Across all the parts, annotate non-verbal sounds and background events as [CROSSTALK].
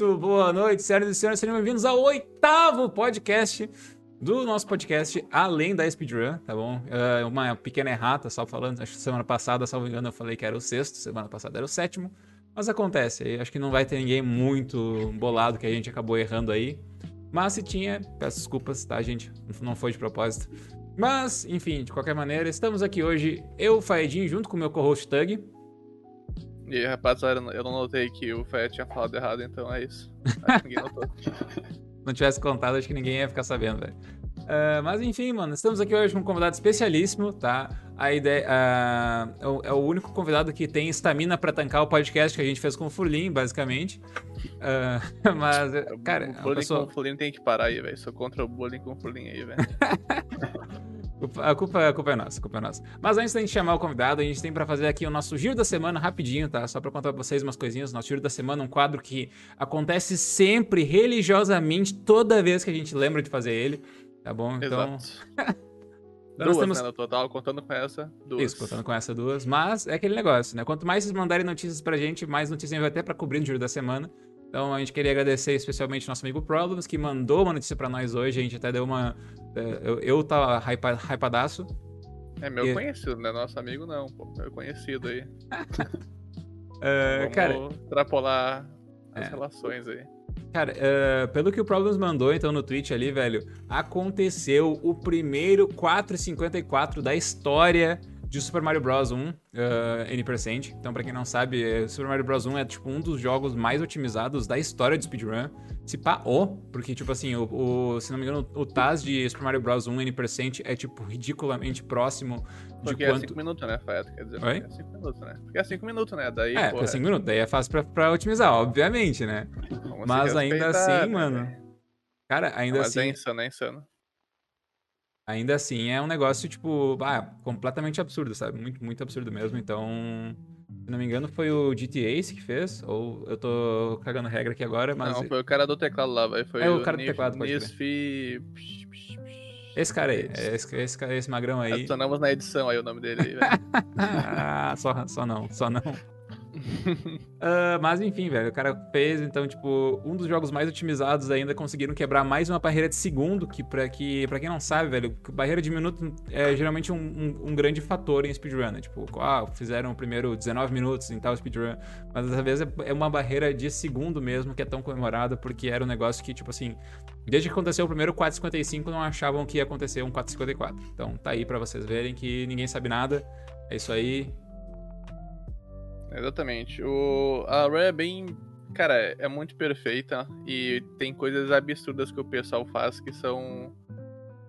Muito boa noite, senhoras e senhores, sejam bem-vindos ao oitavo podcast do nosso podcast Além da Speedrun, tá bom? Uh, uma pequena errata, só falando, acho que semana passada, salvo engano, eu falei que era o sexto, semana passada era o sétimo, mas acontece, acho que não vai ter ninguém muito bolado que a gente acabou errando aí, mas se tinha, peço desculpas, tá, gente? Não foi de propósito. Mas, enfim, de qualquer maneira, estamos aqui hoje, eu, Faedinho, junto com o meu co-host Tug. E rapaziada, eu não notei que o Fé tinha falado errado, então é isso. Acho que ninguém notou. [LAUGHS] não tivesse contado, acho que ninguém ia ficar sabendo, velho. Uh, mas enfim, mano, estamos aqui hoje com um convidado especialíssimo, tá? A ideia uh, é, o, único convidado que tem estamina para tancar o podcast que a gente fez com o Furlim, basicamente. Uh, [LAUGHS] mas, cara. O bullying pessoa... com o Furlim tem que parar aí, velho. Sou contra o bullying com o Furlim aí, velho. [LAUGHS] A culpa, a culpa é nossa, a culpa é nossa. Mas antes da gente chamar o convidado, a gente tem para fazer aqui o nosso giro da semana rapidinho, tá? Só para contar pra vocês umas coisinhas. Nosso giro da semana, um quadro que acontece sempre, religiosamente, toda vez que a gente lembra de fazer ele, tá bom? Então. [LAUGHS] duas, temos... né, no total, contando com essa, duas. Isso, contando com essa duas. Mas é aquele negócio, né? Quanto mais vocês mandarem notícias pra gente, mais notícias vai ter pra cobrir no giro da semana. Então a gente queria agradecer especialmente nosso amigo Problems, que mandou uma notícia para nós hoje. A gente até deu uma. É, eu, eu tava hypa, hypadaço. É meu e... conhecido, né? Nosso amigo não, pô. Meu conhecido aí. uh, [LAUGHS] Vamos cara. extrapolar as é. relações aí. Cara, uh, pelo que o Problems mandou então no tweet ali, velho, aconteceu o primeiro 454 da história de Super Mario Bros 1 uh, N%. Então, pra quem não sabe, é, Super Mario Bros 1 é tipo um dos jogos mais otimizados da história de speedrun. Se pá, o, porque, tipo assim, o, o, se não me engano, o TAS de Super Mario Bros 1 N% é, tipo, ridiculamente próximo de porque quanto... é 5 minutos, né, Faeto? Quer dizer, Oi? é 5 minutos, né? Porque é 5 minutos, né? Daí, é, porque é 5 minutos, daí é fácil pra, pra otimizar, obviamente, né? Vamos Mas ainda assim, né? mano... Cara, ainda Mas assim... é insano, é insano ainda assim é um negócio, tipo, ah, completamente absurdo, sabe? Muito, muito absurdo mesmo. Então, se não me engano, foi o GTA Ace que fez, ou eu tô cagando regra aqui agora, mas. Não, foi o cara do teclado lá, vai. Foi é o cara do teclado, pode Nisfi... Esse cara aí, esse, esse, esse magrão aí. Adicionamos na edição aí o nome dele aí, velho. [LAUGHS] ah, só, só não, só não uh, [LAUGHS] mas enfim, velho, o cara fez, então, tipo, um dos jogos mais otimizados ainda conseguiram quebrar mais uma barreira de segundo, que pra, que, pra quem não sabe, velho, barreira de minuto é geralmente um, um, um grande fator em speedrun, né? Tipo, ah, fizeram o primeiro 19 minutos em tal speedrun, mas dessa vez é, é uma barreira de segundo mesmo que é tão comemorada, porque era um negócio que, tipo assim, desde que aconteceu o primeiro 4.55 não achavam que ia acontecer um 4.54. Então tá aí para vocês verem que ninguém sabe nada. É isso aí, Exatamente. O, a Rare é bem. Cara, é muito perfeita e tem coisas absurdas que o pessoal faz que são.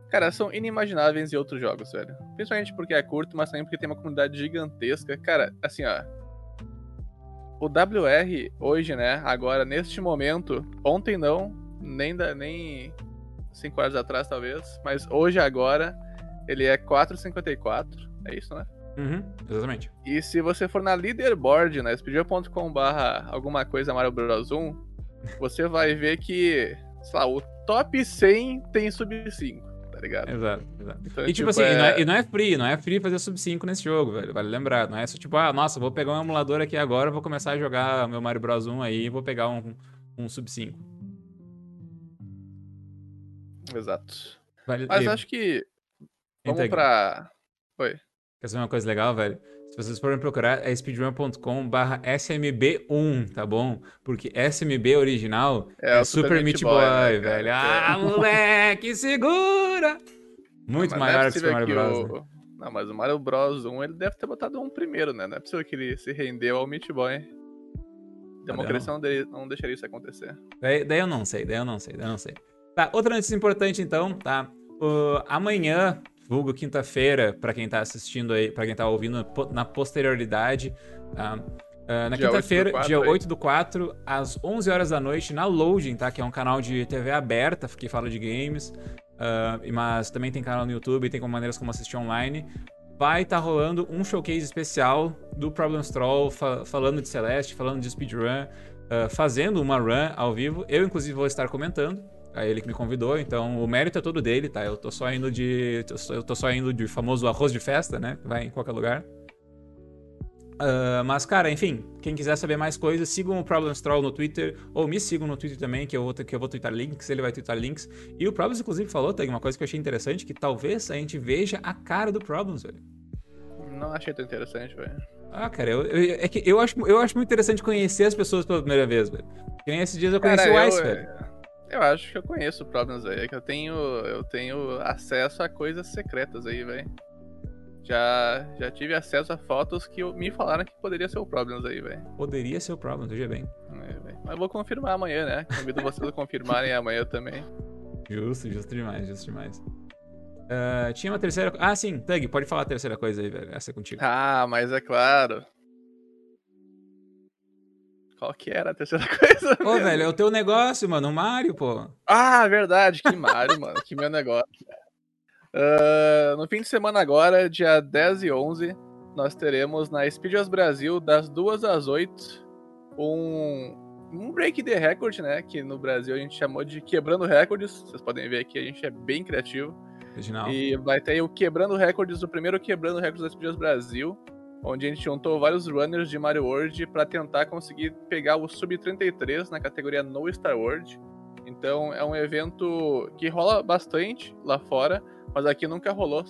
Cara, são inimagináveis em outros jogos, velho. Principalmente porque é curto, mas também porque tem uma comunidade gigantesca. Cara, assim, ó. O WR hoje, né? Agora, neste momento, ontem não, nem da, nem 5 horas atrás, talvez, mas hoje agora, ele é 4,54. É isso, né? Uhum, exatamente. E se você for na leaderboard, na speedrun.com barra alguma coisa Mario Bros 1, você vai ver que, sei lá, o top 100 tem sub 5, tá ligado? Exato, exato. Então, e tipo, tipo assim, é... E, não é, e, não é, free, não é free fazer sub 5 nesse jogo, velho, vale lembrar. Não é só tipo, ah, nossa, vou pegar um emulador aqui agora, vou começar a jogar meu Mario Bros 1 aí e vou pegar um, um sub 5. Exato. Vale... Mas e... acho que... Vamos pra... Oi. Quer saber uma coisa legal, velho? Se vocês forem procurar, é speedrun.com barra SMB1, tá bom? Porque SMB original é, é Super, Super Meat Boy, Boy né, velho. Ah, moleque, segura! Muito não, maior é que o Super Mario Bros. O... Né? Não, mas o Mario Bros 1, ele deve ter botado um primeiro, né? Não é possível que ele se rendeu ao Meat Boy. Democracia não, não deixaria isso acontecer. Daí, daí, eu não sei, daí eu não sei, daí eu não sei. Tá, outra notícia importante então, tá? Uh, amanhã vulgo quinta-feira, para quem tá assistindo aí, para quem tá ouvindo na posterioridade. Uh, na quinta-feira, dia 8 do 4, às 11 horas da noite, na Loading, tá? Que é um canal de TV aberta que fala de games, uh, mas também tem canal no YouTube, tem como maneiras como assistir online. Vai estar tá rolando um showcase especial do Problem Stroll, fa falando de Celeste, falando de speedrun, uh, fazendo uma run ao vivo. Eu, inclusive, vou estar comentando. É ele que me convidou, então o mérito é todo dele, tá? Eu tô só indo de. Eu tô só indo de famoso arroz de festa, né? Vai em qualquer lugar. Uh, mas, cara, enfim, quem quiser saber mais coisas, sigam o Problems Troll no Twitter, ou me sigam no Twitter também, que eu vou, que eu vou twittar links, ele vai twittar links. E o Problems, inclusive, falou, tem uma coisa que eu achei interessante, que talvez a gente veja a cara do Problems, velho. Não achei tão interessante, velho. Ah, cara, eu, eu, é que eu acho, eu acho muito interessante conhecer as pessoas pela primeira vez, velho. Que nem esses dias eu conheci cara, o Ice, eu, velho. Eu acho que eu conheço o Problems aí, é que eu tenho, eu tenho acesso a coisas secretas aí, velho. Já, já tive acesso a fotos que me falaram que poderia ser o Problems aí, velho. Poderia ser o Problems, veja bem. É, Mas vou confirmar amanhã, né? Convido vocês a confirmarem amanhã também. Justo, justo demais, justo demais. Uh, tinha uma terceira. Ah, sim, Tug, pode falar a terceira coisa aí, velho. Essa é contigo. Ah, mas é claro. Qual que era a terceira [LAUGHS] coisa? Ô, velho, é o teu negócio, mano. O Mario, pô. Ah, verdade. Que Mario, mano. Que meu negócio. Uh, no fim de semana agora, dia 10 e 11, nós teremos na Speedway Brasil, das 2 às 8, um, um break de recorde, né? Que no Brasil a gente chamou de Quebrando Recordes. Vocês podem ver aqui, a gente é bem criativo. Original. E vai ter o Quebrando Recordes, o primeiro Quebrando Recordes da Speedway Brasil, onde a gente juntou vários runners de Mario World para tentar conseguir pegar o Sub-33 na categoria No Star World. Então é um evento que rola bastante lá fora, mas aqui nunca rolou.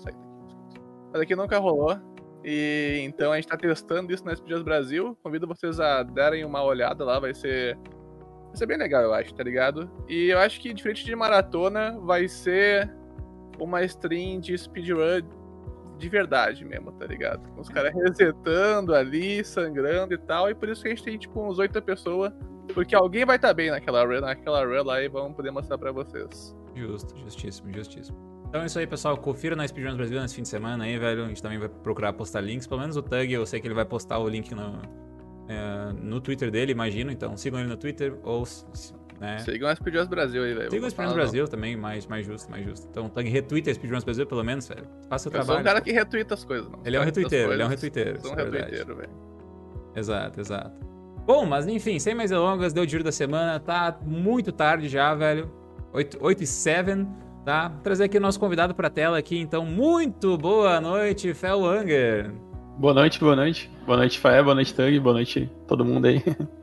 Mas aqui nunca rolou. E então a gente tá testando isso na Speeders Brasil. Convido vocês a darem uma olhada lá, vai ser. Vai ser bem legal, eu acho, tá ligado? E eu acho que, diferente de maratona, vai ser uma stream de speedrun de verdade mesmo, tá ligado? Os caras resetando ali, sangrando e tal. E por isso que a gente tem, tipo, uns oito pessoas. Porque alguém vai estar tá bem naquela run, naquela run lá e vamos poder mostrar pra vocês. Justo, justíssimo, justíssimo. Então é isso aí, pessoal. Confira na Speedruns Brasil nesse fim de semana aí, velho. A gente também vai procurar postar links. Pelo menos o Tug, eu sei que ele vai postar o link no, é, no Twitter dele, imagino. Então sigam ele no Twitter ou. Né? Sigam a Speedruns Brasil aí, velho. Sigam a Speedruns Brasil também, mais, mais justo, mais justo. Então, Tug retweeta a Speedruns Brasil, pelo menos, velho. Faça o eu trabalho. Eu sou um cara que retweeta as coisas, não. Ele é um retweeteiro, ele é um retweeteiro. Sou um é retweeteiro, velho. Exato, exato. Bom, mas enfim, sem mais delongas, deu o giro da semana. Tá muito tarde já, velho. 8, 8 e 7 tá? Vou trazer aqui o nosso convidado para a tela aqui, então muito boa noite, Fel Wanger. Boa noite, boa noite. Boa noite, Faé, boa noite, Tug, boa noite todo mundo aí. [LAUGHS]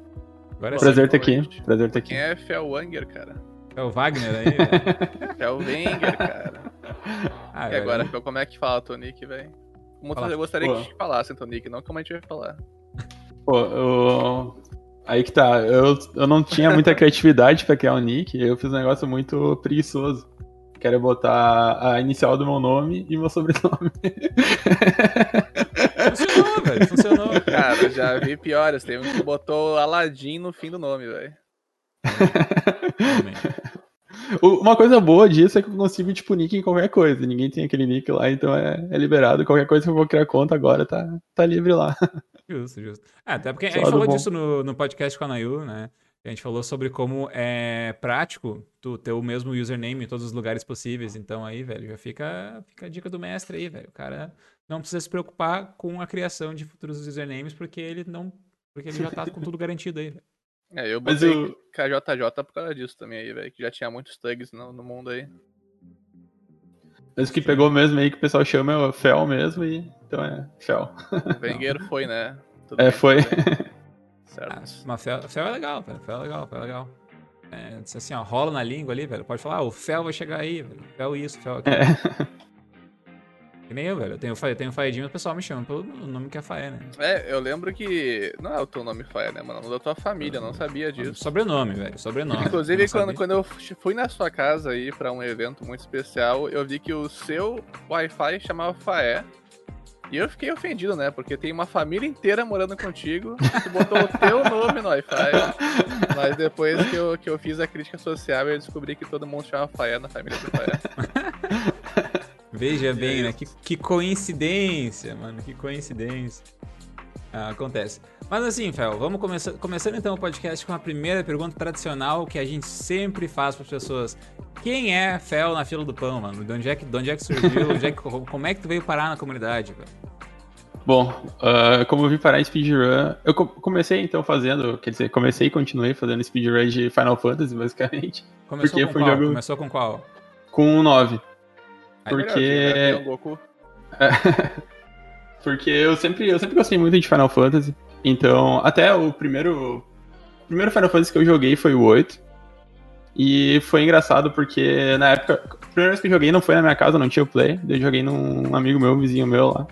Agora é Prazer estar aqui. Prazer estar aqui. Quem é Fel Wanger, cara? Fel Wagner aí, [LAUGHS] Fel Wenger, cara. Ah, e agora, Fel, como é que fala Tonic, velho? Eu gostaria Pô. que falasse, Tonic, não como a gente vai falar. Pô, eu... Aí que tá, eu, eu não tinha muita [LAUGHS] criatividade pra criar um nick, eu fiz um negócio muito preguiçoso. Quero botar a inicial do meu nome e meu sobrenome. Funcionou, velho. Funcionou. Já vi piores. Tem um que botou Aladdin no fim do nome, velho. [LAUGHS] Uma coisa boa disso é que eu consigo, tipo, nick em qualquer coisa. Ninguém tem aquele nick lá, então é, é liberado. Qualquer coisa que eu vou criar conta agora tá, tá livre lá. [LAUGHS] Justo, justo. Ah, até porque Só a gente falou bom. disso no, no podcast com a Nayu, né? A gente falou sobre como é prático tu ter o mesmo username em todos os lugares possíveis. Então aí, velho, já fica, fica a dica do mestre aí, velho. O cara não precisa se preocupar com a criação de futuros usernames porque ele não. Porque ele já tá com tudo garantido aí, velho. É, eu botei eu... KJJ por causa disso também aí, velho. Que já tinha muitos tags no, no mundo aí. Mas o que pegou mesmo aí que o pessoal chama é o Fel mesmo, e então é Fel. O Wenger foi, né? Tudo é, foi. [LAUGHS] certo? Ah, mas fel, fel é legal, velho. Fel é legal, fel é legal. É, assim, ó, rola na língua ali, velho. Pode falar, ah, o fel vai chegar aí, velho. Fel isso, fel aquilo. É. Que nem eu, velho. Eu tenho, eu tenho Faedinho, o pessoal me chama pelo nome que é Faé, né? É, eu lembro que. Não é o teu nome Faé, né, mano? É da tua família, eu não sabia disso. Sobrenome, velho. Sobrenome. Inclusive, quando, quando eu fui na sua casa aí pra um evento muito especial, eu vi que o seu Wi-Fi chamava Faé. E eu fiquei ofendido, né? Porque tem uma família inteira morando contigo, tu botou o teu nome no Wi-Fi. Mas depois que eu, que eu fiz a crítica social, eu descobri que todo mundo chama Faé na família do Faé. [LAUGHS] Veja bem, né? Que, que coincidência, mano. Que coincidência. Ah, acontece. Mas assim, Fel, vamos começar, começando então o podcast com a primeira pergunta tradicional que a gente sempre faz para as pessoas. Quem é Fel na fila do pão, mano? De onde é que, de onde é que surgiu? onde é que, como é que tu veio parar na comunidade, velho? Bom, uh, como eu vim parar em speedrun, eu comecei então fazendo, quer dizer, comecei e continuei fazendo speedrun de Final Fantasy, basicamente. Começou porque com foi qual? Um jogo... Começou com qual? Com o 9. Porque... Goku. [LAUGHS] Porque eu sempre, eu sempre gostei muito de Final Fantasy. Então, até o primeiro. O primeiro Final Fantasy que eu joguei foi o 8. E foi engraçado porque na época. A primeira vez que eu joguei não foi na minha casa, não tinha o Play. Eu joguei num amigo meu, um vizinho meu lá.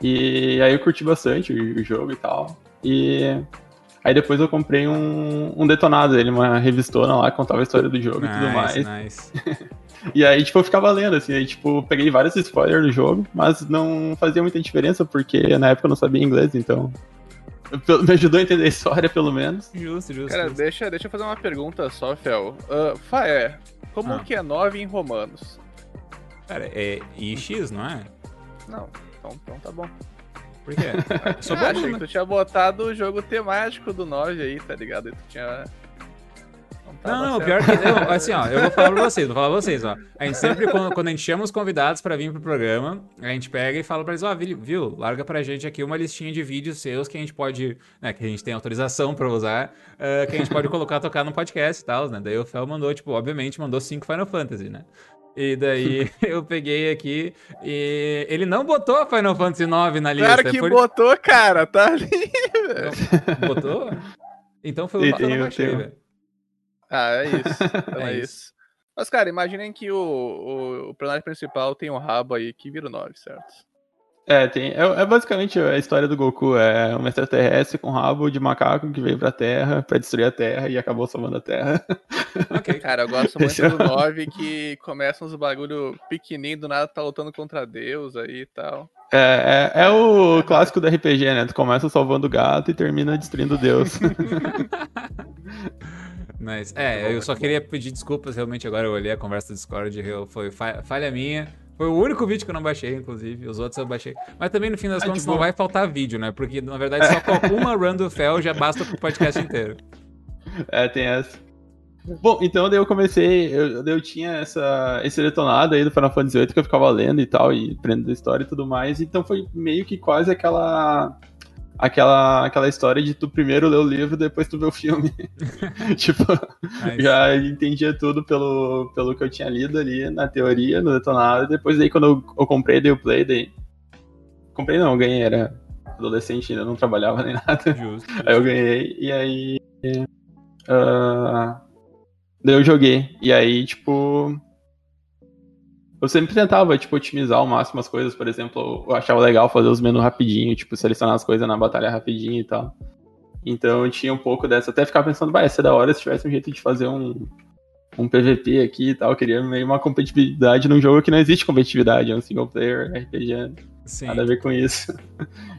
E aí eu curti bastante o, o jogo e tal. E aí depois eu comprei um, um detonado dele, uma revistona lá que contava a história do jogo nice, e tudo mais. Nice. [LAUGHS] E aí, tipo, eu ficava lendo, assim, aí, tipo, peguei vários spoilers do jogo, mas não fazia muita diferença, porque na época eu não sabia inglês, então. Me ajudou a entender a história, pelo menos. Justo, justo. Cara, justo. deixa, deixa eu fazer uma pergunta só, Fel. Uh, Faé, como Ah. que é 9 em romanos? Cara, é IX, não é? Não, então, então tá bom. Por quê? [LAUGHS] Sou Ah, bom, achei né? que tu tinha botado o jogo temático do 9 aí, tá ligado? E tu tinha. Tava Não, não, certo. pior que. Eu, assim, ó, eu vou falar pra vocês, vou falar pra vocês, ó. A gente sempre, quando, quando a gente chama os convidados pra vir pro programa, a gente pega e fala pra eles, ó, viu, viu, larga pra gente aqui uma listinha de vídeos seus que a gente pode, né, que a gente tem autorização pra usar, eh, que a gente pode colocar, tocar no podcast e tal, né? Daí o Fel mandou, tipo, obviamente, mandou cinco Final Fantasy, né? E daí [LAUGHS] eu peguei aqui e ele não botou Final Fantasy IX na lista. Claro que foi- botou, cara, tá ali. Não botou? Então foi o que eu não tem. velho. Ah, é isso. [LAUGHS] Então É é, isso. isso. Mas, cara, imaginem que o, o, o personagem principal tem um rabo aí que vira o 9, certo? É, tem. É, é basicamente a história do Goku. É um extraterrestre com rabo de macaco que veio pra Terra pra destruir a Terra e acabou salvando a Terra. Ok. [LAUGHS] Cara, eu gosto muito é do o- 9 que começa uns bagulho pequenininho, do nada tá lutando contra Deus aí e tal. É, é, é o clássico do RPG, né? Tu começa salvando o gato e termina destruindo Deus. [LAUGHS] Mas, é, eu só queria pedir desculpas, realmente agora eu olhei a conversa do Discord, foi fa- falha minha. Foi o único vídeo que eu não baixei, inclusive, os outros eu baixei. Mas também, no fim das Ah, contas, tipo- não vai faltar vídeo, né? Porque, na verdade, só com uma run do Fel já basta pro podcast inteiro. [LAUGHS] É, tem essa. Bom, então daí eu comecei, eu, eu tinha essa, esse detonado aí do Final Fantasy VIII que eu ficava lendo e tal, e aprendendo a história e tudo mais, então foi meio que quase aquela aquela, aquela história de tu primeiro ler o livro, depois tu ver o filme. [LAUGHS] tipo, Mas, já entendia tudo pelo, pelo que eu tinha lido ali na teoria, no detonado, depois daí quando eu, eu comprei, dei o play, daí... Comprei não, eu ganhei, era adolescente ainda, não trabalhava nem nada. justo. [LAUGHS] Aí eu ganhei, e aí. ah, daí eu joguei. E aí, tipo. Eu sempre tentava, tipo, otimizar ao máximo as coisas. Por exemplo, eu achava legal fazer os menus rapidinho, tipo, selecionar as coisas na batalha rapidinho e tal. Então eu tinha um pouco dessa. Até ficar pensando, vai, ia ser da hora se tivesse um jeito de fazer um, um PVP aqui e tal. Eu queria meio uma competitividade num jogo que não existe competitividade, é um single player RPG. Sim. Nada a ver com isso.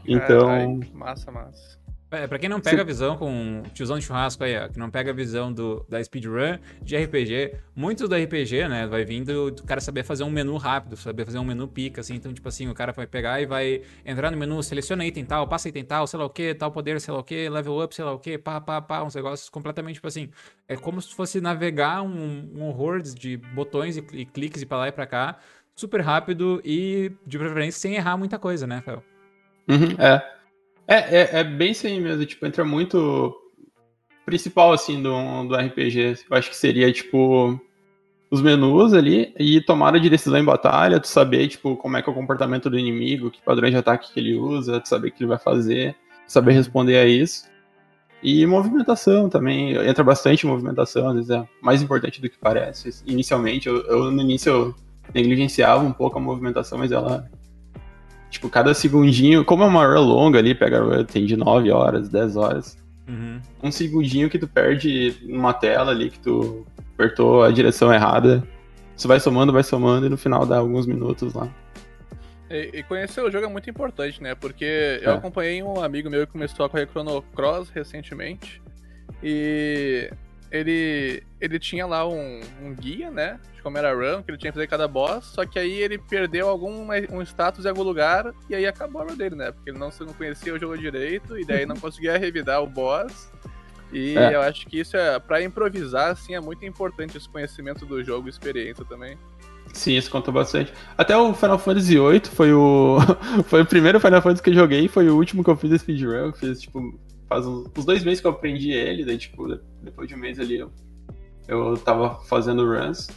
então. Caralho, massa, massa. É, pra quem não pega a visão com tiozão de churrasco aí, ó, que não pega a visão do, da speedrun de RPG, muito do RPG, né, vai vindo do cara saber fazer um menu rápido, saber fazer um menu pica, assim, então, tipo assim, o cara vai pegar e vai entrar no menu, seleciona item tal, passa item tal, sei lá o que, tal poder, sei lá o que, level up, sei lá o que, pá, pá, pá, uns negócios completamente, tipo assim, é como se fosse navegar um, um horror de botões e, e cliques e pra lá e pra cá, super rápido e, de preferência, sem errar muita coisa, né, Fel? Uhum, é. É, é. É bem isso aí mesmo, tipo, entra muito principal, assim, do, do RPG. Eu acho que seria, tipo, os menus ali e tomada de decisão em batalha, tu saber, tipo, como é que é o comportamento do inimigo, que padrões de ataque que ele usa, tu saber o que ele vai fazer, saber responder a isso. E movimentação também, entra bastante movimentação, às vezes é mais importante do que parece. Inicialmente, eu, eu no início eu negligenciava um pouco a movimentação, mas ela Tipo, cada segundinho, como é uma run longa ali, pega a run, tem de 9 horas, 10 horas. Uhum. Um segundinho que tu perde numa tela ali, que tu apertou a direção errada. Isso vai somando, vai somando, e no final dá alguns minutos lá. E, e conhecer o jogo é muito importante, né? Porque eu É. acompanhei um amigo meu que começou a correr Chrono Cross recentemente. E ele, ele tinha lá um, um guia, né? De como era a run, que ele tinha que fazer cada boss. Só que aí ele perdeu algum um status em algum lugar e aí acabou a run dele, né? Porque ele não, não conhecia o jogo direito e daí não [LAUGHS] conseguia revidar o boss. E É. eu acho que isso é pra improvisar, assim, é muito importante esse conhecimento do jogo e experiência também. Sim, isso conta bastante. Até o Final Fantasy VIII foi o. [LAUGHS] foi o primeiro Final Fantasy que eu joguei, foi o último que eu fiz a speedrun. Eu fiz, tipo, faz uns, uns dois meses que eu aprendi ele, daí, tipo, depois de um mês ali eu, eu tava fazendo runs.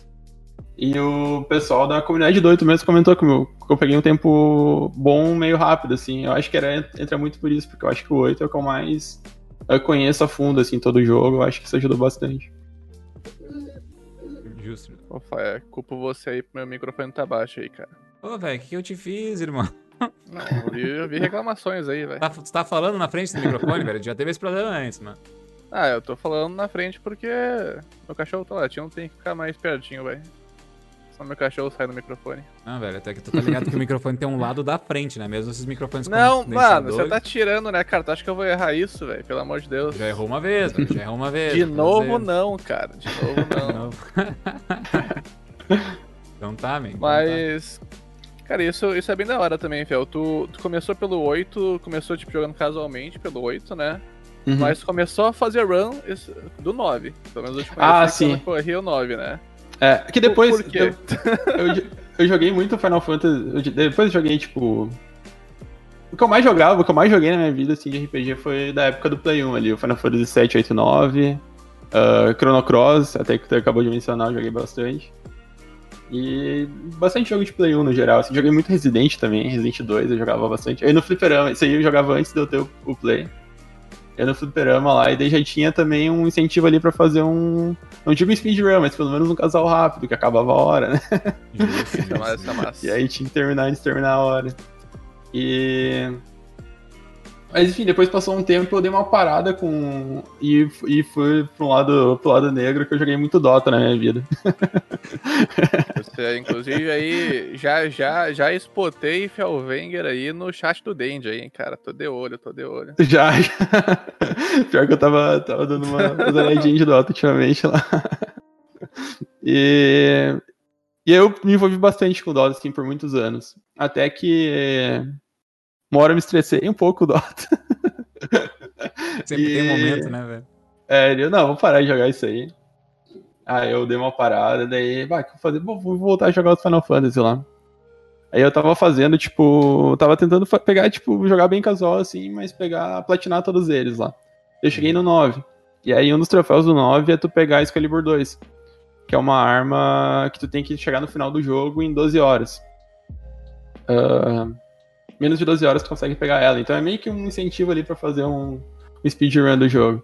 E o pessoal da comunidade do 8 mesmo comentou que eu, que eu peguei um tempo bom meio rápido, assim. Eu acho que era, entra muito por isso, porque eu acho que o 8 é o que eu mais eu conheço a fundo, assim, todo o jogo. Eu acho que isso ajudou bastante. Justo. Opa, é culpa você aí, meu microfone tá baixo aí, cara. Ô, velho, o que, eu te fiz, irmão? Não, eu vi, eu vi reclamações aí, velho. Tá, você tá falando na frente do microfone, velho? Já teve esse problema antes, mano. Ah, eu tô falando na frente porque meu cachorro tá latindo, tem que ficar mais pertinho, velho. Senão meu cachorro sai do microfone. Não, velho, até que tu tá ligado que o microfone tem um lado da frente, né? Mesmo esses microfones Não, mano, você tá tirando, né, cara? Tu acha que eu vou errar isso, velho? Pelo amor de Deus. Já errou uma vez, velho. Já errou uma vez. De novo, não, cara. De novo, [LAUGHS] De não. novo. [LAUGHS] então tá, man. então Mas. Cara, isso, isso é bem da hora também, Fel. Tu, tu começou pelo 8, começou, tipo, jogando casualmente pelo 8, né? Uhum. Mas começou a fazer run do 9. Pelo menos eu te Ah, conheci sim. corria o 9, né? É, que depois. Por quê? Eu, eu, eu joguei muito Final Fantasy. eu- depois eu joguei, tipo. O que eu mais jogava, o que eu mais joguei na minha vida assim, de RPG foi da época do Play 1 ali, o Final Fantasy 7, 8, 9, uh, Chrono Cross, até que tu acabou de mencionar, eu joguei bastante. E bastante jogo de Play 1 no geral. Assim, joguei muito Resident também, Resident 2 eu jogava bastante. Aí no Fliperama, isso aí eu jogava antes de eu ter o, o Play. Eu no Fliperama lá, e daí já tinha também um incentivo ali pra fazer um. Não digo um speedrun, mas pelo menos um casal rápido, que acabava a hora, né? Isso massa, isso é massa. [LAUGHS] E aí tinha que terminar de terminar a hora. E. Mas enfim, depois passou um tempo eu dei uma parada com. E, e fui pro lado, pro lado negro que eu joguei muito Dota na minha vida. [LAUGHS] Você, inclusive, aí já, já, já spotei Felvenger aí no chat do Dandy aí, hein, cara. Tô de olho, tô de olho. Já, já. Pior que eu tava, tava dando uma, umas olhadinhas de Dota ultimamente lá. E. E eu me envolvi bastante com Dota, assim, por muitos anos. Até que. Uma hora eu me estressei um pouco o Dota. Sempre tem um E- momento, né, velho? É, eu, não, vou parar de jogar isso aí. Aí eu dei uma parada, daí, eu vou fazer? Vou, vou voltar a jogar os Final Fantasy lá. Aí eu tava fazendo, tipo, tava tentando pegar, tipo, jogar bem casual assim, mas pegar, platinar todos eles lá. Eu cheguei no 9. E aí um dos troféus do 9 é tu pegar a Excalibur 2. Que é uma arma que tu tem que chegar no final do jogo em 12 horas. Ah, menos de 12 horas tu consegue pegar ela. Então é meio que um incentivo ali pra fazer um, um speedrun do jogo.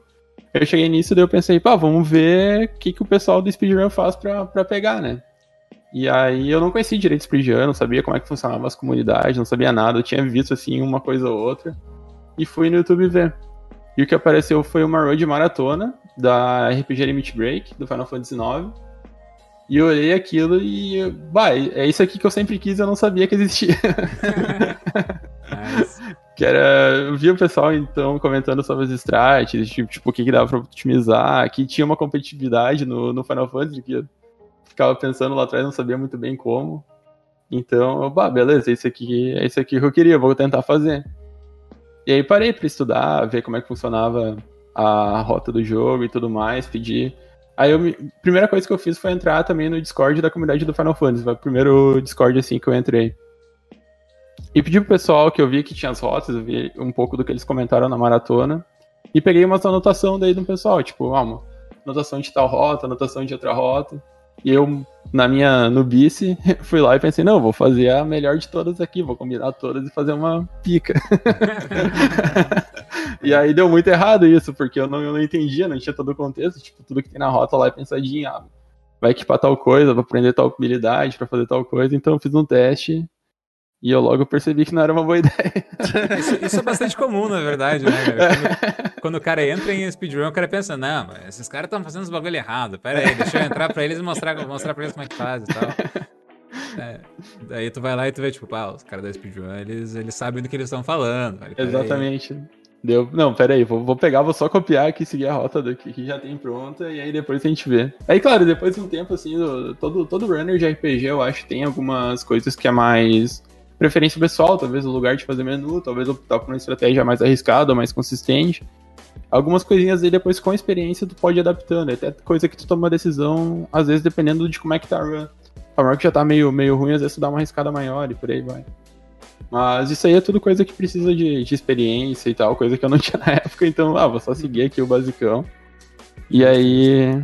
Eu cheguei nisso, daí eu pensei, pá, vamos ver o que, que o pessoal do speedrun faz pra, pegar, né? E aí eu não conhecia direito speedrun, não sabia como é que funcionavam as comunidades, não sabia nada, eu tinha visto assim uma coisa ou outra. E fui no YouTube ver. E o que apareceu foi uma road maratona da RPG Limit Break, do Final Fantasy IX. E eu olhei aquilo e, bah, é isso aqui que eu sempre quis eu não sabia que existia. [LAUGHS] Mas, [LAUGHS] Que era. Eu vi o pessoal então comentando sobre as strats, tipo, tipo, o que, que dava pra otimizar, que tinha uma competitividade no, no Final Fantasy que eu ficava pensando lá atrás, não sabia muito bem como. Então, eu, bah, beleza, esse aqui, é isso aqui que eu queria, vou tentar fazer. E aí parei pra estudar, ver como é que funcionava a rota do jogo e tudo mais, pedir. Aí eu me- primeira coisa que eu fiz foi entrar também no Discord da comunidade do Final Fantasy, foi o primeiro Discord assim que eu entrei. E pedi pro pessoal que eu vi que tinha as rotas, eu vi um pouco do que eles comentaram na maratona. E peguei uma anotação daí do pessoal, tipo, ah, uma anotação de tal rota, anotação de outra rota. E eu, na minha nubice, [LAUGHS] fui lá e pensei, não, vou fazer a melhor de todas aqui, vou combinar todas e fazer uma pica. [LAUGHS] e aí deu muito errado isso, porque eu não, eu não entendia, não tinha todo o contexto, tipo, tudo que tem na rota lá é pensadinho, ah, vai equipar tal coisa, vai aprender tal habilidade pra fazer tal coisa, então eu fiz um teste e eu logo percebi que não era uma boa [LAUGHS] ideia. isso, isso é bastante comum, na verdade, né? Quando, quando o cara entra em speedrun, o cara pensa, não, mas esses caras estão fazendo os bagulho errado. Pera aí, deixa eu entrar pra eles e mostrar, mostrar pra eles como é que faz e tal. É, daí tu vai lá e tu vê, tipo, pá, os caras da speedrun, eles, eles sabem do que eles estão falando. velho. Aí. Exatamente. Deu. Não, pera aí, vou, vou pegar, vou só copiar aqui, seguir a rota daqui que já tem pronta, e aí depois a gente vê. Aí, claro, depois de um tempo, assim, do- todo, todo runner de RPG, eu acho, tem algumas coisas que é mais preferência pessoal, talvez o lugar de fazer menu, talvez optar por uma estratégia mais arriscada, mais consistente. Algumas coisinhas aí depois com a experiência tu pode ir adaptando, até coisa que tu toma decisão, às vezes dependendo de como é que tá a run. A run que já tá meio, meio ruim, às vezes tu dá uma arriscada maior e por aí vai. Mas isso aí é tudo coisa que precisa de, de experiência e tal, coisa que eu não [LAUGHS] tinha na época, então, ah, vou só seguir aqui o basicão. E aí.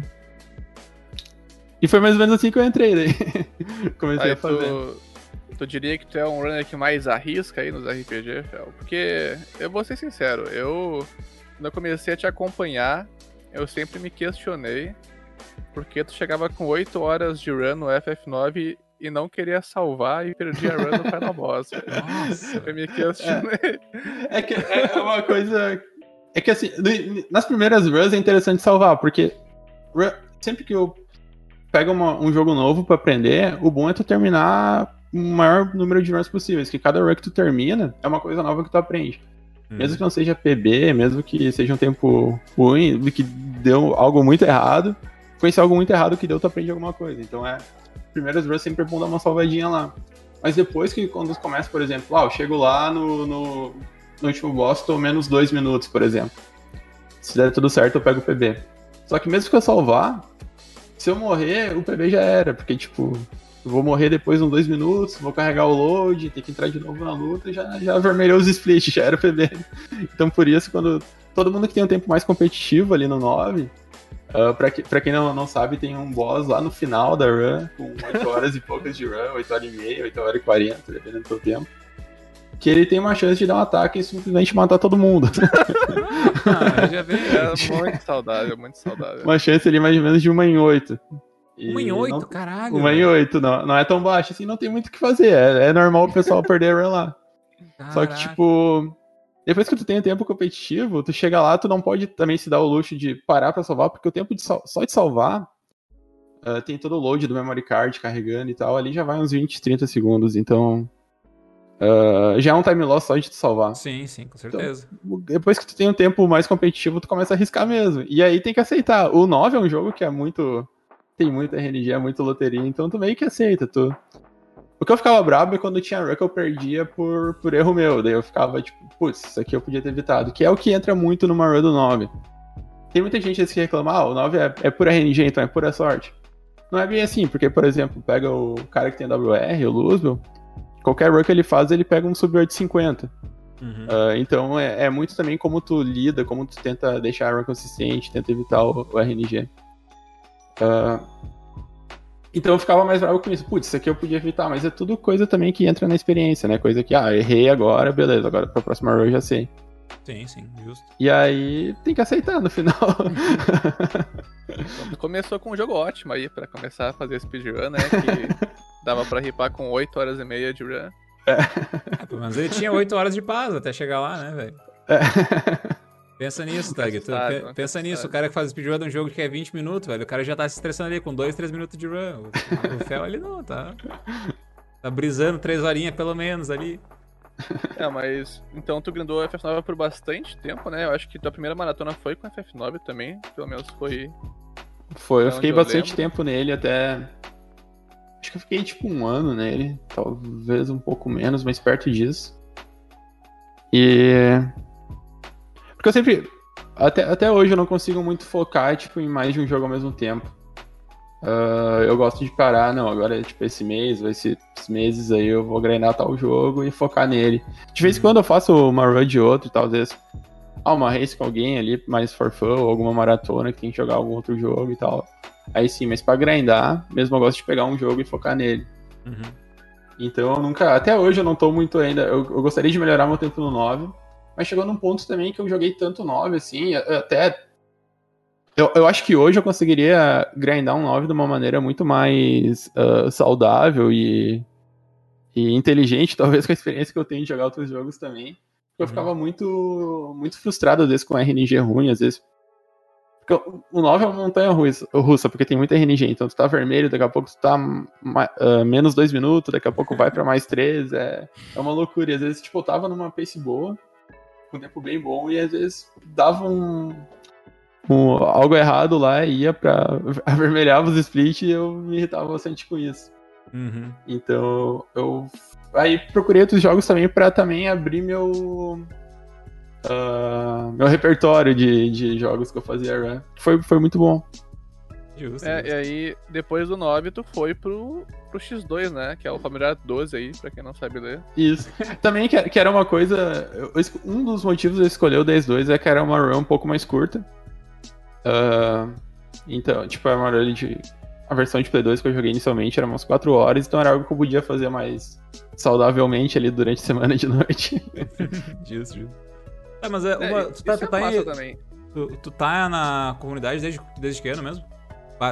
E foi mais ou menos assim que eu entrei daí. [LAUGHS] Comecei Aí a fazer. tu, tu diria que tu é um runner que mais arrisca aí nos RPG, Fel? Porque eu vou ser sincero, eu quando eu comecei a te acompanhar, eu sempre me questionei porque tu chegava com 8 horas de run no FF9 e não queria salvar e perdia a run no Final [LAUGHS] Boss. Nossa. Eu me questionei. É que é uma coisa. É que assim, nas primeiras runs é interessante salvar, porque sempre que eu pego uma- um jogo novo pra aprender, o bom é tu terminar o maior número de runs possíveis, que cada run que tu termina é uma coisa nova que tu aprende. Mesmo que não seja PB, mesmo que seja um tempo ruim, que deu algo muito errado, com esse algo muito errado que deu, tu aprende alguma coisa. Então é. Primeiras runs sempre é bom dar uma salvadinha lá. Mas depois que quando começa, por exemplo, ah, eu chego lá no, no, no último boss, tô menos dois minutos, por exemplo. Se der tudo certo, eu pego o PB. Só que mesmo que eu salvar, se eu morrer, o PB já era, porque tipo, vou morrer depois uns dois minutos, vou carregar o load, ter que entrar de novo na luta, já, já vermelhou os splits, [LAUGHS] já era PB. Então por isso, quando todo mundo que tem um tempo mais competitivo ali no 9, uh, ah, pra, que, pra quem não, não sabe, tem um boss lá no final da run, com 8 [LAUGHS] horas e poucas de run, 8 horas e meia, 8 horas e 40, dependendo do seu tempo. Que ele tem uma chance de dar um ataque e simplesmente matar todo mundo. [LAUGHS] ah, já vi, é muito saudável, muito saudável. Uma chance ali mais ou menos de uma em oito. 1 em 8, não, caralho. 1 em 8, não, não é tão baixo assim, não tem muito o que fazer. É, é normal o pessoal perder a run lá. Só que, tipo, depois que tu tem tempo competitivo, tu chega lá, tu não pode também se dar o luxo de parar para salvar, porque o tempo de só de salvar uh, tem todo o load do memory card carregando e tal, ali já vai uns 20, 30 segundos, então. Uh, já é um time loss só de tu salvar. Sim, sim, com então, certeza. Então, depois que tu tem um tempo mais competitivo, tu começa a arriscar mesmo. E aí tem que aceitar. O 9 é um jogo que é muito tem muita RNG, é muito loteria, então tu meio que aceita. Tu... O que eu ficava brabo é quando tinha run que eu perdia por, por erro meu. Daí eu ficava tipo, putz, isso aqui eu podia ter evitado. Que é o que entra muito numa run do 9. Tem muita gente que reclama, ah, o 9 é, é pura RNG, então é pura sorte. Não é bem assim, porque, por exemplo, pega o cara que tem WR, o Luzbel, qualquer run que ele faz, ele pega um sub 850. Uhum. Ah, então é, é muito também como tu lida, como tu tenta deixar a run consistente, tenta evitar o, o RNG. Ah, então eu ficava mais bravo com isso. Putz, isso aqui eu podia evitar, mas é tudo coisa também que entra na experiência, né? Coisa que, ah, errei agora, beleza, agora pra próxima run eu já sei. Sim, sim, justo. E aí tem que aceitar no final. [LAUGHS] Começou com um jogo ótimo aí pra começar a fazer speedrun, né? Que [LAUGHS] dava pra ripar com 8 horas e meia de run. Pelo menos ele tinha 8 horas de paz até chegar lá, né, velho? É. Pensa [LAUGHS] nisso, Tag. Pensa nisso. O cara que faz speedrun de um jogo que é 20 minutos, velho. O cara já tá se estressando ali com 2, 3 minutos de run. O, o Fel ali não, tá. [LAUGHS] Tá brisando 3 horinhas pelo menos ali. É, mas então tu grindou FF9 por bastante tempo, né? Eu acho que tua primeira maratona foi com FF9 também, pelo menos foi. Foi, eu fiquei eu bastante lembro. tempo nele até. Acho que eu fiquei tipo um ano nele, talvez um pouco menos, mas perto disso. E. Porque eu sempre. Até, até hoje eu não consigo muito focar tipo, em mais de um jogo ao mesmo tempo. Ah, eu gosto de parar, não, agora é tipo esse mês, vai ser esses meses aí eu vou grindar tal jogo e focar nele. De vez em quando eu faço uma run de outro, talvez ah, uma race com alguém ali, mais for fun, ou alguma maratona que tem que jogar algum outro jogo e tal. Aí sim, mas pra grindar, mesmo eu gosto de pegar um jogo e focar nele. Uhum. Então eu nunca. Até hoje eu não tô muito ainda. Eu, eu gostaria de melhorar meu tempo no 9. Mas chegou num ponto também que eu joguei tanto 9, assim, até. Eu, eu acho que hoje eu conseguiria grindar um 9 de uma maneira muito mais ah, saudável e, e inteligente, [LAUGHS] talvez com a experiência que eu tenho de jogar outros jogos também. Eu Uhum. ficava muito, muito frustrado, às vezes, com RNG ruim, às vezes. Porque o- o 9 é uma montanha russa, porque tem muita RNG. Então tu tá vermelho, daqui a pouco tu tá ah, menos 2 minutos, daqui a pouco vai pra mais 3. É, é uma loucura. Às vezes, tipo, eu tava numa pace boa, um tempo bem bom, e às vezes dava um, um- algo errado lá e ia pra. [LAUGHS] avermelhava os split e eu me irritava bastante com isso. Uhum. Então eu aí procurei outros jogos também pra também abrir meu ah, meu repertório de, de jogos que eu fazia run. Foi, foi muito bom. Justo. É, justo. e aí, depois do 9, tu foi pro, pro X2, né? Que é o familiar 12 aí, pra quem não sabe ler. Isso. Também que, que era uma coisa. eu- um dos motivos de eu escolher o 10-2 é que era uma run um pouco mais curta. Ah, então, tipo, é uma run de a versão de Play 2 que eu joguei inicialmente era umas 4 horas, então era algo que eu podia fazer mais saudavelmente ali durante a semana de noite. [LAUGHS] justo, justo. É, mas é, uma, tu, tá, tu, é tá em, tu, tu, tá na comunidade desde, desde que ano mesmo?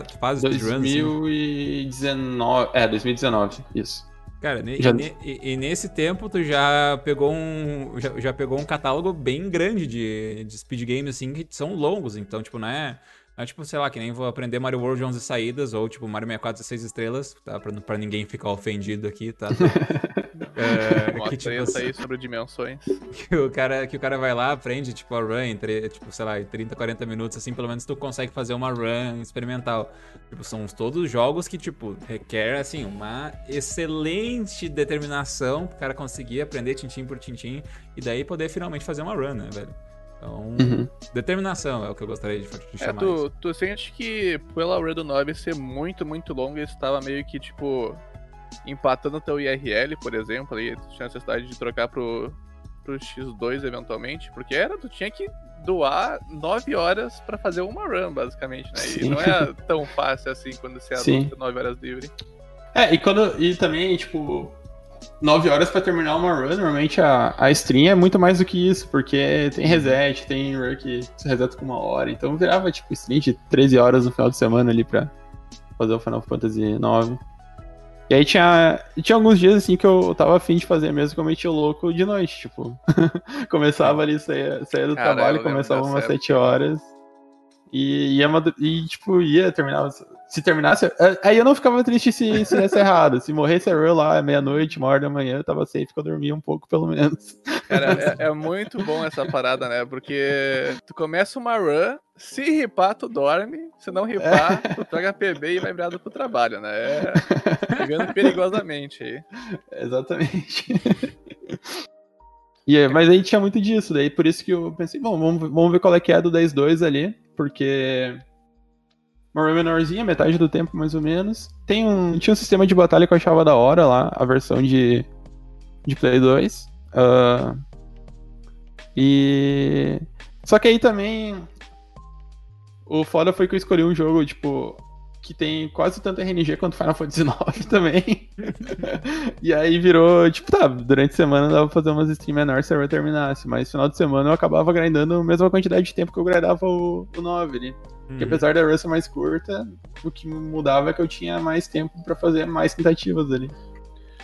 Tu faz speedruns? 2019. Assim? É, 2019, isso. Cara, já... e, e, nesse tempo tu já pegou um. Já, já, pegou um catálogo bem grande de, de speed games, assim, que são longos. Então, tipo, não é. Não é tipo, sei lá, que nem vou aprender Mario World 11 saídas, ou tipo Mario 64 16 estrelas, tá? Pra, pra ninguém ficar ofendido aqui, tá? [LAUGHS] é, que, tipo, aí sobre dimensões. Que o, cara, que o cara vai lá, aprende, tipo, a run entre, tipo, sei lá, 30, 40 minutos, assim, pelo menos tu consegue fazer uma run experimental. Tipo, são todos jogos que, tipo, requer, assim, uma excelente determinação pro cara conseguir aprender tintim por tintim e daí poder finalmente fazer uma run, né, velho? Então, uhum. determinação é o que eu gostaria de, de é, chamar. É, tu, tu sente que pela Red 9 ser muito, muito longa, estava meio que, tipo, empatando teu IRL, por exemplo, aí tu tinha necessidade de trocar pro, pro X2 eventualmente, porque era, tu tinha que doar 9 horas para fazer uma run, basicamente, né? E não é [LAUGHS] tão fácil assim quando você adota 9 horas livre. É, e quando. E também, tipo, 9 horas para terminar uma run, normalmente a, a stream é muito mais do que isso, porque tem reset, tem run que se reseta com uma hora, então virava tipo stream de 13 horas no final de semana ali pra fazer o Final Fantasy IX. E aí tinha, tinha alguns dias assim que eu tava afim de fazer mesmo que eu metia o louco de noite, tipo. [LAUGHS] começava ali, saía, saía do Cara, trabalho, começava umas 7 horas. E ia, e, tipo, ia terminar se terminasse. É, aí eu não ficava triste se, se desse errado. Se morresse a Rue lá meia-noite, uma hora da manhã, eu tava safe que eu dormia um pouco, pelo menos. Cara, é, é, muito bom essa parada, né? Porque tu começa uma run, se ripar, tu dorme. Se não ripar, é. tu pega PB e vai virado pro trabalho, né? É, pegando perigosamente aí. [LAUGHS] Exatamente. Yeah, mas aí tinha muito disso, daí por isso que eu pensei, bom, vamos, vamos ver qual é que é do 10-2 ali, porque uma menorzinha, metade do tempo mais ou menos. Tem um, tinha um sistema de batalha que eu achava da hora lá, a versão de, de Play 2. Uh, ah, e. Só que aí também. O foda foi que eu escolhi um jogo, tipo, que tem quase tanto RNG quanto Final Fantasy IX [LAUGHS] também. e aí virou, tipo, tá, durante a semana dava pra fazer umas streams menores se eu terminasse, mas final de semana eu acabava grindando a mesma quantidade de tempo que eu grindava o, o 9 ali. Porque uhum. apesar da run ser mais curta, o que mudava é que eu tinha mais tempo para fazer mais tentativas ali.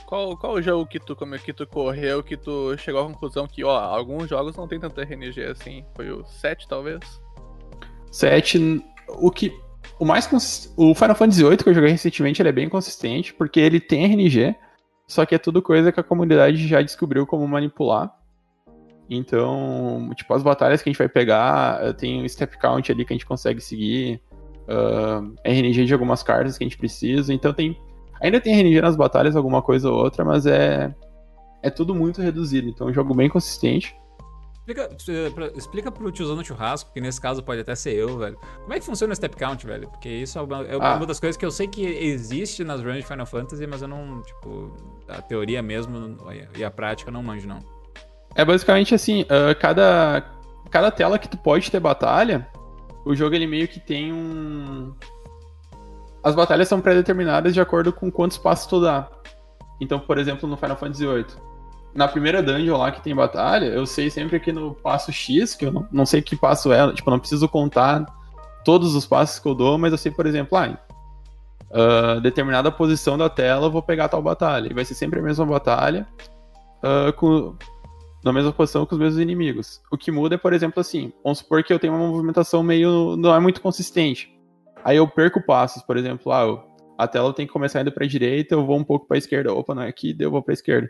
Qual, qual jogo que tu, como que tu correu, que tu chegou à conclusão que, ó, alguns jogos não tem tanto RNG assim? Foi o 7, talvez? 7, o que o mais o Final Fantasy VIII que eu joguei recentemente ele é bem consistente porque ele tem RNG, só que é tudo coisa que a comunidade já descobriu como manipular. Então, tipo, as batalhas que a gente vai pegar, eh, tem um step count ali que a gente consegue seguir, uh, ah, RNG de algumas cartas que a gente precisa. Então tem. Ainda tem RNG nas batalhas, alguma coisa ou outra, mas é. É tudo muito reduzido. Então é um jogo bem consistente. Explica, explica pro tiozão no churrasco, que nesse caso pode até ser eu, velho. Como é que funciona o step count, velho? Porque isso é uma, é uma ah. das coisas que eu sei que existe nas runs de Final Fantasy, mas eu não, tipo, a teoria mesmo e a prática eu não manjo, não. É basicamente assim, uh, cada, cada tela que tu pode ter batalha, o jogo ele meio que tem um. As batalhas são pré-determinadas de acordo com quantos passos tu dá. Então, por exemplo, no Final Fantasy VIII na primeira dungeon lá que tem batalha, eu sei sempre que no passo X, que eu não, não sei que passo é, tipo, não preciso contar todos os passos que eu dou, mas eu sei, por exemplo, ah, uh, determinada posição da tela eu vou pegar tal batalha. E vai ser sempre a mesma batalha, uh, com, na mesma posição que os mesmos inimigos. O que muda é, por exemplo, assim, vamos supor que eu tenho uma movimentação meio. não é muito consistente. Aí eu perco passos, por exemplo, ah, eu, a tela tem que começar indo pra direita, eu vou um pouco pra esquerda. Opa, não é aqui, eu vou pra esquerda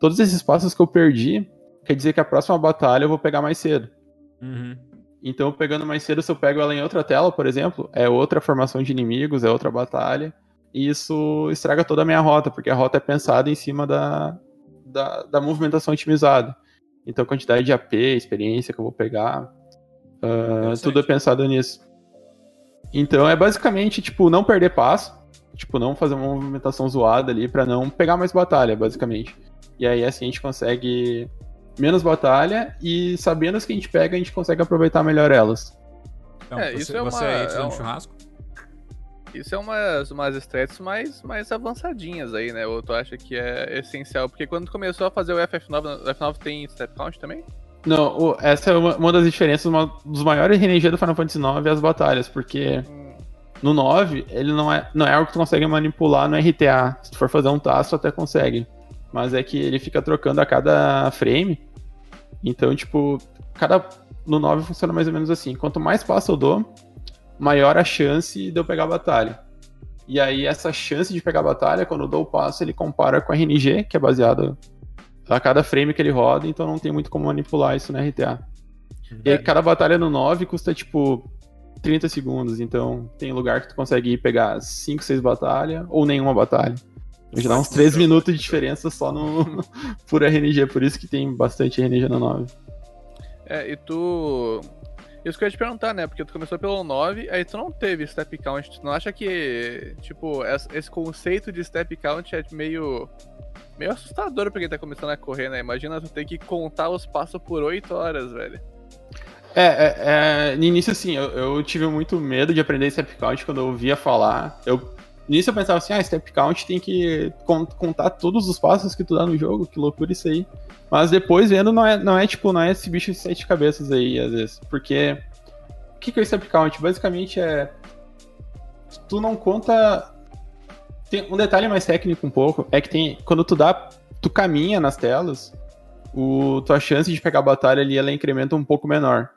todos esses passos que eu perdi, quer dizer que a próxima batalha eu vou pegar mais cedo. Uhum. Então, pegando mais cedo, se eu pego ela em outra tela, por exemplo, é outra formação de inimigos, é outra batalha. E isso estraga toda a minha rota, porque a rota é pensada em cima da, da, da movimentação otimizada. Então, quantidade de AP, experiência que eu vou pegar, uh, tudo é pensado nisso. Então, é basicamente, tipo, não perder passo, tipo, não fazer uma movimentação zoada ali para não pegar mais batalha, basicamente. E aí assim a gente consegue menos batalha e sabendo as que a gente pega, a gente consegue aproveitar melhor elas. Então, é, você, isso é você uma, é um churrasco? Isso é umas, umas strats mais, mais avançadinhas aí, né? Ou tu acha que é essencial? Porque quando tu começou a fazer o FF9, o F9 tem step count também? Não, essa é uma, uma das diferenças, uma dos maiores RNG do Final Fantasy IX é as batalhas, porque Hum, no 9, ele não é, não é algo que tu consegue manipular no RTA. Se tu for fazer um taço, até consegue. Mas é que ele fica trocando a cada frame. Então, tipo, cada. No 9 funciona mais ou menos assim. Quanto mais passo eu dou, maior a chance de eu pegar a batalha. E aí, essa chance de pegar a batalha, quando eu dou o passo, ele compara com a RNG, que é baseado a cada frame que ele roda, então não tem muito como manipular isso no RTA. E aí, cada batalha no 9 custa, tipo, 30 segundos. Então, tem lugar que tu consegue ir pegar 5, 6 batalhas, ou nenhuma batalha. Já dá uns 3 minutos de diferença só no [LAUGHS] por RNG, por isso que tem bastante RNG no 9. É, e tu. Isso que eu ia te perguntar, né? Porque tu começou pelo 9, aí tu não teve step count. Tu não acha que, tipo, es- esse conceito de step count é meio. meio assustador pra quem tá começando a correr, né? Imagina tu ter que contar os passos por 8 horas, velho. É, é, é, no início, assim, eu, eu tive muito medo de aprender step count quando eu ouvia falar. Eu, início eu pensava assim, ah, step count tem que con- contar todos os passos que tu dá no jogo, que loucura isso aí. Mas depois vendo, não é, não é tipo, não é esse bicho de sete cabeças aí, às vezes. Porque, o que, que é o step count? Basicamente é, tu não conta... Tem um detalhe mais técnico um pouco, é que tem, quando tu dá, tu caminha nas telas, o, tua chance de pegar a batalha ali, ela incrementa um pouco menor.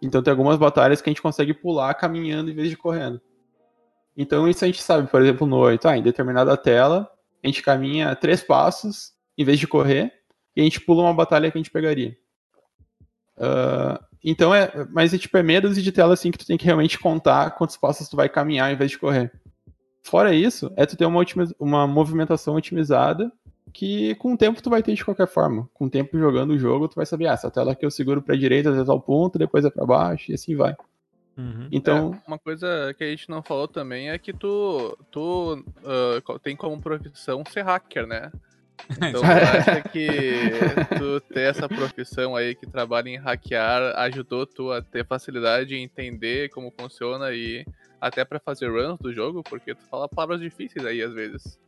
Então tem algumas batalhas que a gente consegue pular caminhando em vez de correndo. Então isso a gente sabe, por exemplo, no 8, ah, em determinada tela, a gente caminha três passos em vez de correr, e a gente pula uma batalha que a gente pegaria. Ah, então é. Mas é tipo, é dúzia de tela assim que tu tem que realmente contar quantos passos tu vai caminhar em vez de correr. Fora isso, é tu ter uma, uma movimentação otimizada que com o tempo tu vai ter de qualquer forma. Com o tempo jogando o jogo, tu vai saber, ah, essa tela aqui eu seguro pra direita até tal ponto, depois é pra baixo, e assim vai. Uhum. Então, É, uma coisa que a gente não falou também é que tu, tu co- tem como profissão ser hacker, né? [LAUGHS] Então tu acha que tu ter essa profissão aí que trabalha em hackear ajudou tu a ter facilidade em entender como funciona e até pra fazer runs do jogo? Porque tu fala palavras difíceis aí às vezes.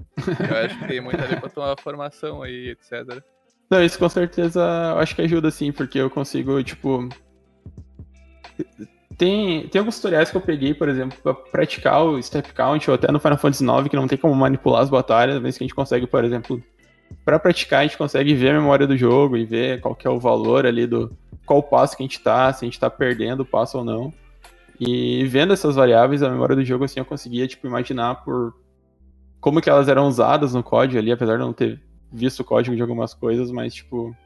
Eu acho que tem muito ali pra tua formação aí, etc. Não, isso com certeza eu acho que ajuda sim, porque eu consigo, tipo. Tem, tem alguns tutoriais que eu peguei, por exemplo, pra praticar o step count, ou até no Final Fantasy IX, que não tem como manipular as batalhas, mas que a gente consegue, por exemplo, pra praticar, a gente consegue ver a memória do jogo e ver qual que é o valor ali do. qual passo que a gente tá, se a gente tá perdendo o passo ou não. E vendo essas variáveis, a memória do jogo, assim, eu conseguia, tipo, imaginar por como que elas eram usadas no código ali, apesar de não ter visto o código de algumas coisas, mas, tipo,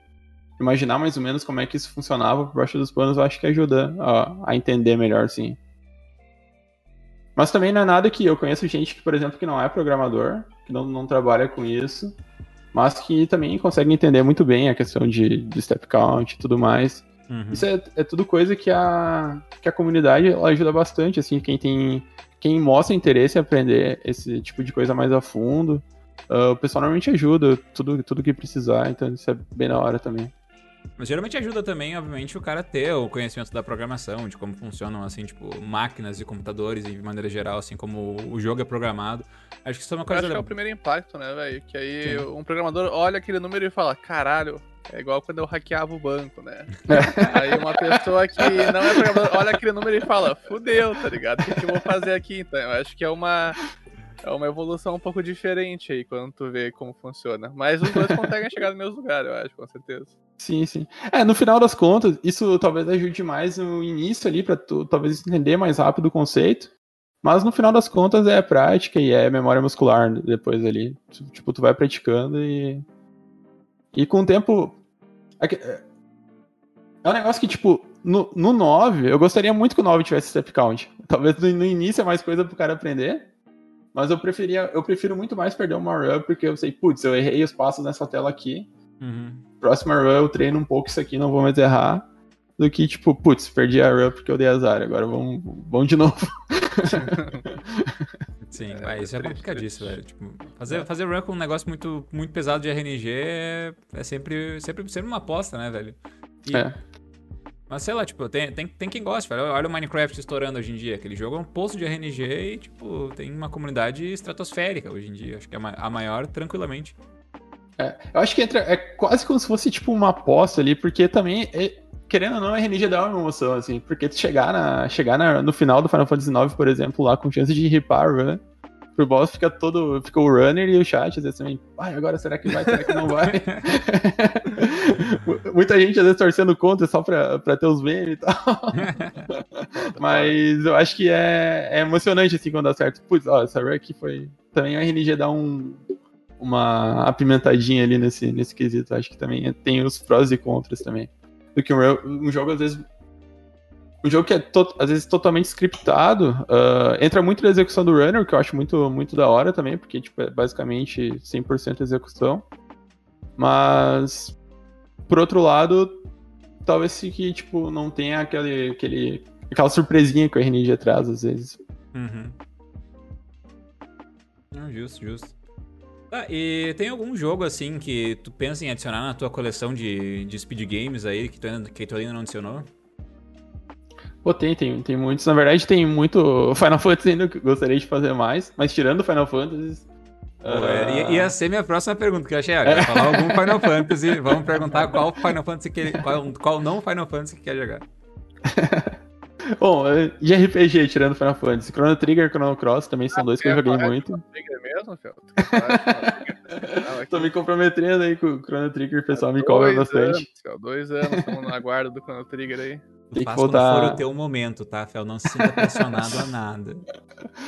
imaginar mais ou menos como é que isso funcionava por baixo dos panos, eu acho que ajuda a, a entender melhor, sim. Mas também não é nada que eu conheço gente que, por exemplo, que não é programador, que não, não trabalha com isso, mas que também consegue entender muito bem a questão de, de step count e tudo mais. Uhum. Isso é, é tudo coisa que a, que a comunidade ela ajuda bastante, assim, quem tem. Quem mostra interesse em aprender esse tipo de coisa mais a fundo, ah, o pessoal normalmente ajuda tudo, tudo que precisar, então isso é bem na hora também. Mas geralmente ajuda também, obviamente, o cara ter o conhecimento da programação, de como funcionam, assim, tipo, máquinas e computadores de maneira geral, assim, como o jogo é programado. Acho que isso é uma Eu coisa. acho que é o primeiro impacto, né, velho? Que aí Sim. um programador olha aquele número e fala, caralho, é igual quando eu hackeava o banco, né? [LAUGHS] aí uma pessoa que não é programador olha aquele número e fala, fudeu, tá ligado? O que, que eu vou fazer aqui? Então, eu acho que é uma. É uma evolução um pouco diferente aí quando tu vê como funciona. Mas os dois conseguem chegar no mesmo lugar, eu acho, com certeza. Sim, sim. É, no final das contas, isso talvez ajude mais no início ali, pra tu talvez entender mais rápido o conceito. Mas no final das contas é prática e é memória muscular depois ali. Tipo, tu vai praticando e. E com o tempo. É que- é um negócio que, tipo, no, no 9, eu gostaria muito que o 9 tivesse step count. Talvez no início é mais coisa pro cara aprender. Mas eu preferia, eu prefiro muito mais perder uma run, porque eu sei, putz, eu errei os passos nessa tela aqui Uhum. próxima run eu treino um pouco isso aqui, não vou mais errar. Do que, tipo, putz, perdi a run porque eu dei azar, agora vamos, vamos de novo. [LAUGHS] Sim, É, mas isso é complicadíssimo, velho. Tipo, fazer, fazer run com um negócio muito, muito pesado de RNG é, é sempre, sempre, sempre uma aposta, né, velho? E, É. Mas sei lá, tipo, tem, tem, tem quem gosta. Olha o Minecraft estourando hoje em dia. Aquele jogo é um posto de RNG e, tipo, tem uma comunidade estratosférica hoje em dia. Acho que é a maior, tranquilamente. É, eu acho que entra. É quase como se fosse, tipo, uma aposta ali, porque também. É, querendo ou não, a RNG dá uma emoção, assim. Porque tu chegar, na, chegar na, no final do Final Fantasy IX, por exemplo, lá com chance de ripar run, pro boss fica todo. Fica o runner e o chat, às vezes também. Ai, agora será que vai? Será que não vai? [LAUGHS] Muita gente às vezes torcendo contra só pra, pra ter os memes e tal. [LAUGHS] Mas eu acho que é, é emocionante assim quando dá certo. Putz, ó, essa run aqui foi. Também a RNG dá um, uma apimentadinha ali nesse, nesse quesito. Acho que também tem os prós e contras também. Do que um, um jogo, às vezes. Um jogo que é às vezes totalmente scriptado, uh, entra muito na execução do runner, que eu acho muito, muito da hora também, porque tipo, é basicamente 100% execução. Mas, por outro lado, talvez que tipo, não tenha aquele, aquele, aquela surpresinha que o RNG traz às vezes. Uhum. Não, justo, justo. Ah, e tem algum jogo assim que tu pensa em adicionar na tua coleção de, de speed games aí que tu, ainda, que tu ainda não adicionou? Pô, tem, tem, tem muitos. Na verdade, tem muito Final Fantasy ainda que eu gostaria de fazer mais, mas tirando Final Fantasy. Pô, uh... ia, ia, ser minha próxima pergunta, que eu achei, ah, falar algum Final Fantasy, vamos perguntar qual Final Fantasy que qual, qual não Final Fantasy que quer jogar. [LAUGHS] Bom, de RPG, tirando Final Fantasy, Chrono Trigger e Chrono Cross também são ah, dois que eu joguei muito. Chrono Trigger mesmo, Fel? [LAUGHS] Tô me comprometendo aí com o Chrono Trigger, o pessoal me cobra bastante. Anos, dois anos, estamos na guarda do Chrono Trigger aí. Que voltar... quando for o teu momento, tá, Fel? Não se sinta pressionado a nada.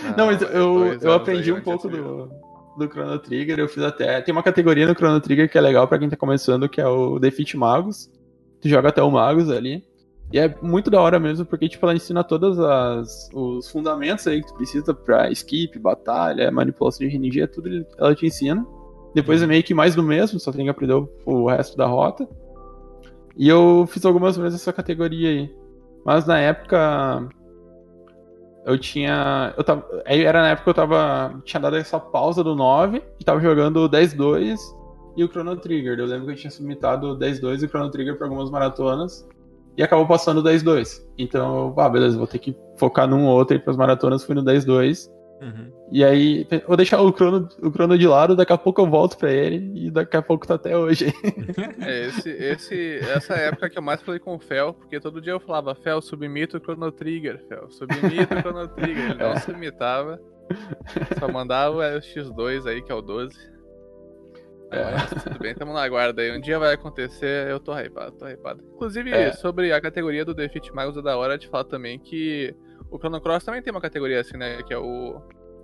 Não, Não mas eu, eu aprendi um pouco do, do Chrono Trigger, eu fiz até... Tem uma categoria no Chrono Trigger que é legal pra quem tá começando, que é o Defeat Magos. Tu joga até o Magos ali. E é muito da hora mesmo, porque tipo, ela ensina todos os fundamentos aí que tu precisa pra skip, batalha, manipulação de RNG, tudo ela te ensina. Depois é meio que mais do mesmo, só tem que aprender o, o resto da rota. E eu fiz algumas vezes essa categoria aí. Mas na época. Eu tinha. Eu tava, era na época que eu tava. Tinha dado essa pausa do 9 e tava jogando o 10-2 e o Chrono Trigger. Eu lembro que eu tinha submitado o 10-2 e o Chrono Trigger pra algumas maratonas e acabou passando o 10-2. Então, ah, beleza, vou ter que focar num ou outro e pras maratonas fui no 10-2. Uhum. E aí, vou deixar o crono, o crono de lado, daqui a pouco eu volto pra ele e daqui a pouco tá até hoje. [LAUGHS] é, esse, esse, essa época que eu mais falei com o Fel, porque todo dia eu falava, Fel, submita o Chrono Trigger, Fel, submita o Chrono Trigger. Ele não é. submitava, só mandava o X2 aí, que é o 12. É. tudo bem, tamo na guarda aí. Um dia vai acontecer, eu tô hypado, tô hypado. Inclusive, é. sobre a categoria do Defeat Magos é da hora de falar também que o Chrono Cross também tem uma categoria assim, né? Que é o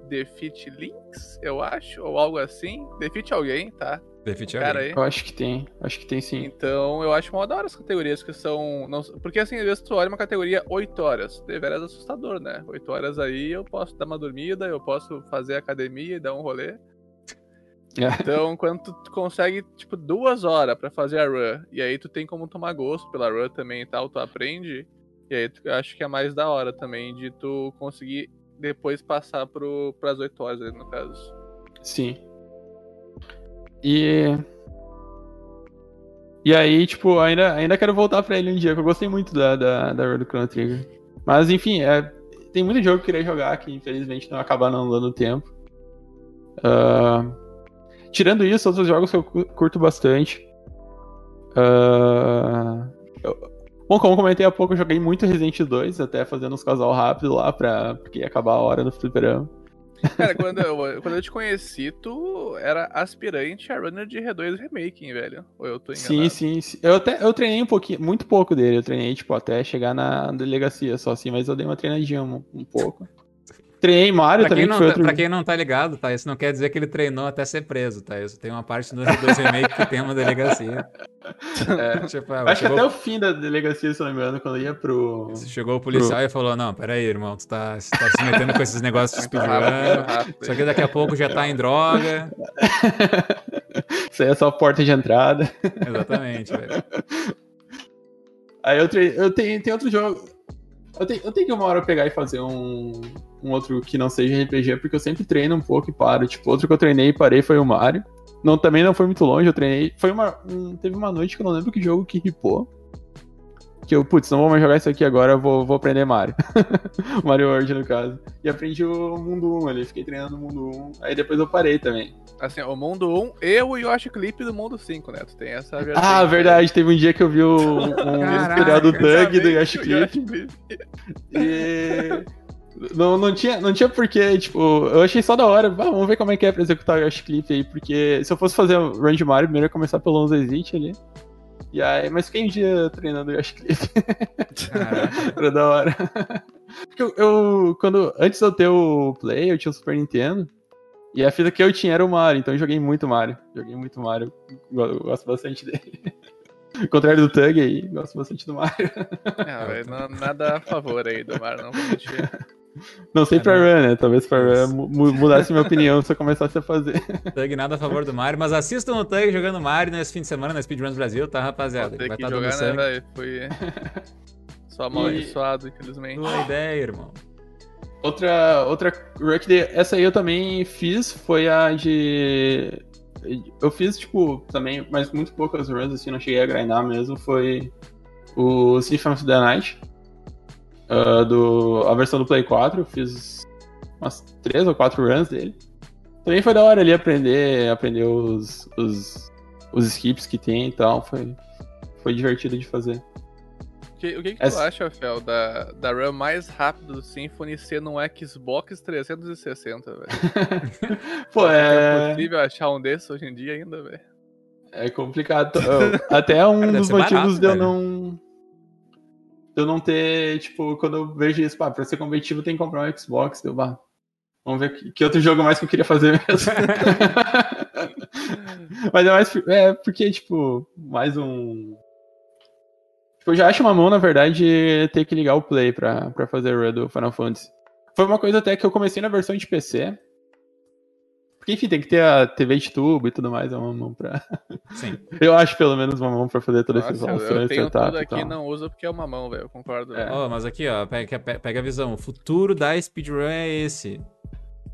Defeat Links, eu acho, ou algo assim. Defeat alguém, tá? Defeat alguém. Aí. Eu acho que tem, acho que tem sim. Então, eu acho uma da hora as categorias que são. Não... Porque assim, às vezes tu olha uma categoria 8 horas. Deveras assustador, né? 8 horas aí eu posso dar uma dormida, eu posso fazer academia e dar um rolê. É. Então, quando tu consegue, tipo, duas horas para fazer a run, e aí tu tem como tomar gosto pela run também e tal, tu aprende, e aí eu acho que é mais da hora também de tu conseguir depois passar pro, pras oito horas, no caso. Sim. E. E aí, tipo, ainda, ainda quero voltar pra ele um dia, que eu gostei muito da, da, da do Chrono Trigger. Mas, enfim, é, tem muito jogo que eu queria jogar que infelizmente não acaba não dando tempo. Uh, Tirando isso, outros jogos que eu curto bastante. Uh... Eu... Bom, como comentei há pouco, eu joguei muito Resident 2, até fazendo uns casal rápido lá, pra... porque ia acabar a hora no fliperama. Cara, [LAUGHS] quando eu, quando eu te conheci, tu era aspirante a runner de R2 Remake, velho. Ou eu tô enganado? Sim, sim, sim. Eu, até, eu treinei um pouquinho, muito pouco dele. Eu treinei, tipo, até chegar na delegacia só assim, mas eu dei uma treinadinha um, um pouco. Treinei Mario pra também, que foi tá, outro... Pra quem não tá ligado, tá? Isso não quer dizer que ele treinou até ser preso, tá? Isso tem uma parte do, remake que tem uma delegacia. É, [LAUGHS] tipo, ah, Acho chegou... que até o fim da delegacia, se não me engano, quando ia pro... Chegou o policial pro... e falou, não, peraí, irmão, tu tá, tu tá se metendo com esses [LAUGHS] negócios de speedrun, só que daqui a pouco já tá em droga. [LAUGHS] Isso aí é só porta de entrada. Exatamente, velho. Aí eu, tre... eu tenho, tem outro jogo... Eu tenho, eu tenho que uma hora pegar e fazer um, um outro que não seja RPG, porque eu sempre treino um pouco e paro. Tipo, outro que eu treinei e parei foi o Mario. Não, também não foi muito longe, eu treinei. Foi uma. Um, teve uma noite que eu não lembro que jogo que ripou. que eu, putz, não vou mais jogar isso aqui agora, eu vou, vou aprender Mario. [LAUGHS] Mario World, no caso. E aprendi o mundo 1 ali, fiquei treinando o mundo 1, aí depois eu parei também. Assim, o mundo 1 e o Yoshi Clip do mundo 5, né? Tu tem essa Ah, verdade, teve um dia que eu vi o, um tutorial do Doug do Yoshi Clip. E... Não, não, tinha, não tinha porquê, tipo, eu achei só da hora. Ah, vamos ver como é que é pra executar o Yoshi Clip aí, porque se eu fosse fazer o Run de Mario, primeiro ia começar pelo 11 Exit ali. E aí, mas fiquei um dia treinando o Yoshi Clip. [LAUGHS] Era da hora. Porque eu, eu, quando, antes de eu ter o Play, eu tinha o Super Nintendo. E a fita que eu tinha era o Mario, então eu joguei muito Mario. Joguei muito Mario. Eu gosto bastante dele. Ao contrário do Tug aí, gosto bastante do Mario. Véio, não, nada a favor aí do Mario, não vou mentir. Não sei é, pra run, né? Talvez pra run mudasse minha opinião se eu começasse a fazer. [LAUGHS] Tug nada a favor do Mario, mas assistam o Tug jogando Mario nesse fim de semana na Speedruns Brasil, tá, rapaziada? Vai estar tá jogar, né, velho? Foi [LAUGHS] só amaldiçoado, infelizmente. Boa ideia, irmão. Outra, outra run que essa aí eu também fiz foi a de... Eu fiz, tipo, também, mas muito poucas runs, assim, não cheguei a grindar mesmo, foi o Symphony of the Night uh, do, a versão do Play 4, eu fiz umas 3 ou 4 runs dele. Também foi da hora ali aprender, aprender os, os, os skips que tem e tal, foi, foi divertido de fazer. O que, o que, que Essa... tu acha, Fel, da, da run mais rápida do Symphony ser no Xbox 360, velho? [LAUGHS] Pô, é... é possível achar um desses hoje em dia ainda, velho? É complicado. Até um dos motivos barato, de eu velho. não eu não ter, tipo, quando eu vejo isso, pá, pra ser competitivo tem que comprar um Xbox, deu, bah, vamos ver que, que, outro jogo mais que eu queria fazer mesmo. [LAUGHS] Mas é mais, é porque, tipo, mais um... Tipo, eu já acho uma mão, na verdade, ter que ligar o Play pra, pra fazer o do Final Fantasy. Foi uma coisa até que eu comecei na versão de PC, porque, enfim, tem que ter a TV de tubo e tudo mais, é uma mão pra. [LAUGHS] Sim. eu acho pelo menos uma mão pra fazer toda essa instalação Eu tenho tudo aqui não uso porque é uma mão, velho, eu concordo. É. Oh, mas aqui, ó, pega, pega a visão. O futuro da speedrun é esse.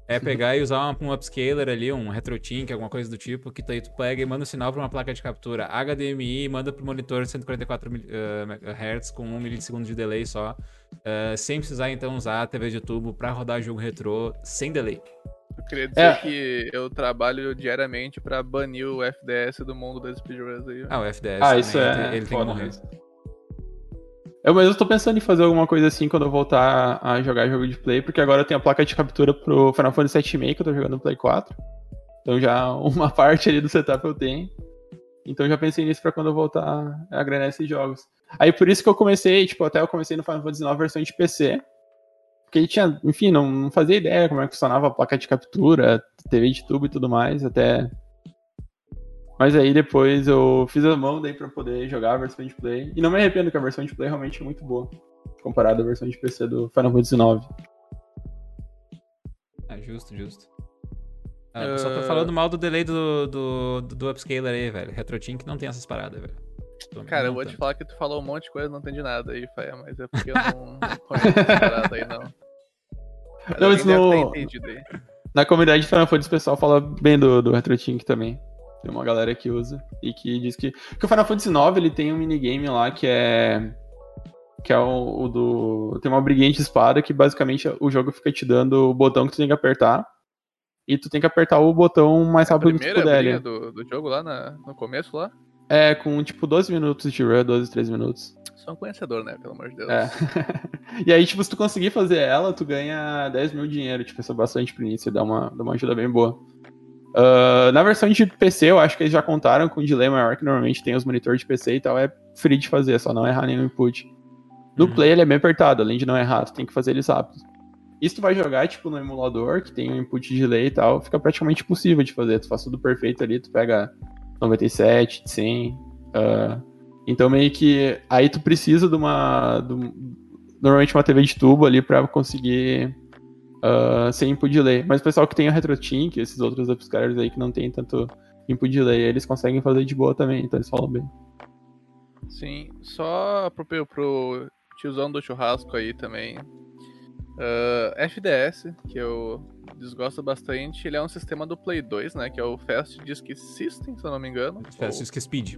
É [LAUGHS] pegar e usar um, um upscaler ali, um RetroTink, alguma coisa do tipo, que tu, tu pega e manda o um sinal para uma placa de captura HDMI e manda pro monitor 144 uh, Hz com 1 milissegundo de delay só, uh, sem precisar então usar a TV de tubo para rodar jogo retrô sem delay. Eu queria dizer é. que eu trabalho diariamente pra banir o FDS do mundo das speedruns aí. Ah, o FDS. Ah, isso é. Ele, tem que morrer. Eu mesmo tô pensando em fazer alguma coisa assim quando eu voltar a jogar jogo de play, porque agora eu tenho a placa de captura pro Final Fantasy VII que eu tô jogando no Play 4. Então já [LAUGHS] uma parte ali do setup eu tenho. Então já pensei nisso pra quando eu voltar a granar esses jogos. Aí por isso que eu comecei, tipo, até eu comecei no Final Fantasy IX versão de PC. Porque ele tinha, enfim, não, não fazia ideia como é que funcionava a placa de captura, TV de tubo e tudo mais, até. Mas aí depois eu fiz a mão daí pra poder jogar a versão de play. E não me arrependo que a versão de play realmente é muito boa. Comparada à versão de PC do Final Fantasy IX. É justo, justo. Ah, uh... Só tô falando mal do delay do, do, do, do upscaler aí, velho. RetroTink não tem essas paradas, velho. Cara, eu vou te falar que tu falou um monte de coisa, não entendi nada aí, Faia, mas é porque eu não, não conheço essa parada aí, não. Mas não, mas no... Na comunidade Final Fantasy, o pessoal fala bem do, do RetroTink também. Tem uma galera que usa e que diz que... Que o Final Fantasy IX, ele tem um minigame lá que é... Que é o, o do... Tem uma briguente espada que basicamente o jogo fica te dando o botão que tu tem que apertar e tu tem que apertar o botão mais rápido que tu puder. Do, do jogo lá na, no começo lá? É, com tipo 12 minutos de run, 12, 13 minutos. Sou um conhecedor, né? Pelo amor de Deus. É. [LAUGHS] e aí, tipo, se tu conseguir fazer ela, tu ganha 10 mil dinheiro. Tipo, isso é bastante pro início, dá uma, dá uma ajuda bem boa. Uh, na versão de PC, eu acho que eles já contaram com um delay maior, que normalmente tem os monitores de PC e tal, é free de fazer, só não errar nenhum input. No uhum. Play ele é bem apertado, além de não errar, tu tem que fazer eles rápidos. E se tu vai jogar, tipo, no emulador, que tem um input de delay e tal, fica praticamente impossível de fazer. Tu faz tudo perfeito ali, tu pega 97, 100. Uh, então meio que aí tu precisa de uma. De, normalmente uma TV de tubo ali pra conseguir uh, sem input delay. Mas o pessoal que tem o RetroTink, esses outros upscalers aí que não tem tanto input delay, eles conseguem fazer de boa também, então eles falam bem. Sim, só pro, pro tiozão do churrasco aí também. Uh, FDS, que eu desgosto bastante, ele é um sistema do Play 2, né? Que é o Fast Disk System, se eu não me engano. Fast Disk Speed.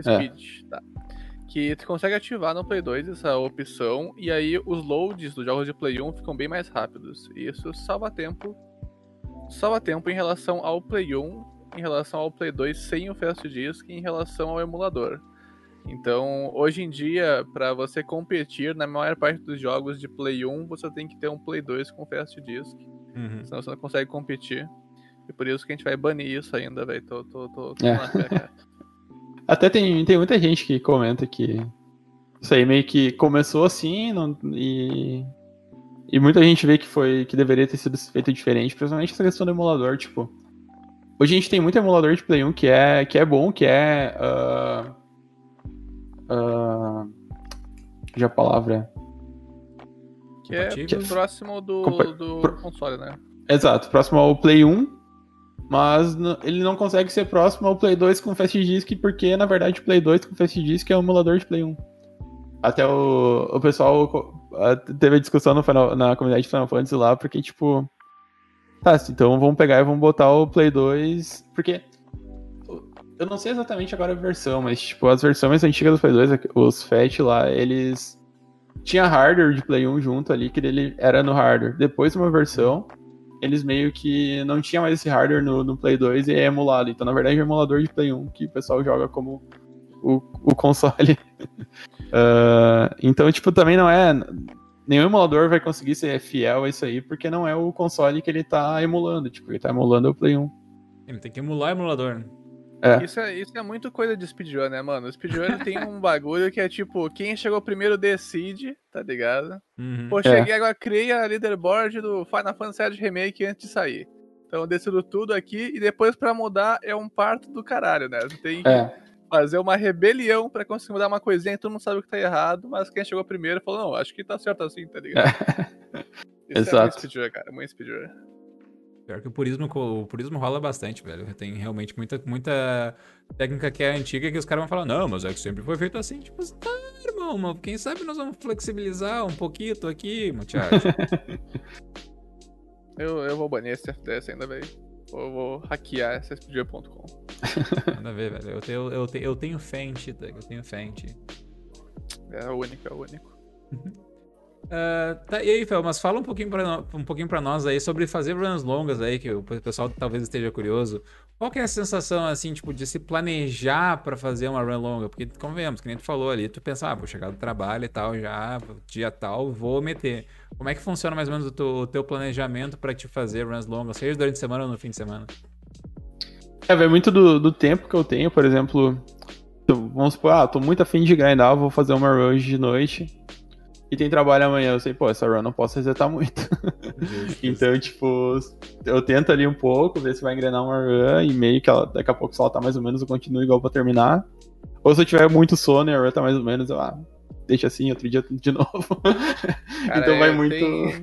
Speed, é. tá. que tu consegue ativar no Play 2 essa opção e aí os loads dos jogos de Play 1 ficam bem mais rápidos. E isso salva tempo. Salva tempo em relação ao Play 1, em relação ao Play 2 sem o Fast Disk e em relação ao emulador. Então, hoje em dia, para você competir na maior parte dos jogos de Play 1, você tem que ter um Play 2 com Fast Disk. Uhum. Senão você não consegue competir. E por isso que a gente vai banir isso ainda, velho. Tô, tô, tô, tô É. [LAUGHS] Até tem, tem muita gente que comenta que isso aí meio que começou assim não- e. E muita gente vê que foi que deveria ter sido feito diferente, principalmente essa questão do emulador, tipo. Hoje a gente tem muito emulador de Play 1 que é, que é bom, que é. ah, ah, já a palavra. Que é próximo do, Compa- do pro- console, né? Exato, próximo ao Play 1, mas n- ele não consegue ser próximo ao Play 2 com Fast Disk, porque na verdade o Play 2 com Fast Disk é um emulador de Play 1. Até o, o pessoal co- teve a discussão no Final- na comunidade de Final Fantasy lá, porque tipo. Tá, então vamos pegar e vamos botar o Play 2. Porque. Eu não sei exatamente agora a versão, mas tipo, as versões antigas do Play 2, os FAT lá, eles. Tinha hardware de Play 1 junto ali, que ele era no hardware. Depois de uma versão, eles meio que não tinha mais esse hardware no, no Play 2 e é emulado. Então, na verdade, é um emulador de Play 1 que o pessoal joga como o, o [LAUGHS] console. [LAUGHS] Ah, então, tipo, também não é. Nenhum emulador vai conseguir ser fiel a isso aí, porque não é o console que ele tá emulando. Tipo, ele tá emulando o Play 1. Ele tem que emular o emulador. né? É. Isso é, isso é muito coisa de speedrun, né, mano? O speedrun tem um bagulho que é tipo, quem chegou primeiro decide, tá ligado? Uhum. Pô, cheguei agora, criei a leaderboard do Final Fantasy VII Remake antes de sair. Então eu decido tudo aqui e depois pra mudar é um parto do caralho, né? Você tem que É. fazer uma rebelião pra conseguir mudar uma coisinha e todo mundo sabe o que tá errado, mas quem chegou primeiro falou, não, acho que tá certo assim, tá ligado? [LAUGHS] Isso é Exato. muito speedrun, cara, muito speedrun. Pior que o purismo, o purismo rola bastante, velho. Tem realmente muita, muita técnica que é antiga que os caras vão falar, não, mas é que sempre foi feito assim. Tipo, tá, irmão, mas quem sabe nós vamos flexibilizar um pouquinho aqui, muchacho. [LAUGHS] Eu, eu vou banir esse FPS ainda, velho. Eu vou hackear sspeedrun.com. [LAUGHS] Nada a ver, velho. Eu tenho, eu tenho, eu tenho fé em ti, Tug, eu tenho fé em ti. É o único, é o único. [LAUGHS] Ah, tá, e aí, Fel, mas fala um pouquinho, no- um pouquinho pra nós aí sobre fazer runs longas aí, que o pessoal talvez esteja curioso. Qual que é a sensação, assim, tipo, de se planejar pra fazer uma run longa? Porque, convenhamos, que nem tu falou ali, tu pensa, ah, vou chegar do trabalho e tal, já, dia tal, vou meter. Como é que funciona mais ou menos o teu, o teu planejamento pra te fazer runs longas, seja durante a semana ou no fim de semana? É, vai muito do, do tempo que eu tenho, por exemplo. Vamos supor, ah, tô muito afim de grindar, vou fazer uma run de noite. E tem trabalho amanhã, eu sei, pô, essa run não posso resetar muito. [LAUGHS] Então, tipo, eu tento ali um pouco, ver se vai engrenar uma run e meio que ela, daqui a pouco, se ela tá mais ou menos, eu continuo igual pra terminar. Ou se eu tiver muito sono e a run tá mais ou menos, eu, ah, deixa assim, outro dia de novo. [LAUGHS] Cara, então vai é, muito. Tem,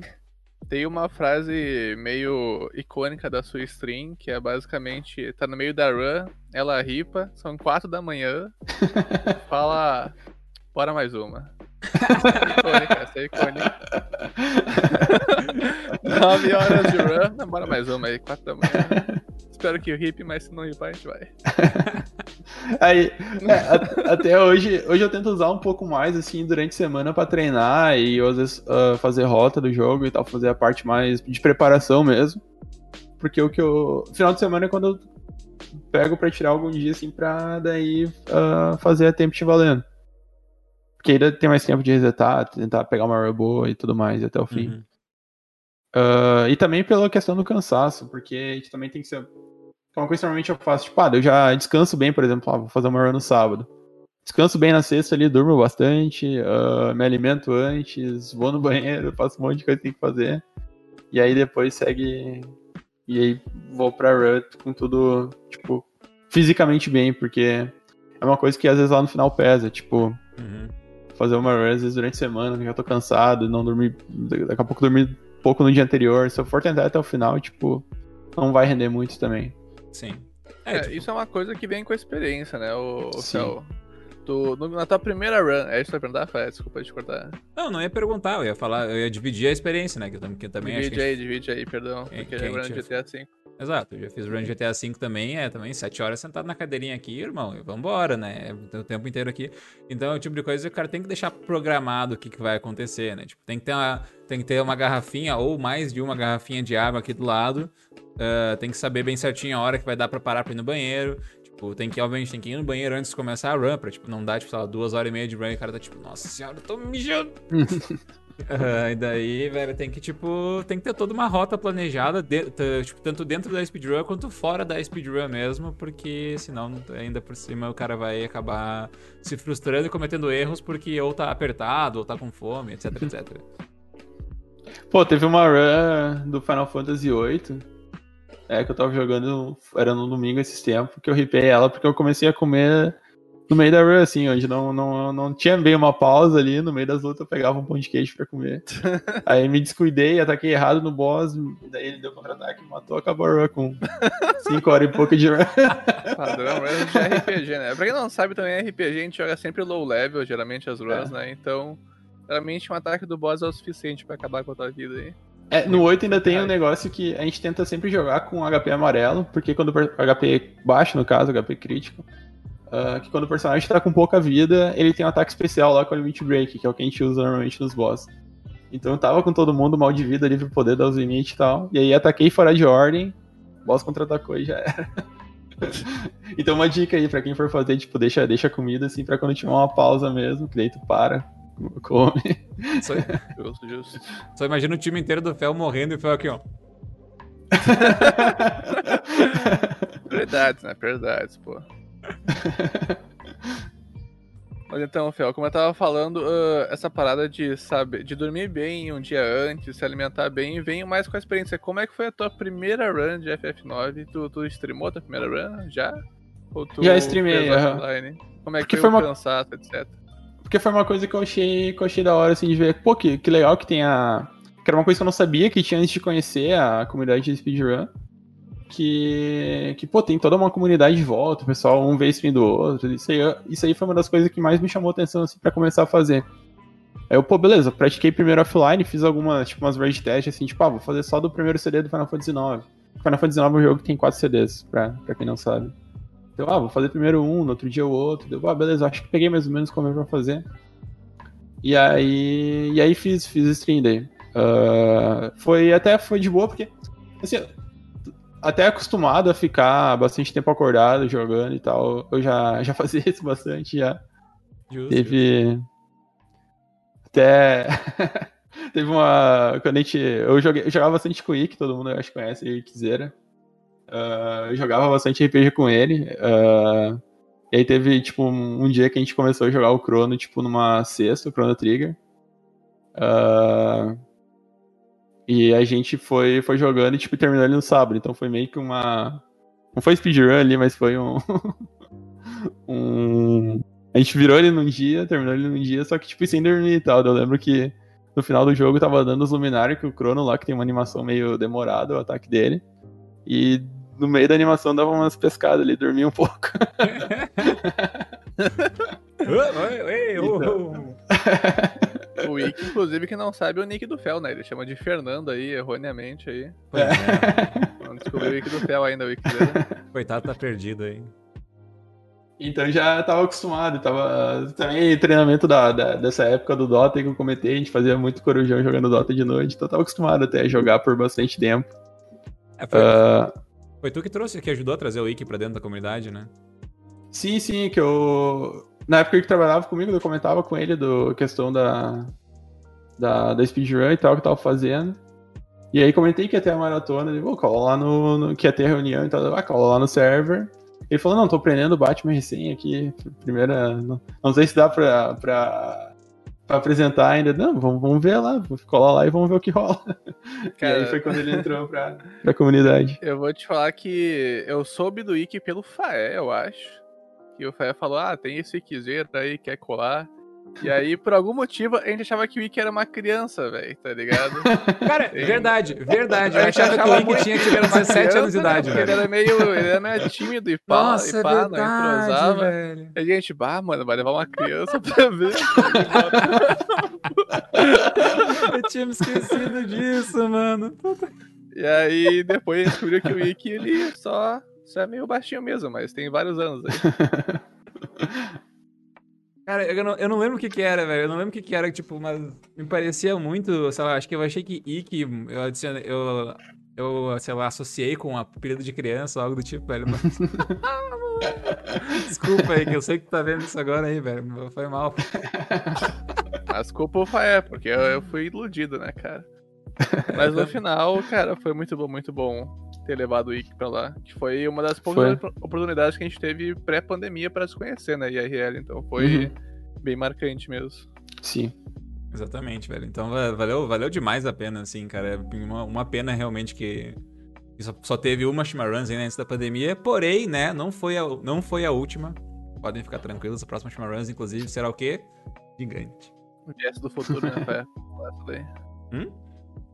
tem uma frase meio icônica da sua stream, que é basicamente, tá no meio da run, ela ripa, são quatro da manhã, [LAUGHS] fala, bora mais uma. Icônica, essa é icônica. Nove horas de run, não, bora mais uma aí, quatro da manhã. Espero que hip, mas se não ripar, a gente vai. [LAUGHS] Aí, é, até hoje, hoje eu tento usar um pouco mais, assim, durante a semana pra treinar e às vezes ah, fazer rota do jogo e tal, fazer a parte mais de preparação mesmo. Porque o que eu. Final de semana é quando eu pego pra tirar algum dia, assim, pra daí ah, fazer a tempo te valendo. Porque ainda tem mais tempo de resetar, tentar pegar uma run boa e tudo mais até o fim. Uhum. Ah, e também pela questão do cansaço, porque a gente também tem que ser. É uma coisa que normalmente eu faço, tipo, ah, eu já descanso bem, por exemplo, ah, vou fazer uma run no sábado. Descanso bem na sexta ali, durmo bastante, ah, me alimento antes, vou no [LAUGHS] banheiro, faço um monte de coisa que tem que fazer. E aí depois segue. E aí vou pra run com tudo, tipo, fisicamente bem, porque é uma coisa que às vezes lá no final pesa, tipo, Uhum. Fazer uma run às vezes durante a semana, que eu já tô cansado, não dormir, daqui a pouco dormir pouco no dia anterior. Se eu for tentar até o final, tipo, não vai render muito também. Sim. É, tipo, isso é uma coisa que vem com a experiência, né, o Sim. Fel? Tu, no- na tua primeira run, é isso que vai perguntar, Fé? Desculpa te cortar. Não, não ia perguntar, eu ia falar, eu ia dividir a experiência, né? Que eu, que eu também divide aí, divide aí, perdão. Porque quem run tira- GTA V. Exato, eu já fiz run GTA V também, é também 7 horas sentado na cadeirinha aqui, irmão, e vambora, né? O tempo inteiro aqui. Então é o tipo de coisa que o cara tem que deixar programado o que, que vai acontecer, né? Tipo, tem que ter uma, tem que ter uma garrafinha ou mais de uma garrafinha de água aqui do lado. Uh, tem que saber bem certinho a hora que vai dar pra parar pra ir no banheiro. Tipo, tem que, obviamente, tem que ir no banheiro antes de começar a run, pra, tipo, não dar, tipo, sei lá, duas horas e meia de run e o cara tá tipo, nossa senhora, eu tô mijando. [LAUGHS] Uh, e daí, velho, tem que, tipo, tem que ter toda uma rota planejada, de, tipo, tanto dentro da speedrun quanto fora da speedrun mesmo, porque senão, ainda por cima, o cara vai acabar se frustrando e cometendo erros porque ou tá apertado, ou tá com fome, etc, etc. Pô, teve uma run do Final Fantasy VIII, é, que eu tava jogando, era no domingo esses tempos, que eu ripei ela porque eu comecei a comer no meio da run, assim, onde não, não, não tinha bem uma pausa ali, no meio das lutas eu pegava um pão de queijo pra comer. [LAUGHS] Aí me descuidei, ataquei errado no boss, daí ele deu contra-ataque, matou, acabou a run com 5 horas e pouco de run. [LAUGHS] Padrão mesmo de RPG, né? Pra quem não sabe também, RPG a gente joga sempre low level, geralmente as runs, é. né? Então, geralmente um ataque do boss é o suficiente pra acabar com a tua vida aí. É, no 8 ainda tem um negócio que a gente tenta sempre jogar com HP amarelo, porque quando o HP baixo, no caso, HP crítico, Uh, que quando o personagem tá com pouca vida, ele tem um ataque especial lá com o Limit Break, que é o que a gente usa normalmente nos boss. Então eu tava com todo mundo mal de vida ali pro poder dar os limites e tal. E aí ataquei fora de ordem, boss contra-atacou e já era. [LAUGHS] então uma dica aí pra quem for fazer, tipo, deixa, deixa a comida assim pra quando tiver uma pausa mesmo, que daí tu para, come. Só, justo, justo. Só imagina o time inteiro do Fel morrendo e o Fel aqui, ó. verdade, né? Verdade, pô. Mas então, Fel, como eu tava falando, uh, essa parada de saber, de dormir bem um dia antes, se alimentar bem, vem mais com a experiência. Como é que foi a tua primeira run de FF9? Tu, tu streamou a tua primeira run já? Ou tu já streamei, offline? Como é que foi uma... cansaço, etc? Porque foi uma coisa que eu achei, que eu achei da hora, assim, de ver, pô, que, que legal que tem a... Que era uma coisa que eu não sabia que tinha antes de conhecer a comunidade de speedrun que, que pô, tem toda uma comunidade de volta, o pessoal um vê stream do outro. Isso aí, isso aí foi uma das coisas que mais me chamou atenção assim, pra começar a fazer. Aí eu, pô, beleza, pratiquei primeiro offline, fiz algumas, tipo, umas raid test, assim, tipo, ah, vou fazer só do primeiro CD do Final Fantasy IX. Final Fantasy IX é um jogo que tem quatro CDs, pra, pra quem não sabe. Então, ah, vou fazer primeiro um, no outro dia o outro. Deu, ah, beleza, acho que peguei mais ou menos como é pra fazer. E aí, e aí fiz, fiz stream daí. Uh, foi até foi de boa, porque, assim, até acostumado a ficar bastante tempo acordado jogando e tal. Eu já, [LAUGHS] já fazia isso bastante já. Justo, Teve. Justo. Até. [LAUGHS] Teve uma. Quando a gente. Eu, joguei, eu jogava bastante com o Ick, todo mundo acho que conhece Ickzera. Uh, eu jogava bastante RPG com ele. Uh, e aí teve, tipo, um, dia que a gente começou a jogar o Chrono, tipo, numa sexta, o Chrono Trigger. Uh, e a gente foi, foi jogando e, tipo, terminou ele no sábado. Então foi meio que uma. Não foi speedrun ali, mas foi um. [LAUGHS] um. A gente virou ele num dia, terminou ele num dia, só que, tipo, sem dormir e tal. Eu lembro que no final do jogo tava dando os luminários, que o Crono lá, que tem uma animação meio demorada, o ataque dele. E no meio da animação dava umas pescadas ali, dormia um pouco. oi, oi, então... [LAUGHS] O Wick, inclusive, que não sabe o nick do Fel, né? Ele chama de Fernando aí, erroneamente aí. Pois é. Não descobriu o nick do Fel ainda, o Wick dele. Coitado, tá perdido aí. Então já tava acostumado, tava também treinamento da, da, dessa época do Dota que eu comentei, a gente fazia muito corujão jogando Dota de noite, então tava acostumado até a jogar por bastante tempo. É, foi, uh... foi, tu que trouxe, que ajudou a trazer o Wiki pra dentro da comunidade, né? Sim, sim, que eu na época que trabalhava comigo, eu comentava com ele do questão da, da, da speedrun e tal, que eu tava fazendo. E aí comentei que ia ter a maratona, ele, vou cola lá no, no, que ia ter reunião e tal, ah, cola lá no server. Ele falou, não, tô aprendendo Batman recém aqui, primeira, não, não sei se dá pra, pra, pra apresentar ainda. Não, vamos, vamos ver lá, cola lá e vamos ver o que rola. Cara, [LAUGHS] e aí foi quando ele entrou [LAUGHS] pra, pra comunidade. Eu vou te falar que eu soube do Wiki pelo Faé, eu acho que o Faé falou: ah, tem esse Xer aí, quer colar. E aí, por algum motivo, a gente achava que o Wiki era uma criança, velho, tá ligado? [LAUGHS] Cara, e... verdade, verdade. Eu achava, achava que o Wiki tinha tipo 17 anos de idade, né? velho. Ele era meio, ele era meio tímido e pá, Nossa, e pá, é verdade, não entrosava. Velho. E a gente, bah, mano, vai levar uma criança pra ver. Eu tinha me esquecido disso, mano. E aí depois descobriu que o Ikki, ele só, só é meio baixinho mesmo, mas tem vários anos aí. [LAUGHS] Cara, eu não, eu não lembro o que que era, velho. Eu não lembro o que que era, tipo, mas me parecia muito, sei lá, acho que eu achei que Ikki, eu adicionei, eu, eu, sei lá, associei com a apelido de criança ou algo do tipo, velho. Mas... [LAUGHS] Desculpa aí, que eu sei que tu tá vendo isso agora aí, velho. Foi mal. Mas culpa é, porque eu, eu fui iludido, né, cara? Mas no [LAUGHS] final, cara, foi muito bom, muito bom ter levado o Ikki pra lá. Que foi uma das poucas Foi. oportunidades que a gente teve pré-pandemia pra se conhecer, né, IRL. Então foi Uhum. bem marcante mesmo. Sim. Exatamente, velho. Então va- valeu, valeu demais a pena, assim, cara. Uma, uma pena realmente que, só, só teve uma Shimaruns ainda antes da pandemia. Porém, né, não foi a, não foi a última. Podem ficar tranquilos, a próxima Shimaruns, inclusive, será o quê? Gigante. O Viesse do futuro, né, [LAUGHS] daí. Hum?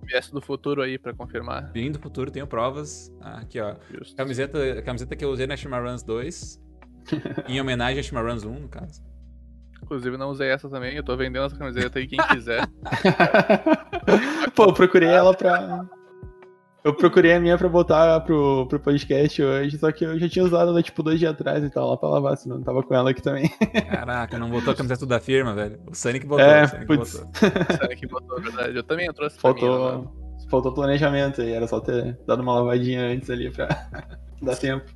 Viesse do futuro aí pra confirmar. Vim do futuro, tenho provas. Ah, aqui, ó. Justo. Camiseta, camiseta que eu usei na Shimaruns 2. [LAUGHS] em homenagem a Shimaruns 1, no caso. Inclusive não usei essa também, eu tô vendendo essa camiseta aí, quem quiser. [LAUGHS] Pô, procurei ela pra. Eu procurei a minha pra botar pro, pro podcast hoje, só que eu já tinha usado ela tipo dois dias atrás e tal, lá pra lavar, senão eu tava com ela aqui também. Caraca, não botou a camiseta da firma, velho. O Sonic botou. É, o Sonic putz. botou. Sabe que botou, verdade. Eu também trouxe pra mim, né? Faltou, faltou planejamento aí, era só ter dado uma lavadinha antes ali pra [LAUGHS] dar tempo.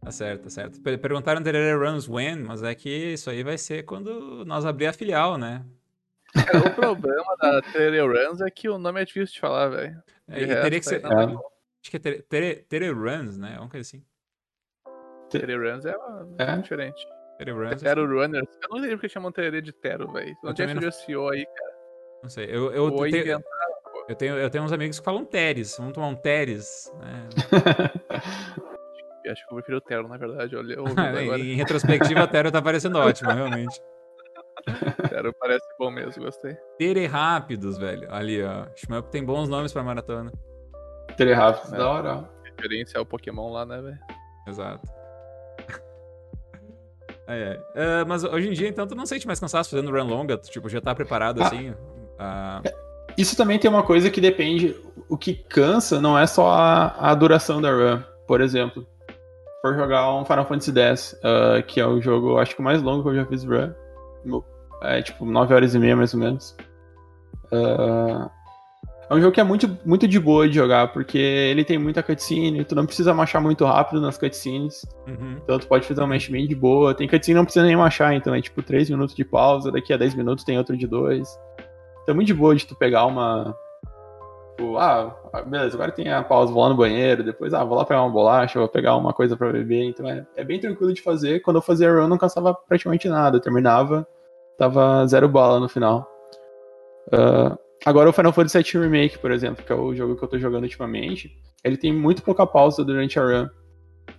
Tá certo, tá certo. Per- Perguntaram Terere Runs when, mas é que isso aí vai ser quando nós abrir a filial, né? Cara, o problema da Tere Runs é que o nome é difícil de falar, velho. É, e resto, teria que ser. É. Acho que é Tere, Tere, Tere Runs, né? Uma coisa assim. Tere Runs é, uma- É? diferente. Tere Runs. Tero Runners. Eu não sei porque chamam Tere de Tero, velho. Não Eu tinha também não- associou aí, cara. Não sei. Eu, eu, inventaram. eu, tenho, eu tenho uns amigos que falam Teres. Vamos tomar um Teres. Né? Eu [LAUGHS] Acho que eu prefiro o Tero, na verdade. Olha, [LAUGHS] em retrospectiva, a Tero tá parecendo ótimo, [LAUGHS] realmente. Tero parece bom mesmo, gostei. Tere Rápidos, velho. Ali, ó. Shmup tem bons nomes pra maratona. Tere rápido, É. da hora. ó. Referência ao Pokémon lá, né, velho? Exato. [LAUGHS] Ai, ai. Ah, mas hoje em dia, então, tu não sente mais cansaço fazendo run longa? Tu, tipo, já tá preparado Ah. assim? Ah, Isso também tem uma coisa que depende. O que cansa não é só a, a duração da run. Por exemplo, se for jogar um Final Fantasy X, ah, que é o jogo, acho que o mais longo que eu já fiz run. É tipo 9 horas e meia mais ou menos. Ah, é um jogo que é muito, muito de boa de jogar, porque ele tem muita cutscene, tu não precisa marchar muito rápido nas cutscenes. uhum. Então tu pode fazer um match bem de boa. Tem cutscene que não precisa nem machar, então é tipo 3 minutos de pausa, daqui a 10 minutos tem outro de 2. Então é muito de boa de tu pegar uma. Tipo, ah, beleza, agora tem a pausa, vou lá no banheiro, depois, ah, vou lá pegar uma bolacha, vou pegar uma coisa pra beber. Então é, é bem tranquilo de fazer. Quando eu fazia run, não cansava praticamente nada. Eu terminava, tava zero bala no final. Ah, agora o Final Fantasy VII Remake, por exemplo, que é o jogo que eu tô jogando ultimamente, ele tem muito pouca pausa durante a run.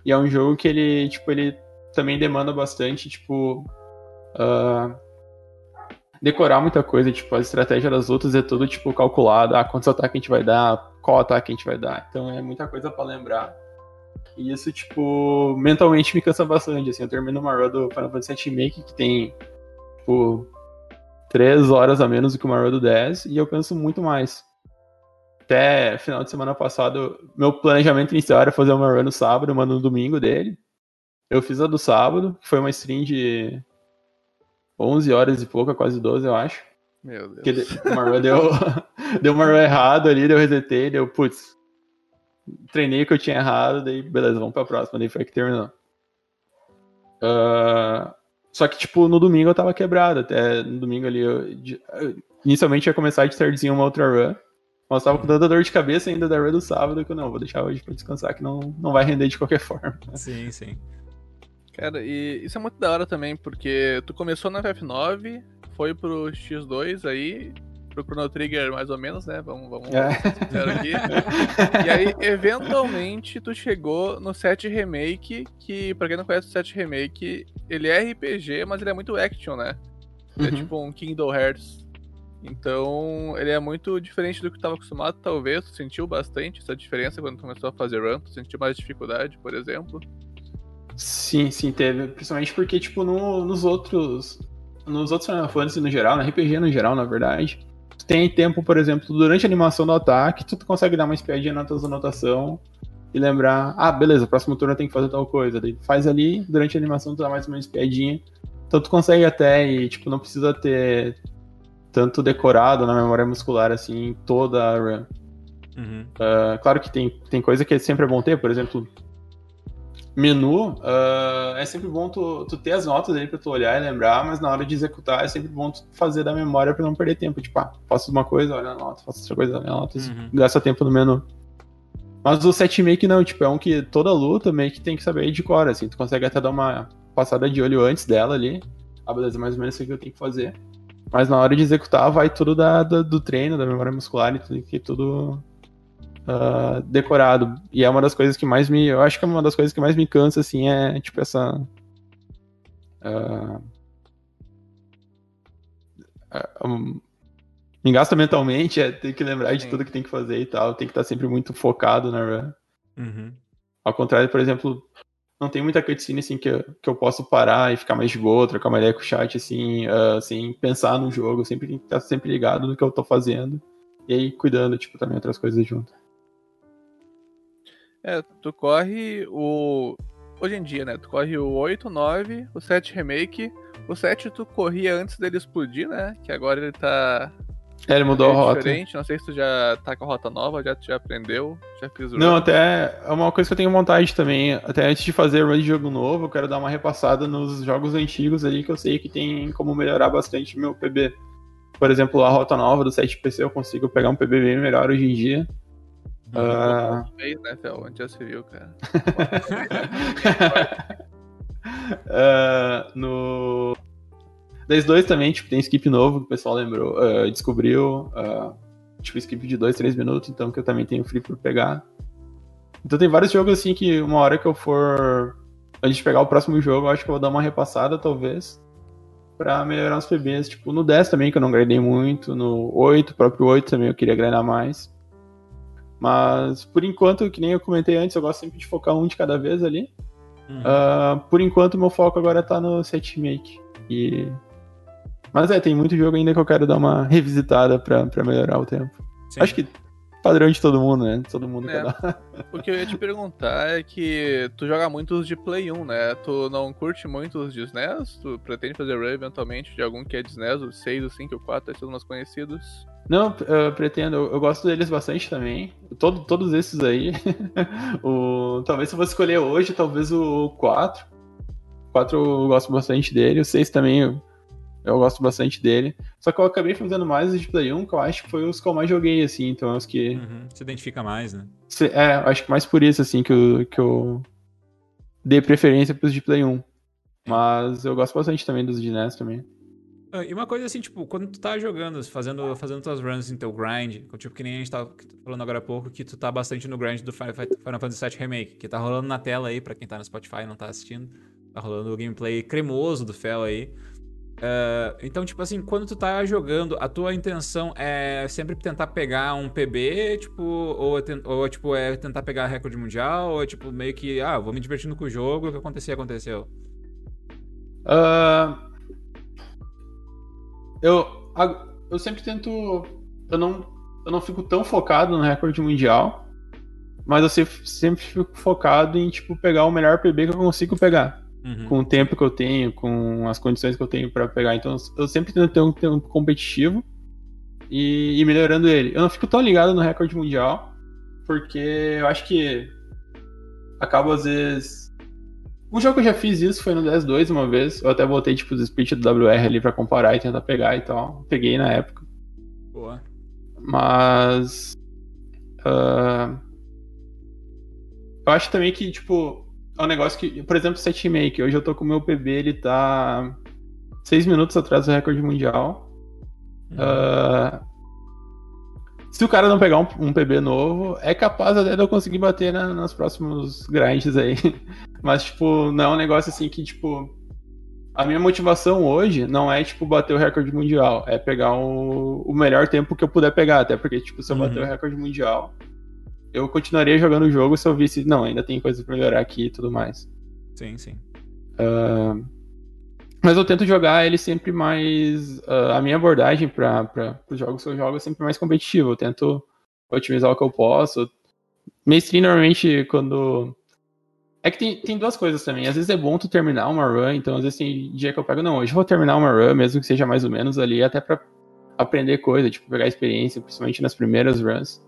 E é um jogo que ele, tipo, ele também demanda bastante, tipo, ah, decorar muita coisa, tipo, a estratégia das lutas é tudo, tipo, calculado, ah, quantos ataques a gente vai dar, qual ataque a gente vai dar. Então é muita coisa pra lembrar. E isso, tipo, mentalmente me cansa bastante, assim, eu termino uma run do Final Fantasy VII Remake que tem, tipo, 3 horas a menos do que uma do 10, e eu penso muito mais. Até final de semana passado, meu planejamento inicial era fazer uma run no sábado, uma no domingo dele. Eu fiz a do sábado, que foi uma stream de 11 horas e pouca, quase 12, eu acho. Meu Deus. Porque de- uma run deu, [LAUGHS] deu uma run errado ali, deu resetei, deu, putz, treinei o que eu tinha errado, daí beleza, vamos pra próxima, daí foi que terminou. Ah, só que, tipo, no domingo eu tava quebrado, até no domingo ali, eu, inicialmente ia começar de tardezinha uma outra run, mas tava com tanta dor de cabeça ainda da run do sábado que eu não, vou deixar hoje pra descansar, que não, não vai render de qualquer [LAUGHS] forma. Sim, sim. Cara, e isso é muito da hora também, porque tu começou na FF9, foi pro X2 aí, pro Chrono Trigger mais ou menos, né? Vamos, vamos É. aqui. [LAUGHS] E aí, eventualmente, tu chegou no 7 Remake, que, pra quem não conhece o 7 Remake, ele é RPG, mas ele é muito action, né? É Uhum. tipo um Kingdom Hearts. Então, ele é muito diferente do que tu tava acostumado, talvez. Tu sentiu bastante essa diferença quando começou a fazer run? Tu sentiu mais dificuldade, por exemplo? Sim, sim, teve. Principalmente porque, tipo, no- nos outros. Nos outros Final Fantasy no geral, no RPG no geral, na verdade, tu tem tempo, por exemplo, durante a animação do ataque, tu consegue dar uma espiadinha na tua anotação e lembrar, ah, beleza, próximo turno tem que fazer tal coisa. Daí faz ali, durante a animação tu dá mais uma espiadinha. Então tu consegue até e, tipo, não precisa ter tanto decorado na memória muscular, assim, toda a run. Uhum. Uh, claro que tem, tem coisa que sempre é bom ter, por exemplo, menu, uh, é sempre bom tu, tu, ter as notas aí pra tu olhar e lembrar, mas na hora de executar é sempre bom tu fazer da memória pra não perder tempo. Tipo, ah, faço uma coisa, olha a nota, faço outra coisa, olha a nota, uhum. gasta tempo no menu. Mas o set make não, tipo, é um que toda luta meio que tem que saber de cor, assim, tu consegue até dar uma passada de olho antes dela ali. Ah, beleza, mais ou menos isso que eu tenho que fazer. Mas na hora de executar, vai tudo da, da do treino, da memória muscular e tudo, que tudo uh, decorado. E é uma das coisas que mais me. Eu acho que é uma das coisas que mais me cansa, assim, é tipo essa. Uh, um, me gasta mentalmente é ter que lembrar de Sim. tudo que tem que fazer e tal. Tem que estar sempre muito focado na run. Uhum. Ao contrário, por exemplo, não tem muita cutscene assim que eu, que eu posso parar e ficar mais de boa, trocar uma ideia com o chat assim, uh, sem pensar no jogo. Sempre tem que estar sempre ligado no que eu tô fazendo. E aí cuidando, tipo, também outras coisas junto. É, tu corre o. Hoje em dia, né? Tu corre o 8, 9, o 7 remake. O 7 tu corria antes dele explodir, né? Que agora ele tá. É, ele mudou é a rota. diferente. Não sei se tu já tá com a rota nova, já, já aprendeu, já fiz o Não, até é uma coisa que eu tenho vontade também. Até antes de fazer run de jogo novo, eu quero dar uma repassada nos jogos antigos ali que eu sei que tem como melhorar bastante meu PB. Por exemplo, a rota nova do 7 PC eu consigo pegar um PB bem melhor hoje em dia. Uh... Fez, né, Fel? Onde já se viu, cara? uh, [LAUGHS] no. 10-2 também, tipo, tem skip novo que o pessoal lembrou, uh, descobriu. Uh, tipo, skip de 2, 3 minutos, então que eu também tenho free por pegar. Então tem vários jogos assim que uma hora que eu for. Antes de pegar o próximo jogo, eu acho que eu vou dar uma repassada, talvez. Pra melhorar os PBs. Tipo, no 10 também, que eu não gradei muito. No 8, próprio 8 também eu queria grindar mais. Mas, por enquanto, que nem eu comentei antes, eu gosto sempre de focar um de cada vez ali. Uhum. Uh, por enquanto, meu foco agora tá no set make. E... Mas é, tem muito jogo ainda que eu quero dar uma revisitada pra, pra melhorar o tempo. Sim. Acho que padrão de todo mundo, né? Todo mundo é, quer dar. [LAUGHS] O que eu ia te perguntar é que tu joga muitos de Play 1, né? Tu não curte muito os de SNES? Tu pretende fazer run eventualmente de algum que é de SNES, o 6, o 5 o 4, esses mais conhecidos? Não, eu pretendo, eu gosto deles bastante também. Todo, todos esses aí. [LAUGHS] o, talvez se eu fosse escolher hoje, talvez o 4. O 4 eu gosto bastante dele. O 6 também eu, eu, gosto bastante dele. Só que eu acabei fazendo mais os de Play 1, que eu acho que foi os que eu mais joguei, assim. Então os que. Uhum, se identifica mais, né? É, acho que mais por isso, assim, que eu, que eu dei preferência pros de Play 1. Mas eu gosto bastante também dos de NES também. Ah, e uma coisa assim, tipo, quando tu tá jogando, fazendo, fazendo tuas runs em teu grind, tipo, que nem a gente tava falando agora há pouco, que tu tá bastante no grind do Final Fantasy VII Remake, que tá rolando na tela aí, pra quem tá no Spotify e não tá assistindo. Tá rolando o gameplay cremoso do Fel aí. Uh, então, tipo assim, quando tu tá jogando, a tua intenção é sempre tentar pegar um PB, tipo, ou, é ou tipo, é tentar pegar recorde mundial, ou é tipo, meio que, ah, vou me divertindo com o jogo, o que acontecer, aconteceu. Uh, eu, eu sempre tento. Eu não, eu não fico tão focado no recorde mundial, mas eu sempre, sempre fico focado em tipo, pegar o melhor PB que eu consigo pegar. Uhum. Com o tempo que eu tenho, com as condições que eu tenho para pegar. Então eu sempre tento ter um tempo competitivo e, e melhorando ele. Eu não fico tão ligado no recorde mundial, porque eu acho que acabo às vezes um jogo que eu já fiz isso foi no 10-2 uma vez. Eu até botei, tipo, os split do WR ali pra comparar e tentar pegar e tal. Peguei na época. Boa. Mas. Uh, eu acho também que, tipo, é um negócio que. Por exemplo, set make. Hoje eu tô com o meu PB, ele tá. 6 minutos atrás do recorde mundial. Uhum. Uh, se o cara não pegar um, um, PB novo, é capaz até de eu conseguir bater na, nos próximos grinds aí. [LAUGHS] Mas, tipo, não é um negócio assim que, tipo. A minha motivação hoje não é, tipo, bater o recorde mundial. É pegar o, o melhor tempo que eu puder pegar. Até porque, tipo, se eu uhum. bater o recorde mundial, eu continuaria jogando o jogo se eu visse, não, ainda tem coisa pra melhorar aqui e tudo mais. Sim, sim. Uh, Mas eu tento jogar ele sempre mais. Uh, a minha abordagem para os jogos que eu jogo é sempre mais competitiva. Eu tento otimizar o que eu posso. Mainstream, normalmente, quando. É que tem, tem duas coisas também. Às vezes é bom tu terminar uma run, então às vezes tem dia que eu pego, não, hoje eu vou terminar uma run, mesmo que seja mais ou menos ali, até pra aprender coisa, tipo, pegar experiência, principalmente nas primeiras runs.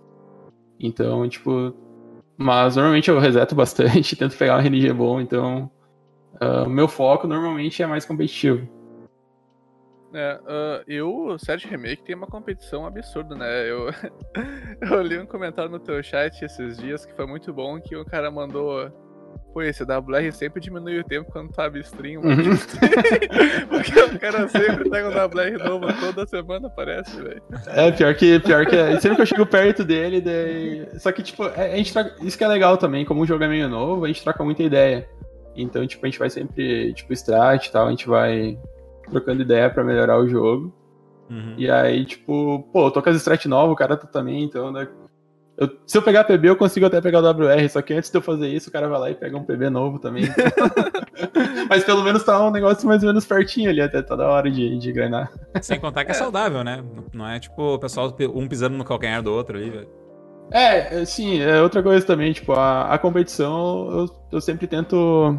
Então, tipo. Mas normalmente eu reseto [LAUGHS] bastante, tento pegar um RNG bom, então Uh, o meu foco normalmente é mais competitivo. É, uh, eu, Sérgio Remake tem uma competição absurda, né? Eu, [LAUGHS] eu li um comentário no teu chat esses dias que foi muito bom, que o cara mandou. Pô, esse WR sempre diminui o tempo quando abre stream, uhum. [LAUGHS] Porque o cara sempre pega um WR novo toda semana, parece, velho. É, pior que, pior que é. Sempre que eu chego perto dele, daí... Só que, tipo, é, a gente troca... isso que é legal também, como o jogo é meio novo, a gente troca muita ideia. Então, tipo, a gente vai sempre, tipo, strat e tal, a gente vai trocando ideia para melhorar o jogo. Uhum. E aí, tipo, pô, eu tô com as strat novas, o cara tá também, então, né? Eu, se eu pegar PB, eu consigo até pegar o WR, só que antes de eu fazer isso, o cara vai lá e pega um PB novo também. [LAUGHS] Mas pelo menos tá um negócio mais ou menos pertinho ali, até toda hora de, de grenar. Sem contar que é saudável, né? Não é tipo o pessoal um pisando no calcanhar do outro ali, velho. É, sim, é outra coisa também, tipo, a, a competição eu, eu sempre tento.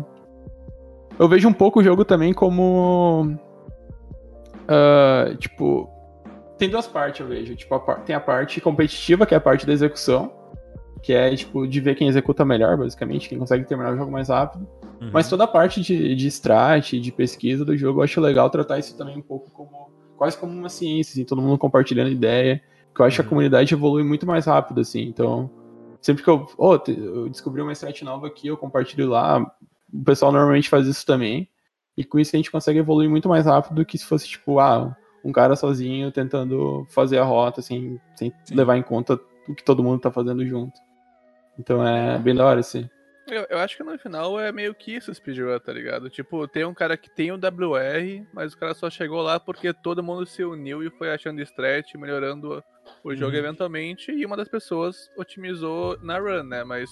Eu vejo um pouco o jogo também como. Uh, tipo. Tem duas partes, eu vejo. Tipo, a, tem a parte competitiva, que é a parte da execução. Que é, tipo, de ver quem executa melhor, basicamente, quem consegue terminar o jogo mais rápido. Uhum. Mas toda a parte de, de strat, de pesquisa do jogo, eu acho legal tratar isso também um pouco como. Quase como uma ciência, assim, todo mundo compartilhando ideia porque eu acho que a uhum. comunidade evolui muito mais rápido, assim. Então, sempre que eu, oh, eu descobri uma strat nova aqui, eu compartilho lá. O pessoal normalmente faz isso também. E com isso a gente consegue evoluir muito mais rápido do que se fosse, tipo, ah, um cara sozinho tentando fazer a rota, assim, sem Sim. levar em conta o que todo mundo tá fazendo junto. Então é bem da hora, assim. Eu, eu, acho que no final é meio que isso speedrun, tá ligado? Tipo, tem um cara que tem o WR, mas o cara só chegou lá porque todo mundo se uniu e foi achando stretch, melhorando o jogo uhum. eventualmente, e uma das pessoas otimizou na run, né? Mas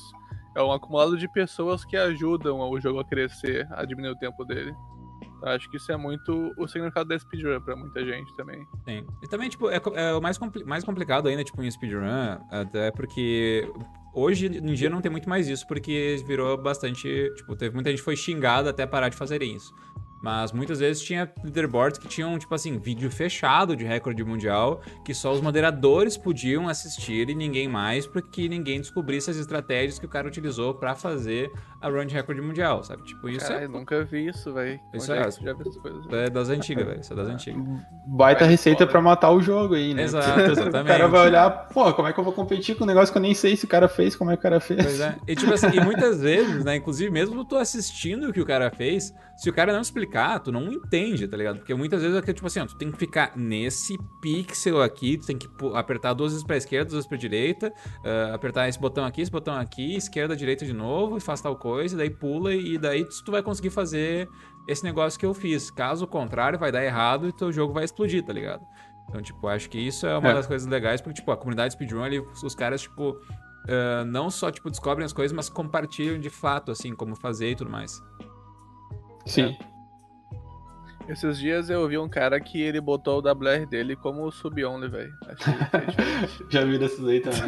é um acumulado de pessoas que ajudam o jogo a crescer, a diminuir o tempo dele. Acho que isso é muito o significado da speedrun pra muita gente também. Sim. E também, tipo, é, é o mais, compli mais complicado ainda, tipo, em speedrun, até porque hoje em dia não tem muito mais isso, porque virou bastante. Tipo, teve muita gente que foi xingada até parar de fazerem isso. Mas muitas vezes tinha leaderboards que tinham, tipo assim, vídeo fechado de recorde mundial, que só os moderadores podiam assistir e ninguém mais, porque ninguém descobrisse as estratégias que o cara utilizou para fazer a run de recorde mundial, sabe? Tipo, isso Cara, é. Eu nunca vi isso, velho. Isso é, já vi essas coisas. É das antigas, velho. Isso é das antigas. Baita receita para matar o jogo aí, né? Exato, exatamente. [LAUGHS] O cara vai olhar, pô, como é que eu vou competir com um negócio que eu nem sei se o cara fez, como é que o cara fez. Pois é. E, tipo assim, e muitas vezes, né, inclusive mesmo tu assistindo o que o cara fez, se o cara não explicar, tu não entende, tá ligado? Porque muitas vezes é tipo assim, ó, tu tem que ficar nesse pixel aqui, tu tem que apertar duas vezes pra esquerda, duas vezes pra direita, uh, apertar esse botão aqui, esse botão aqui, esquerda, direita de novo, e faz tal coisa, daí pula e daí tu vai conseguir fazer esse negócio que eu fiz. Caso contrário, vai dar errado e teu jogo vai explodir, tá ligado? Então, tipo, acho que isso é uma é. das coisas legais, porque, tipo, a comunidade speedrun, ali, os caras, tipo, uh, não só, tipo, descobrem as coisas, mas compartilham de fato, assim, como fazer e tudo mais. Sim. É. Esses dias eu vi um cara que ele botou o WR dele como sub-only, velho. [LAUGHS] Já vi desses aí também.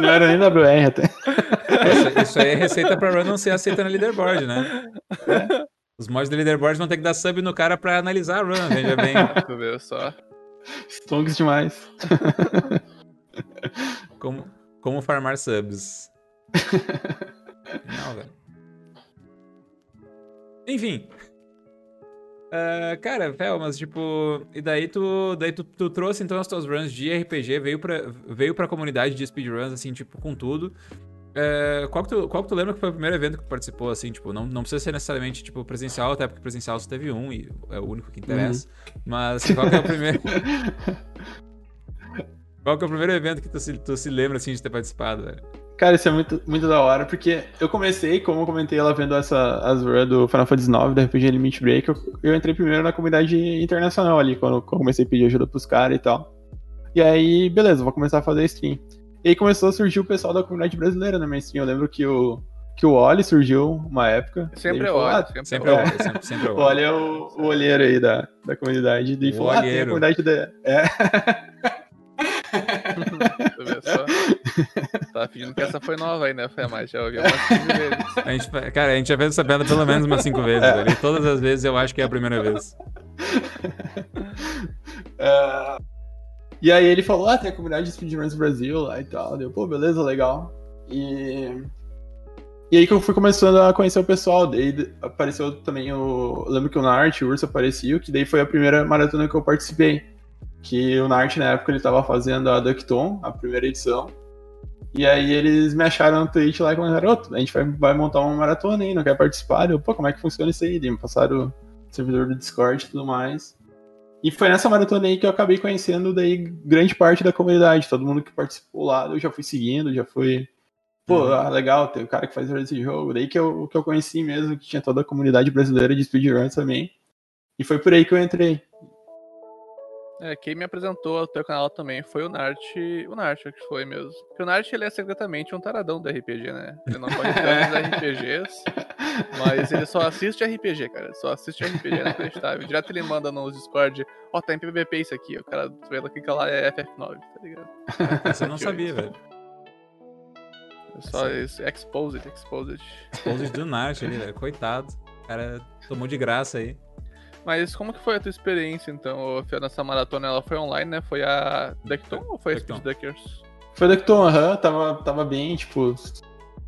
não era nem WR até. Isso, isso aí é receita pra run não ser aceita na leaderboard, né? É. Os mods do leaderboard vão ter que dar sub no cara pra analisar a run, veja [LAUGHS] bem. Tu viu só? Stonks demais. como, como farmar subs. [LAUGHS] Não, velho. Enfim. Uh, cara, Fel, mas tipo. E daí tu. Daí tu, tu, trouxe então as tuas runs de RPG, veio pra, veio pra comunidade de speedruns, assim, tipo, com tudo. Uh, qual, que tu, qual que tu lembra que foi o primeiro evento que participou, assim, tipo, não, não precisa ser necessariamente, tipo, presencial, até porque presencial só teve um e é o único que interessa. Uhum. Mas assim, qual que é o primeiro. [LAUGHS] qual que é o primeiro evento que tu se, tu se lembra, assim, de ter participado, velho? Cara, isso é muito, muito da hora, porque eu comecei, como eu comentei ela vendo essa as run do Final Fantasy IX, da RPG Limit Break, eu, eu, entrei primeiro na comunidade internacional ali, quando, quando comecei a pedir ajuda pros caras e tal. E aí, beleza, vou começar a fazer stream. E aí começou a surgir o pessoal da comunidade brasileira na minha stream. Eu lembro que o, que o Oli surgiu uma época. Sempre é o Oli, ah, sempre Sempre é é o o Oli. sempre, sempre é o [LAUGHS] O olho. Oli é o, o olheiro aí da, da comunidade. E O falou, ah, tem a olheiro. comunidade da. É. [LAUGHS] [LAUGHS] Tava fingindo que essa foi nova aí, né? Foi a mais, já ouvi umas 15 vezes. A gente, cara, a gente já fez essa piada pelo menos umas cinco vezes. E todas as vezes eu acho que é a primeira vez. Ah, [LAUGHS] e aí ele falou, ah, tem a comunidade de speedruns Brasil lá e tal. Deu, pô, beleza, legal. E. E aí que eu fui começando a conhecer o pessoal. Daí apareceu também o. Eu lembro que o Nart, o Urso apareceu, que daí foi a primeira maratona que eu participei. Que o Nart, na época, ele tava fazendo a Duckton, a primeira edição. E aí eles me acharam no Twitch lá e comentaram, "Ô, a gente vai, vai montar uma maratona aí, não quer participar? Eu, pô, como é que funciona isso aí? Daí me passaram o servidor do Discord e tudo mais. E foi nessa maratona aí que eu acabei conhecendo daí grande parte da comunidade. Todo mundo que participou lá, eu já fui seguindo, já fui. Pô, Uhum. ah, legal, tem o cara que faz esse jogo. Daí que eu, que eu conheci mesmo, que tinha toda a comunidade brasileira de speedruns também. E foi por aí que eu entrei. É, quem me apresentou o teu canal também foi o Nart. O Nart, acho que foi mesmo. Porque o Nart, ele é secretamente um taradão do RPG, né? Ele não pode [LAUGHS] tantos RPGs, mas ele só assiste RPG, cara. Ele só assiste RPG, é inacreditável. Direto ele manda nos Discord, ó, tá em PVP isso aqui. O cara, tu vê, clica lá, é FF9, tá ligado? [LAUGHS] Eu não sabia, velho. É só isso, exposed, exposed. Exposed do Nart ali, velho. Coitado. O cara tomou de graça aí. Mas como que foi a tua experiência, então, Fê, nessa maratona? Ela foi online, né? Foi a Duckton ou foi a Duckton. Speed Duckers? Foi que Tom, aham, tava, tava bem, tipo,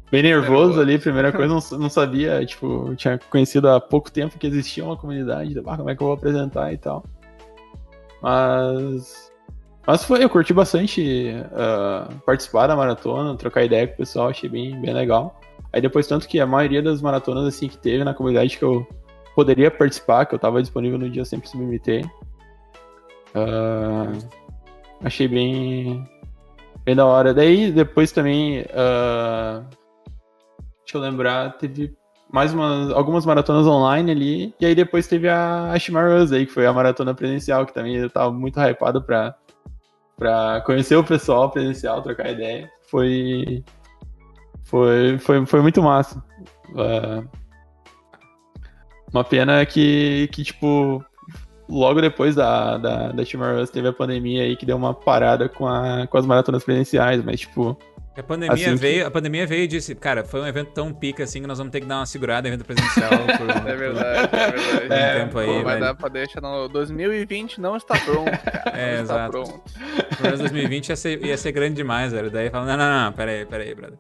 bem nervoso Nervoso. ali, primeira coisa, não, não sabia, tipo, tinha conhecido há pouco tempo que existia uma comunidade, ah, como é que eu vou apresentar e tal. Mas. Mas foi, eu curti bastante ah, participar da maratona, trocar ideia com o pessoal, achei bem, bem legal. Aí depois, tanto que a maioria das maratonas assim que teve na comunidade que eu poderia participar, que eu tava disponível no dia, sempre submitei. Ah, achei bem, bem da hora. Daí depois também. ah, deixa eu lembrar, teve mais umas, algumas maratonas online ali. E aí depois teve a, a Shimarus aí, que foi a maratona presencial, que também eu tava muito hypado pra, pra conhecer o pessoal presencial, trocar ideia. Foi. Foi, foi, foi muito massa. Ah, uma pena que, que, tipo, logo depois da, da, da Shimarus teve a pandemia aí que deu uma parada com, a, com as maratonas presenciais, mas, tipo, A pandemia, Assim que- veio, a pandemia veio e disse, cara, foi um evento tão pica assim que nós vamos ter que dar uma segurada em evento presencial [LAUGHS] por, É verdade, é verdade. um É, tempo aí, Pô, vai velho. dar pra deixar no 2020 não está pronto, cara. É, não está exato. pronto. Pelo menos 2020 ia ser, ia ser grande demais, velho. Daí fala, não, não, não, pera aí, pera aí, brother.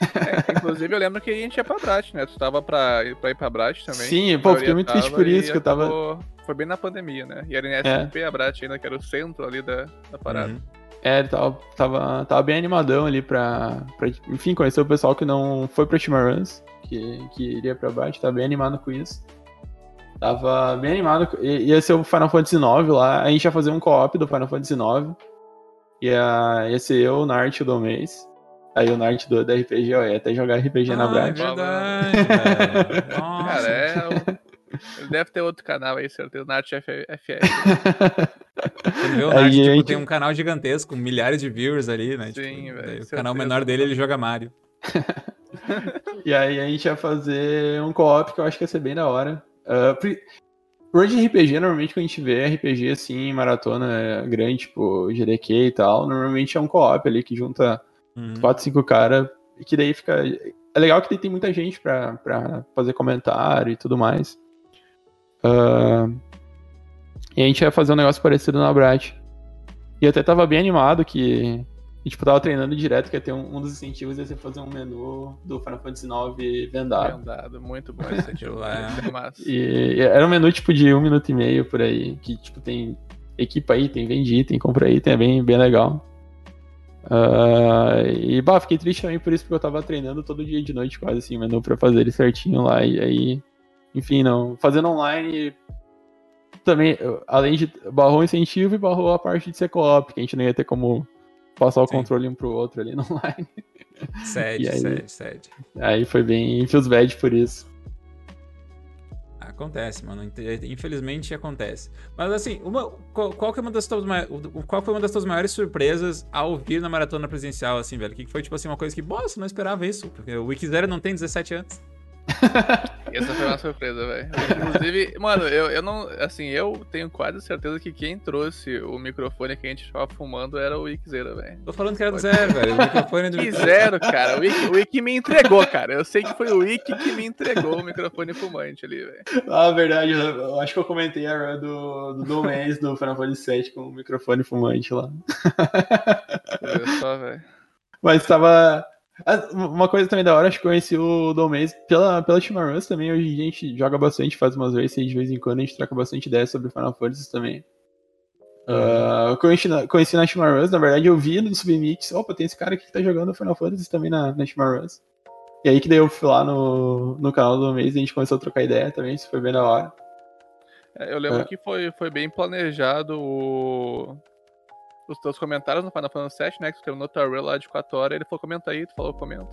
É, inclusive, eu lembro que a gente ia pra Brat, né? Tu tava pra, pra ir pra Brat também. Sim, pô, fiquei muito triste por isso, que eu tava- acabou- Foi bem na pandemia, né? E era em SP, a Brat ainda, que era o centro ali da, da parada. Uhum. É, ele tava, tava, tava bem animadão ali pra, pra, enfim, conhecer o pessoal que não foi pra Chimaruns, que, que iria pra baixo, tava bem animado com isso. Tava bem animado, ia ser o Final Fantasy IX lá, a gente ia fazer um co-op do Final Fantasy IX, ia, ia ser eu, Nart e o Domês, aí o Nart do, da RPG, ó, ia até jogar RPG na Ah, é verdade, velho. Nossa. Cara, é. o- Ele deve ter outro canal aí, certeza. Nart FF. Quando vê o [LAUGHS] a tipo, gente- tem um canal gigantesco, com milhares de viewers ali, né? Sim, Tipo, velho, O canal menor dele, ele joga Mario. [LAUGHS] E aí a gente ia fazer um co-op que eu acho que ia ser bem da hora. Uh, Por de RPG, normalmente quando a gente vê RPG assim, maratona grande, tipo GDQ e tal, normalmente é um co-op ali que junta Uhum. 4, 5 caras, e que daí fica. É legal que daí tem muita gente pra, pra fazer comentário e tudo mais. Ah, E a gente ia fazer um negócio parecido na Brat. E eu até tava bem animado que. E, tipo, tava treinando direto, que ia ter um, um dos incentivos ia ser fazer um menu do Final Fantasy IX vendado. Vendado, muito bom esse Aquilo tipo. lá é- massa. E era um menu tipo de um minuto e meio por aí, que tipo tem equipa item, vende item, compra item, é bem, bem legal. Ah, e bah, fiquei triste também por isso, porque eu tava treinando todo dia de noite quase assim, o menu pra fazer ele certinho lá, e aí, enfim, não. Fazendo online também, além de barrou o incentivo e barrou a parte de ser co-op, que a gente não ia ter como passar o Sim. controle um pro outro ali no [LAUGHS] online. Sede, aí? sede, sede. Aí foi bem feels bad por isso. Acontece, mano. Infelizmente acontece. Mas assim, uma, qual, qual, que é uma das tuas, qual foi uma das tuas maiores surpresas ao vir na maratona presencial, assim, velho? O que foi, tipo assim, uma coisa que, bosta, não esperava isso. Porque o Wiki Zero não tem 17 anos. Essa foi uma surpresa, velho. Inclusive, mano, eu, eu não. Assim, eu tenho quase certeza que quem trouxe o microfone que a gente tava fumando era o Zero, velho. Tô falando que era do zero, velho. O microfone do Zero, cara. O Wiki, o Wiki me entregou, cara. Eu sei que foi o Wiki que me entregou o microfone fumante ali, velho. Ah, verdade. Eu acho que eu comentei a run do, do Domains do Final Fantasy VII com o microfone fumante lá. Olha só, velho. Mas tava. Ah, uma coisa também da hora, acho que conheci o Domês pela, pela Chimaruns também. Hoje a gente joga bastante, faz umas vezes de vez em quando a gente troca bastante ideias sobre Final Fantasy também. Uh, conheci na, conheci na Chimaruns, na verdade eu vi no Submix, opa, tem esse cara aqui que tá jogando Final Fantasy também na, na Chimaruns. E aí que daí eu fui lá no, no canal do mês e a gente começou a trocar ideia também, isso foi bem da hora. É, eu lembro é. que foi, foi bem planejado o os teus comentários no Final Fantasy VII, né? Que tu teve no Tarrell lá de 4 horas, ele falou, comenta aí, tu falou, comenta.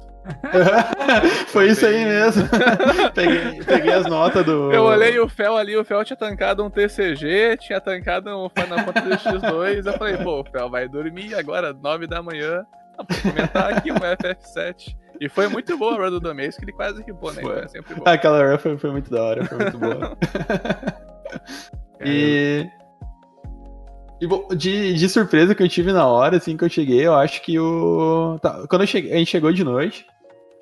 [LAUGHS] Foi isso aí mesmo. [LAUGHS] peguei, peguei, as notas do. Eu olhei o Fel ali, o Fel tinha tancado um TCG, tinha tancado um Final Fantasy X2. Eu falei, pô, o Fel vai dormir agora, 9 da manhã. Vou comentar aqui um FF7. E foi muito boa a run do Domês, que ele quase ripou, né? Foi. Então é sempre bom. Aquela run foi, foi muito da hora, foi muito boa. [LAUGHS] e. De, de surpresa que eu tive na hora, assim, que eu cheguei, eu acho que o. Tá, quando cheguei, a gente chegou de noite,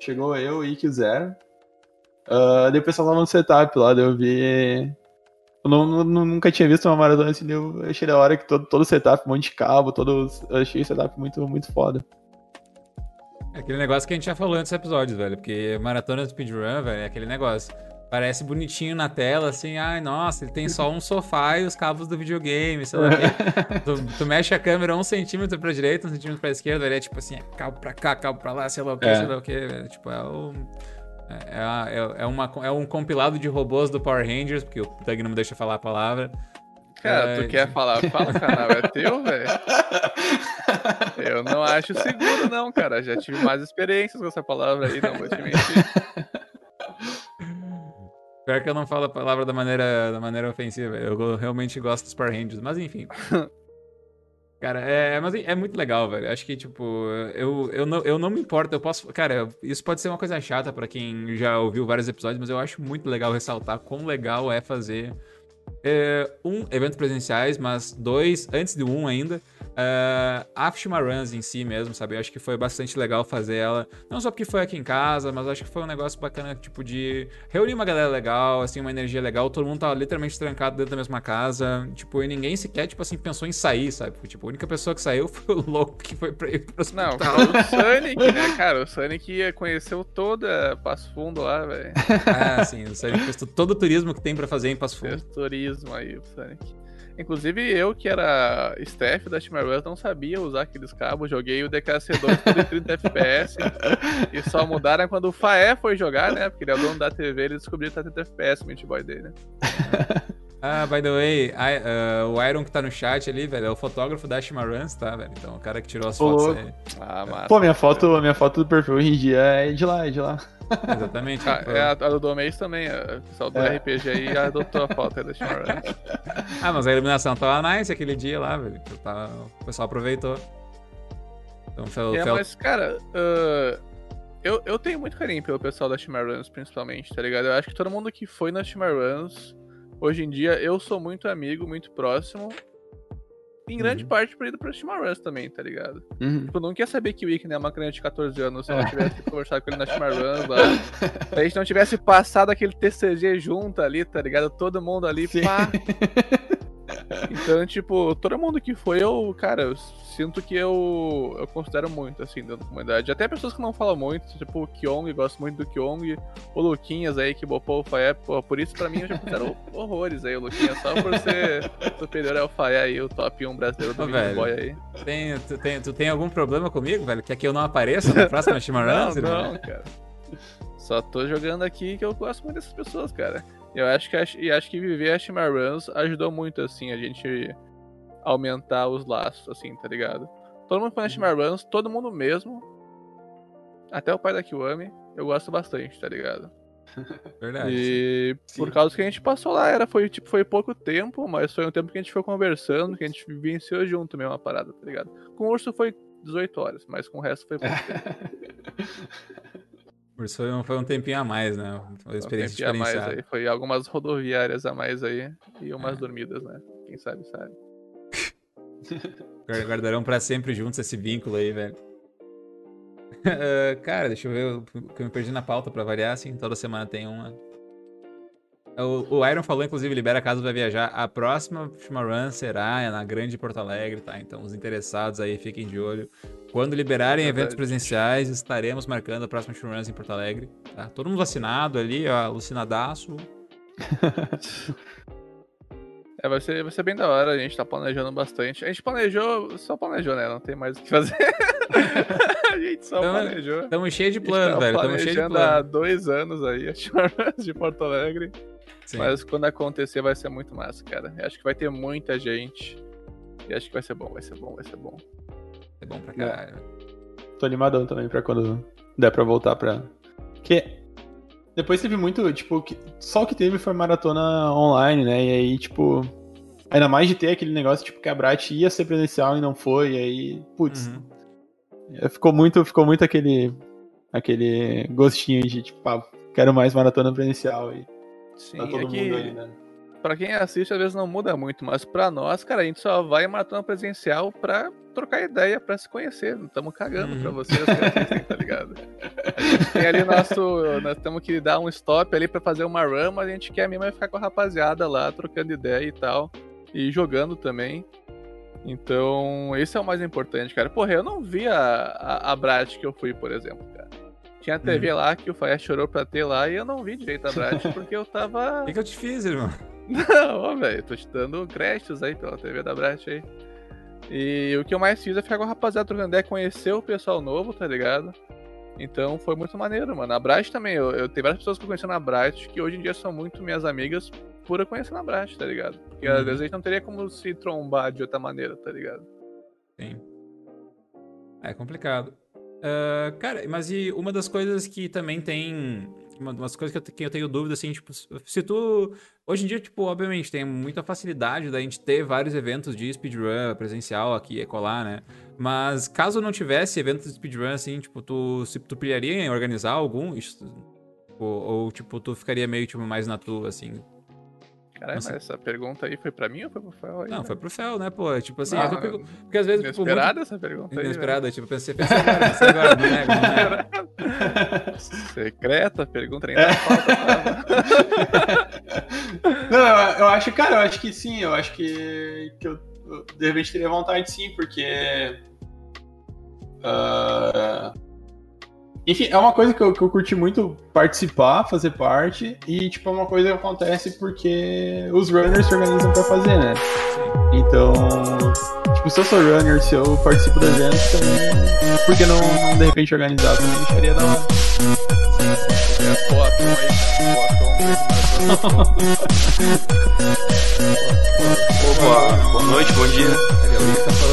chegou eu, o Ike e o Zero. Uh, daí o pessoal tava no setup lá, daí eu vi. Eu não, não, nunca tinha visto uma maratona assim, eu achei da hora que todo, todo setup, um monte de cabo, todo. Eu achei o setup muito, muito foda. É aquele negócio que a gente já falou antes dos episódios, velho. Porque maratona speedrun, velho, é aquele negócio. Parece bonitinho na tela, assim, ai, nossa, ele tem só um sofá e os cabos do videogame, sei lá o quê. [LAUGHS] tu, tu, mexe a câmera um centímetro pra direita, um centímetro pra esquerda, ele é tipo assim, é cabo pra cá, cabo pra lá, sei lá o quê, é. sei lá o quê, velho. Tipo, é o... É, é, é, uma, é um compilado de robôs do Power Rangers, porque o Doug não me deixa falar a palavra. Cara, é, tu quer falar? Fala, o canal é teu, velho. [LAUGHS] Eu não acho seguro, não, cara. Já tive mais experiências com essa palavra aí, não vou te mentir. [LAUGHS] Pior que eu não falo a palavra da maneira, da maneira ofensiva. Eu realmente gosto dos Power Rangers, mas enfim. [LAUGHS] Cara, é, mas é muito legal, velho. Acho que, tipo, eu, eu, não, eu não me importo. Eu posso. Cara, isso pode ser uma coisa chata para quem já ouviu vários episódios, mas eu acho muito legal ressaltar quão legal é fazer é, um, eventos presenciais, mas dois, antes de um ainda, Uh, a Afshima Runs em si mesmo, sabe? Eu acho que foi bastante legal fazer ela. Não só porque foi aqui em casa, mas acho que foi um negócio bacana, tipo, de reunir uma galera legal, assim, uma energia legal. Todo mundo tava literalmente trancado dentro da mesma casa. Tipo, e ninguém sequer, tipo assim, pensou em sair, sabe? Tipo, a única pessoa que saiu [LAUGHS] foi o louco que foi pra ir pro hospital. Não, o [LAUGHS] Sonic, né, cara? O Sonic conheceu toda Passo Fundo lá, velho. Ah, sim. O Sonic fez todo o turismo que tem pra fazer em Passo Fundo. Fez turismo aí, o Sonic. Inclusive eu, que era staff da Timberwolves, não sabia usar aqueles cabos. Joguei o DKC2 por [LAUGHS] 30 FPS. e só mudaram quando o Faé foi jogar, né? Porque ele é o dono da TV, ele descobriu que tá 30 FPS o Mint Boy dele, né? [LAUGHS] Ah, by the way, I, uh, o Iron que tá no chat ali, velho, é o fotógrafo da Shimaruns, tá, velho? Então, o cara que tirou as Pô, fotos aí. Ah, massa. Pô, minha foto, minha foto do perfil hoje em dia é de lá, é de lá. Exatamente. Ah, é a, a do Domês também, o pessoal do é. RPG aí adotou a foto aí da Shimaruns. [LAUGHS] ah, mas a iluminação tava nice aquele dia lá, velho. Tava, o pessoal aproveitou. Então, fel, é, fel... mas, cara, uh, eu, eu tenho muito carinho pelo pessoal da Shimaruns, principalmente, tá ligado? Eu acho que todo mundo que foi na Shimaruns Hoje em dia, eu sou muito amigo, muito próximo. Em grande uhum. parte por ir pra Chimaruns também, tá ligado? Uhum. Tipo, não quer saber que o Wick é uma criança de 14 anos se eu não tivesse [LAUGHS] conversado com ele na Chimaruns lá. Se a gente não tivesse passado aquele TCG junto ali, tá ligado? Todo mundo ali, Sim. pá. [LAUGHS] Então, tipo, todo mundo que foi, eu, cara, eu sinto que eu, eu considero muito, assim, dentro da comunidade. Até pessoas que não falam muito, tipo o Kyong, gosto muito do Kyong, o Luquinhas aí, que bopou o Faé, pô, por isso pra mim eu já considero [LAUGHS] horrores aí, o Luquinhas, só por ser superior ao Faé aí, o top 1 brasileiro do Game Boy aí. Tem, tu, tem, tu tem algum problema comigo, velho? Que aqui eu não apareça na próxima [LAUGHS] Chimaruns? não, não, cara. Só tô jogando aqui que eu gosto muito dessas pessoas, cara. Eu acho que, e acho que viver a Shimar Runs ajudou muito, assim, a gente aumentar os laços, assim, tá ligado? Todo mundo conhece uhum. Runs, todo mundo mesmo. Até o pai da Kiwami, eu gosto bastante, tá ligado? [LAUGHS] Verdade. E por Sim. causa que a gente passou lá, era, foi, tipo, foi pouco tempo, mas foi um tempo que a gente foi conversando, que a gente vivenciou junto mesmo a parada, tá ligado? Com o urso foi 18 horas, mas com o resto foi pouco [LAUGHS] tempo. Por isso foi um, foi um tempinho a mais, né? Uma experiência Foi um tempinho a mais aí. Foi algumas rodoviárias a mais aí e umas É. dormidas, né? Quem sabe, sabe. [LAUGHS] Guar- Guardarão pra sempre juntos esse vínculo aí, velho. [LAUGHS] Ah, cara, deixa eu ver o que eu me perdi na pauta pra variar, assim. Toda semana tem uma. O, o Iron falou, inclusive, libera caso vai viajar. A próxima Run será na Grande Porto Alegre, tá? Então, os interessados aí, fiquem de olho. Quando liberarem Verdade. eventos presenciais, estaremos marcando a próxima Runs em Porto Alegre, tá? Todo mundo vacinado ali, ó, alucinadaço. [LAUGHS] É, vai ser, vai ser bem da hora, a gente tá planejando bastante. A gente planejou, só planejou, né? Não tem mais o que fazer. [LAUGHS] a gente só Então, planejou. Tamo cheio de plano, tava velho. Tamo cheio de planejando há plano. dois anos aí, a de Porto Alegre. Sim. Mas quando acontecer vai ser muito massa, cara. Eu acho que vai ter muita gente. E acho que vai ser bom, vai ser bom, vai ser bom. É bom pra caralho. Tô animadão também pra quando der pra voltar pra. Que depois teve muito, tipo, que- só o que teve foi maratona online, né? E aí, tipo, ainda mais de ter aquele negócio, tipo, que a Brat ia ser presencial e não foi, e aí, putz, Uhum. é, ficou muito, ficou muito aquele aquele gostinho de, tipo, pá, quero mais maratona presencial e Sim, tá todo é que mundo ali, né? pra quem assiste às vezes não muda muito, mas pra nós, cara, a gente só vai maratona presencial pra trocar ideia, pra se conhecer. Não estamos cagando pra Uhum. vocês que assistem, tá ligado? Tem ali nosso. Nós temos que dar um stop ali pra fazer uma run, mas a gente quer mesmo é ficar com a rapaziada lá, trocando ideia e tal. E jogando também. Então, esse é o mais importante, cara. Porra, eu não vi a, a, a Brat que eu fui, por exemplo, cara. Tinha TV lá que o Faia chorou pra ter lá e eu não vi direito a Brat [LAUGHS] porque eu tava. O que, que eu te fiz, irmão? Não, velho, tô te dando créditos aí pela TV da Brat aí. E o que eu mais fiz é ficar com a rapaziada trocando ideia, conhecer o pessoal novo, tá ligado? Então foi muito maneiro, mano. A Brat também, eu, eu tenho várias pessoas que eu conheci na Brat que hoje em dia são muito minhas amigas por eu conhecer na Brat, tá ligado? Porque às Uhum. vezes a gente não teria como se trombar de outra maneira, tá ligado? Sim. É complicado. Ah, cara, mas e uma das coisas que também tem. Uma das coisas que eu, que eu tenho dúvida, assim, tipo, se tu. Hoje em dia, tipo, obviamente, tem muita facilidade da gente ter vários eventos de speedrun presencial aqui e colar, né? Mas caso não tivesse eventos de speedrun, assim, tipo, tu, se tu pilharia em organizar algum? Isso- Tipo, ou, tipo, tu ficaria meio, tipo, mais na tua, assim? Caralho, Nossa. mas essa pergunta aí foi pra mim ou foi pro Fel aí? Não, velho? foi pro Fel, né, pô? Tipo assim, Ah, é que eu pergu- porque às vezes, tipo, muito- Inesperada essa pergunta aí. velho. Inesperada, tipo, pensei, pensei agora, pensei agora, não é, não é. [LAUGHS] Secreta, pergunta ainda falta. [LAUGHS] Não, eu, eu acho, cara, eu acho que sim, eu acho que, que eu, eu de repente teria vontade sim, porque. ah, enfim, é uma coisa que eu, que eu curti muito participar, fazer parte, e tipo, é uma coisa que acontece porque os runners se organizam pra fazer, né? Então, tipo, se eu sou runner, se eu participo do evento, também, por que não, não de repente organizar também acharia da hora. É, [LAUGHS] Opa, boa noite, bom dia.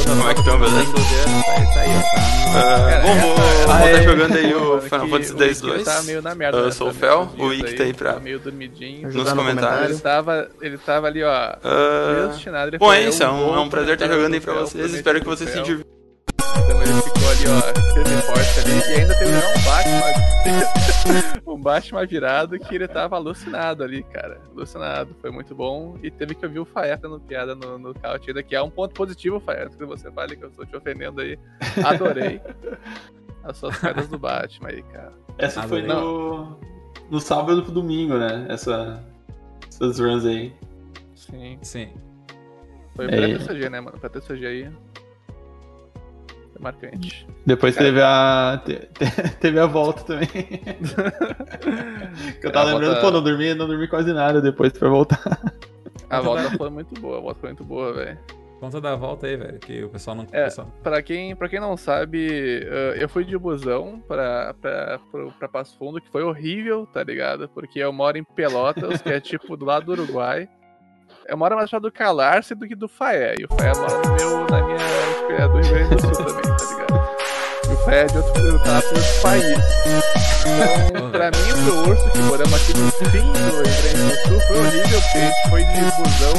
Como é que estão, beleza? Tá, tá aí, ó. Tá. Ah, Cara, bom, vou, estar é- jogando aí o Final Fantasy X Wiki 2. tá meio na merda. Eu nessa- sou o Fel, o aí, tá aí pra- Tá meio dormidinho. Nos comentários. Ele tava, ele tava ali, ó. Ah, bom, é isso, é um, é prazer estar jogando aí pra vocês. Espero que vocês se divirtam. Então ele ficou ali, ó, firme e forte ali. E ainda teve um Batman. [LAUGHS] um Batman virado que ele tava alucinado ali, cara. Alucinado. Foi muito bom. E teve que ouvir o Faé dando piada no, no couch ainda, que é um ponto positivo, Faé. Antes que você fale que eu estou te ofendendo aí. Adorei. [LAUGHS] As suas piadas do Batman aí, cara. Essa foi no, no sábado pro domingo, né? Essa, essas runs aí. Sim. Sim. Foi É. pra TCG, né, mano? Pra TCG aí. Foi marcante. Depois Cara. teve a. te- te- teve a volta também. [LAUGHS] que eu tava É, lembrando, volta- pô, não dormi, não dormi quase nada depois pra voltar. A volta foi muito boa, a volta foi muito boa, velho. Conta da volta aí, velho, que o pessoal não... É. pessoal- Pra quem, pra quem não sabe, eh, eu fui de busão pra, pra, pro- pra Passo Fundo, que foi horrível, tá ligado? Porque eu moro em Pelotas, que é tipo do lado do Uruguai. Eu moro mais perto do Calarce do que do Faé. E o Faé mora no meu, na minha. é do Rio Grande do Sul também, tá ligado? E o prédio, outro tá outro país. Então, pra mim, pro urso que moramos aqui no fim do Rio Grande do Sul, foi horrível, porque foi de busão,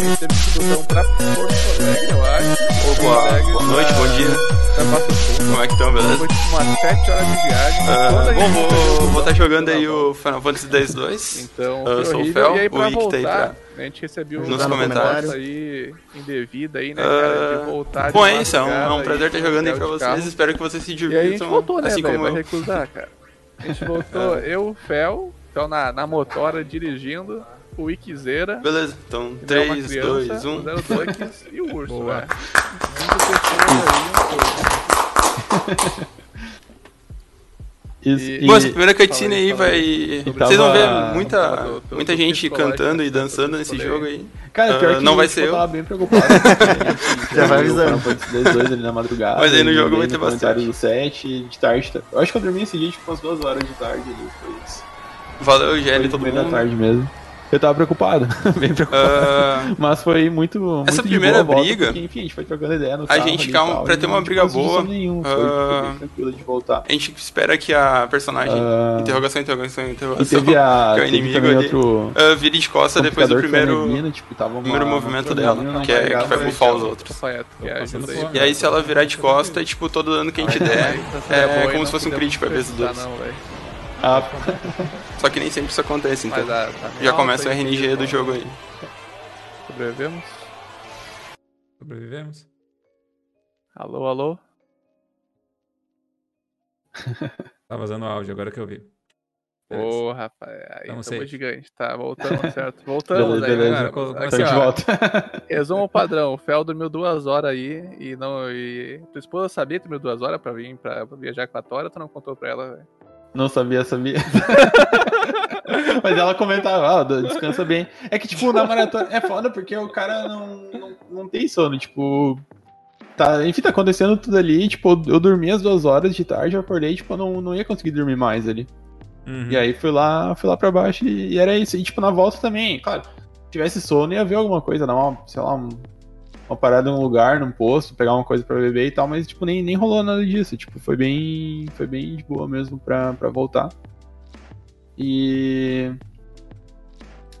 a gente teve que busão pra Porto Alegre, eu acho. Ô, boa, boa noite, bom dia. Pra Passo Fundo. Como é que estão, beleza? Foi tipo umas 7 horas de viagem. Ah, bom, vou estar jogando aí o Final Fantasy X-2. Então, Eu sou o. Fel, e o pra Ick tá aí voltar, a gente recebeu nos uma comentários. aí indevida aí, né, cara, de voltar de Bom, é isso, é um, é um prazer estar jogando aí pra vocês. carro. Espero que vocês se E aí a gente divirtam, voltou, né, assim velho? como Vai eu. recusar, cara. A gente [LAUGHS] voltou, eu, o Fel, Fel na, na motora dirigindo, o Iquizeira, Beleza, então que é uma 3, criança, 2, 1. o Zero Ducks e o Urso, Boa. né? Cinco pessoas aí, um [LAUGHS] Isso, E- Bom, essa primeira cutscene aí vai. Vocês vão ver muita, muita gente cantando e do dançando nesse jogo aí. Cara, pior Ah, que não vai eu ser eu. tava bem preocupado. [LAUGHS] Já vai avisando. 2 ali na madrugada. Mas aí no e jogo vai ter bastante. do 7 de tarde. Eu acho que eu dormi esse dia tipo umas duas horas de tarde ali. Foi isso. Valeu, Gelli, todo meio da mundo. tarde mesmo. Eu tava preocupado, [LAUGHS] bem preocupado. Ah, Mas foi muito. muito Essa de primeira boa a volta, briga, porque, enfim, a gente foi trocando ideia no a carro gente ali e calma, tal, pra e ter uma briga boa, Nenhum, foi, foi ah, tranquilo de voltar. a gente espera que a personagem. Ah, Interrogação, interrogação, E interrogação. teve, a, [LAUGHS] que é o inimigo ali. outro. ah, vire de costa depois do a primeiro, neblina, tipo, tava uma- primeiro movimento dela, que, é, que vai bufar os outros. Correto, é. E aí, se ela virar de costa, tipo, todo dano que a gente der, é, como se fosse um crítico a vez do Ah, [LAUGHS] Só que nem sempre isso acontece, então. Mas ah, tá Já começa o RNG do jogo aí. Sobrevivemos? Sobrevivemos? Alô, alô? [LAUGHS] Tá vazando o áudio, agora que eu vi. Ô, rapaz, aí Tamo safe. gigante. Tá, voltamos, [LAUGHS] certo? Voltamos Beleza, aí, beleza. como Aqui, ó, volta. Resumo padrão, o Fel dormiu duas horas aí e não. E... Tua esposa sabia que dormiu duas horas pra vir pra viajar com a Tora, tu não contou pra ela, velho? Não sabia, sabia. [LAUGHS] Mas ela comentava, ah, descansa bem. É que, tipo, na maratona é foda porque o cara não, não, não tem sono, tipo. Tá, enfim, tá acontecendo tudo ali, tipo, eu dormi as duas horas de tarde, eu acordei, tipo, eu não, não ia conseguir dormir mais ali. Uhum. E aí fui lá, fui lá pra baixo e, e era isso. E tipo, na volta também, claro, se tivesse sono ia ver alguma coisa, uma, sei lá, um- uma parada em um lugar, num posto, pegar uma coisa pra beber e tal, mas tipo, nem, nem rolou nada disso. Tipo, foi bem. Foi bem de boa mesmo pra, pra voltar. E.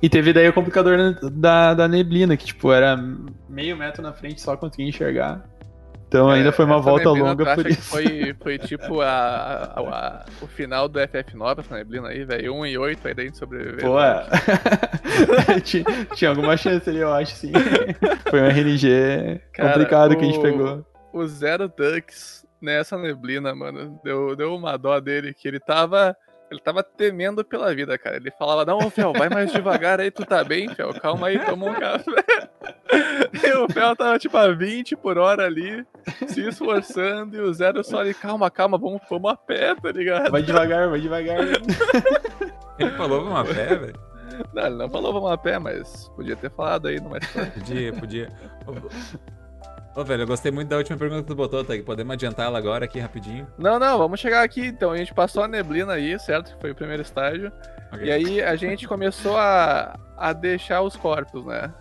E teve daí o complicador da, da neblina, que tipo, era meio metro na frente, só conseguia enxergar. Então ainda foi uma volta neblina, longa por isso. Foi, foi tipo a, a- a- o final do FF9, essa neblina aí, velho. 1 e 8 aí dentro sobreviver. Pô, é. [LAUGHS] tinha, tinha alguma chance ali, eu acho, sim. Foi um RNG Cara, complicado que a gente o- pegou. o Zero Ducks nessa neblina, mano, deu, deu uma dó dele que ele tava. Ele tava temendo pela vida, cara. Ele falava, não, Fel, vai mais devagar aí, tu tá bem, Fel, calma aí, toma um café. [LAUGHS] [LAUGHS] E o Fel tava tipo a 20 por hora ali, se esforçando, e o Zero só ali, calma, calma, vamos, vamos a pé, tá ligado? Vai devagar, vai devagar. [LAUGHS] Ele falou uma pé, velho. Não, ele não falou vamos a pé, mas podia ter falado aí numa [LAUGHS] história. Podia, podia. Ô, velho, eu gostei muito da última pergunta que tu botou, tá? Podemos adiantar ela agora aqui rapidinho. Não, não, vamos chegar aqui então. A gente passou a neblina aí, certo? Que foi o primeiro estágio. Ok. E aí a gente começou a, a deixar os corpos, né?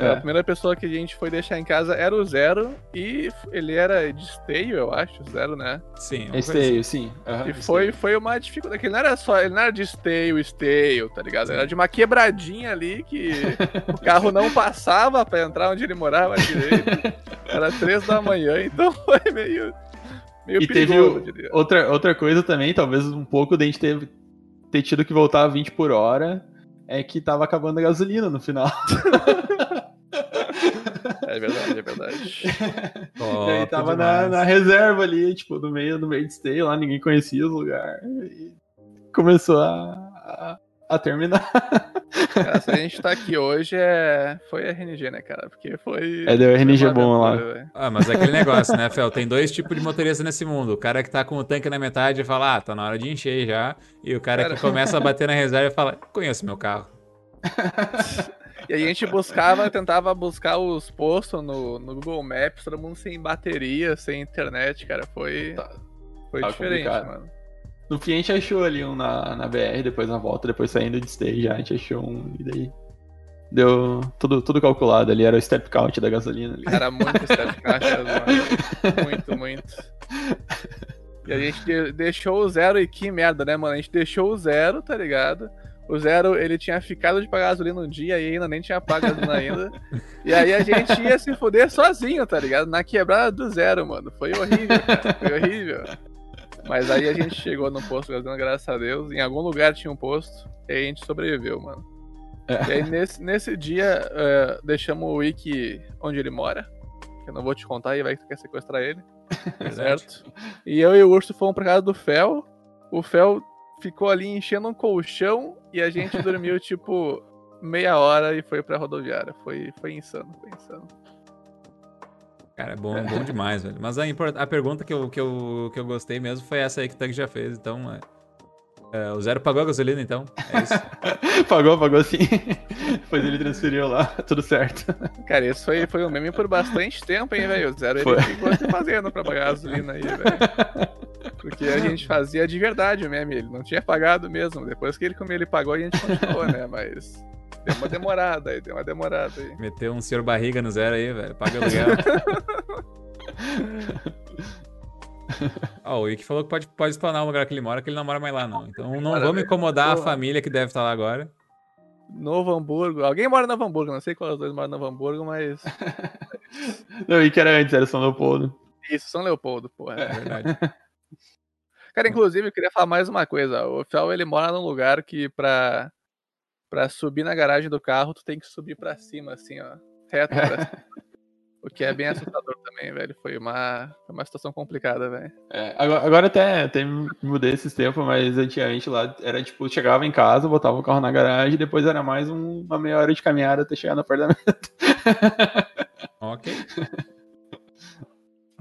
A É. primeira pessoa que a gente foi deixar em casa era o Zero, e ele era de esteio, eu acho, Zero, né? Sim, coisa aí, assim. sim. aham, E foi, foi uma dificuldade, que ele não era só, ele não era de esteio, esteio, tá ligado? Era de uma quebradinha ali que o carro não passava pra entrar onde ele morava direito. [LAUGHS] Era três da manhã, então [LAUGHS] foi meio, meio E teve perigoso, o- eu diria. outra, outra coisa também, talvez um pouco da gente ter, ter tido que voltar a 20 por hora, é que tava acabando a gasolina no final. [LAUGHS] É verdade, é verdade. [LAUGHS] Top e aí tava na, na reserva ali, tipo, no meio, no meio de stay lá, ninguém conhecia os lugares. E começou a, a, a terminar. Cara, [LAUGHS] se a gente tá aqui hoje é. Foi RNG, né, cara? Porque foi. É, deu RNG foi bom lá. Ah, mas é aquele negócio, né, Fel? Tem dois tipos de motorista nesse mundo. O cara que tá com o tanque na metade e fala, ah, tá na hora de encher já. E o cara, Cara. que começa a bater na reserva e fala, conheço meu carro. [LAUGHS] E a gente buscava, tentava buscar os postos no, no Google Maps, todo mundo sem bateria, sem internet, cara. Foi. Tá- Foi tá diferente, complicado. mano. No fim a gente achou ali um na, na BR, depois na volta, depois saindo de stay já, a gente achou um e daí. Deu tudo, tudo calculado ali, era o step count da gasolina ali. Era muito step [LAUGHS] caixa, mano. Muito, muito. E a gente de- deixou o zero e que merda, né, mano? A gente deixou o zero, tá ligado? O zero, ele tinha ficado de pagar gasolina um dia e ainda nem tinha pago gasolina ainda. [LAUGHS] E aí a gente ia se fuder sozinho, tá ligado? Na quebrada do zero, mano. Foi horrível, cara. Foi horrível. Mas aí a gente chegou no posto de gasolina, graças a Deus. Em algum lugar tinha um posto. E aí a gente sobreviveu, mano. E aí nesse, nesse dia, eh, deixamos o Wiki onde ele mora. Que eu não vou te contar e vai que tu quer sequestrar ele. [LAUGHS] Certo? E eu e o Urso fomos pra casa do Fel. O Fel ficou ali enchendo um colchão e a gente dormiu tipo meia hora e foi pra rodoviária. Foi, foi insano, foi insano. Cara, é bom, bom demais, velho. Mas a, a pergunta que eu, que, eu, que eu gostei mesmo foi essa aí que o Tug já fez. Então, é, é, o Zero pagou a gasolina, então. É isso. [LAUGHS] pagou, pagou sim. Depois ele transferiu lá, tudo certo. Cara, isso foi, foi um meme por bastante tempo, hein, velho? O Zero Foi. ele ficou se fazendo pra pagar a gasolina aí, velho. [LAUGHS] Porque a gente fazia de verdade o meme, ele não tinha pagado mesmo. Depois que ele comeu, ele pagou e a gente continuou, né? Mas deu uma demorada aí, deu uma demorada aí. Meteu um senhor barriga no zero aí, velho. Paga aluguel. Ó, [LAUGHS] o Wiki falou que pode, pode explanar o lugar que ele mora, que ele não mora mais lá, não. Então não vamos incomodar a família que deve estar lá agora. Novo Hamburgo. Alguém mora no Novo Hamburgo, não sei qual dos dois mora no Novo Hamburgo, mas. [LAUGHS] Não, e que era antes, era São Leopoldo. Isso, São Leopoldo, porra. É verdade. [LAUGHS] Cara, inclusive, eu queria falar mais uma coisa. O Fel, ele mora num lugar que pra, pra subir na garagem do carro, tu tem que subir pra cima, assim, ó. Reto pra cima. [LAUGHS] O que é bem assustador também, velho. Foi uma, foi uma situação complicada, velho. É, agora, agora até, até mudei esses tempos, mas antigamente lá era tipo, chegava em casa, botava o carro na garagem, depois era mais um- uma meia hora de caminhada até chegar no apartamento. ok. [LAUGHS]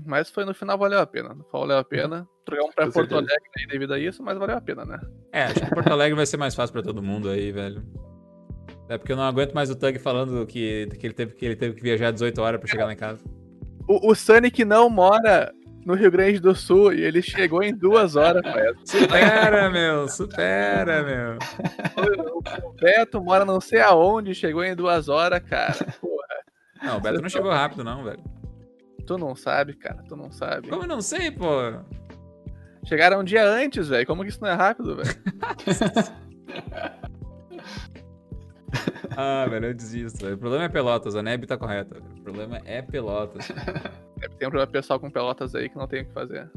Mas foi no final valeu a pena. No final valeu a pena. Trocamos pra Com Porto. Alegre aí devido a isso, mas valeu a pena, né? É, acho que Porto Alegre vai ser mais fácil pra todo mundo aí, velho. É porque eu não aguento mais o Tug falando que, que, ele teve, que ele teve que viajar 18 horas pra chegar lá em casa. O, o Sonic não mora no Rio Grande do Sul e ele chegou em duas horas, velho. Supera, meu, supera, meu. O Beto mora não sei aonde, chegou em duas horas, cara. Porra, Não, o Beto não chegou rápido, não, velho. tu não sabe, cara, tu não sabe. Como eu não sei, pô? Chegaram um dia antes, velho. Como que isso não é rápido, velho? [LAUGHS] [LAUGHS] Ah, velho, eu desisto, velho. O problema é Pelotas, a Neb tá correta. velho. O problema é Pelotas. Deve ter um problema pessoal com pelotas aí que não tem o que fazer.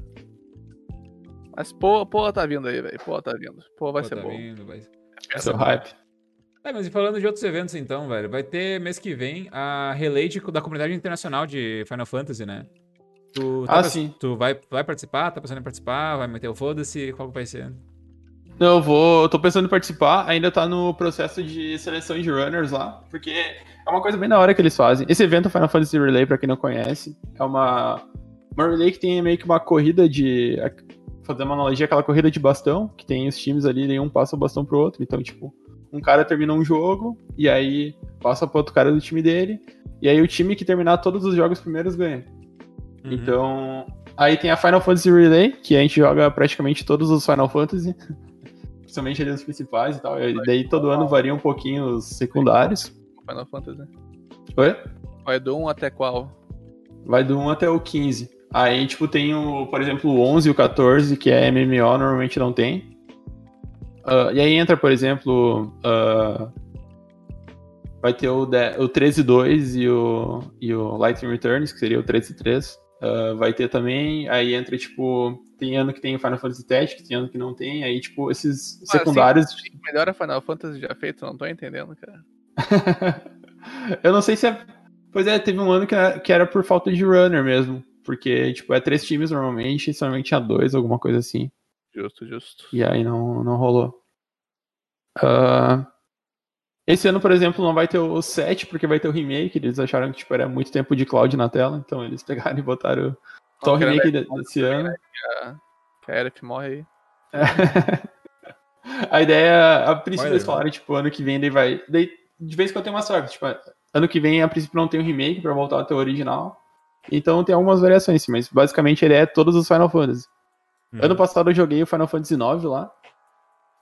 Mas pô, pô tá vindo aí, velho. Pô tá vindo. Pô vai Pô, ser tá bom. vindo, vai... Seu hype. É, mas e falando de outros eventos então, velho, vai ter mês que vem a Relay de- da comunidade internacional de Final Fantasy, né? Tu, tá Ah, pens- sim. Tu vai, vai participar? Tá pensando em participar? Vai meter o foda-se? Qual que vai ser? Não, eu vou. Eu tô pensando em participar, ainda tá no processo de seleção de runners lá, porque é uma coisa bem da hora que eles fazem. Esse evento Final Fantasy Relay, pra quem não conhece, é uma, uma relay que tem meio que uma corrida de. Fazer uma analogia, aquela corrida de bastão, que tem os times ali, nenhum passa o bastão pro outro. Então, tipo, um cara termina um jogo, e aí passa pro outro cara do time dele, e aí o time que terminar todos os jogos primeiros ganha. Uhum. Então, aí tem a Final Fantasy Relay, que a gente joga praticamente todos os Final Fantasy, [LAUGHS] principalmente ali os principais e tal. E daí todo ano varia um pouquinho os secundários. Final Fantasy. Oi? Vai do 1 até qual? Vai do 1 até o 15. Aí, tipo, tem o, por exemplo, o 11 e o 14, que é MMO, normalmente não tem. Ah, e aí entra, por exemplo, ah, vai ter o, 10 o 13.2 e o, e o Lightning Returns, que seria o 13.3. Ah, vai ter também, aí entra, tipo, tem ano que tem o Final Fantasy Tactics, tem ano que não tem, aí, tipo, esses assim, secundários... Melhor a Final Fantasy já feito, não tô entendendo, cara. [LAUGHS] eu não sei se é. Pois é, teve um ano que era, que era por falta de runner mesmo. Porque, tipo, é três times normalmente, somente tinha dois, alguma coisa assim. Justo, justo. E aí não, não rolou. Ah, esse ano, por exemplo, não vai ter o 7, porque vai ter o remake. Eles acharam que tipo, era muito tempo de cloud na tela, então eles pegaram [LAUGHS] e botaram só o remake de- desse ano. Que a, que a Aerith morre aí. [LAUGHS] a ideia, a princípio, eles falaram, tipo, ano que vem daí vai. Daí, de vez em quando tem uma sorte, tipo, ano que vem, a princípio, não tem um remake pra voltar até o original. Então tem algumas variações, mas basicamente ele é todos os Final Fantasy. Uhum. Ano passado eu joguei o Final Fantasy IX lá.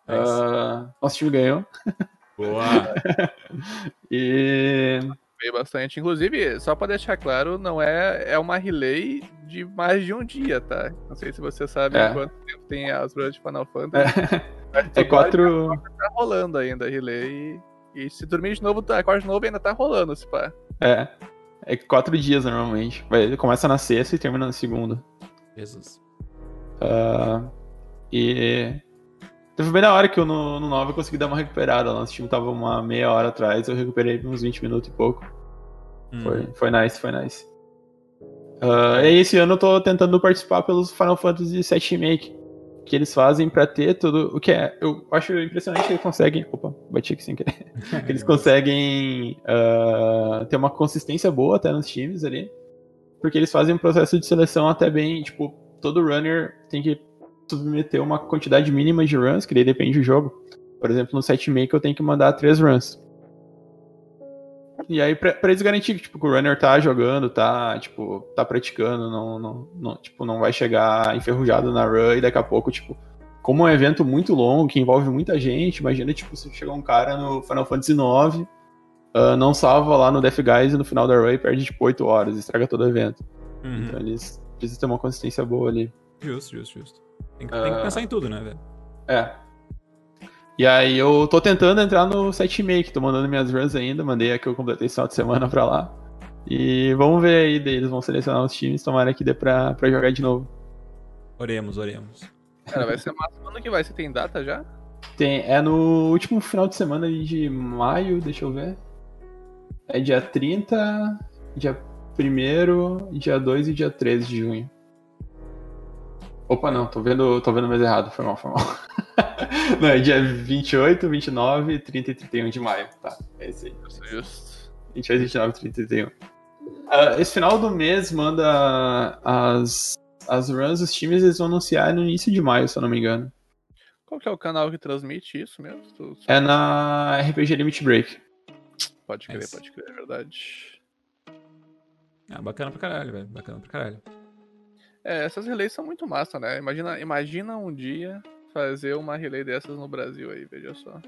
Nice. Ah, nosso time ganhou. [LAUGHS] Boa! [LAUGHS] E. Veio bastante. Inclusive, só pra deixar claro, não é, é uma relay de mais de um dia, tá? Não sei se você sabe É. quanto tempo tem as runs de Final Fantasy. Mas É quatro. Tá rolando ainda a relay. E, e se dormir de novo, acorde de novo ainda tá rolando, se pá. É. É quatro dias normalmente. Vai, começa na sexta e termina na segunda. Jesus. Ah, e. Teve bem na hora que eu no, no 9 eu consegui dar uma recuperada. Nosso time tava uma meia hora atrás, eu recuperei uns 20 minutos e pouco. Hum. Foi, foi nice, foi nice. Ah, e esse ano eu tô tentando participar pelos Final Fantasy VII Remake. Que eles fazem pra ter tudo. O que é. Eu acho impressionante que eles conseguem. Opa, bati aqui sem querer. que [LAUGHS] eles conseguem ah, ter uma consistência boa até nos times ali. Porque eles fazem um processo de seleção até bem. Tipo, todo runner tem que submeter uma quantidade mínima de runs, que daí depende do jogo. Por exemplo, no set make eu tenho que mandar três runs. E aí, pra, pra eles garantir que, tipo, que o runner tá jogando, tá, tipo, tá praticando, não, não, não, tipo, não vai chegar enferrujado na run e daqui a pouco, tipo, como é um evento muito longo, que envolve muita gente, imagina, tipo, se chegar um cara no Final Fantasy IX, ah, não salva lá no Death Guys e no final da run perde, tipo, 8 horas, estraga todo o evento. Uhum. Então eles precisam ter uma consistência boa ali. Justo, justo, justo. Tem que, tem que pensar em tudo, né, velho? É. E aí eu tô tentando entrar no site make, tô mandando minhas runs ainda, mandei a que eu completei esse final de semana pra lá. E vamos ver aí, daí eles vão selecionar os times, tomara que dê pra, pra jogar de novo. Oremos, oremos. Cara, vai ser massa. Quando que vai? Você tem data já? Tem, é no último final de semana ali de maio, deixa eu ver. É dia 30, dia 1 dia 2 e dia 13 de junho. Opa, não, tô vendo, tô vendo mais errado, foi mal, foi mal. [LAUGHS] não, é dia 28, 29, 30 e 31 de maio, tá, é esse aí. Justo, justo. 28, 29, 30 e 31. Ah, esse final do mês manda as, as runs dos times, eles vão anunciar no início de maio, se eu não me engano. Qual que é o canal que transmite isso mesmo? É na RPG Limit Break. Pode crer, Nice. pode crer, é verdade. Ah, bacana pra caralho, velho. Bacana pra caralho. É, essas relays são muito massa, né? Imagina, imagina um dia fazer uma relay dessas no Brasil aí, veja só.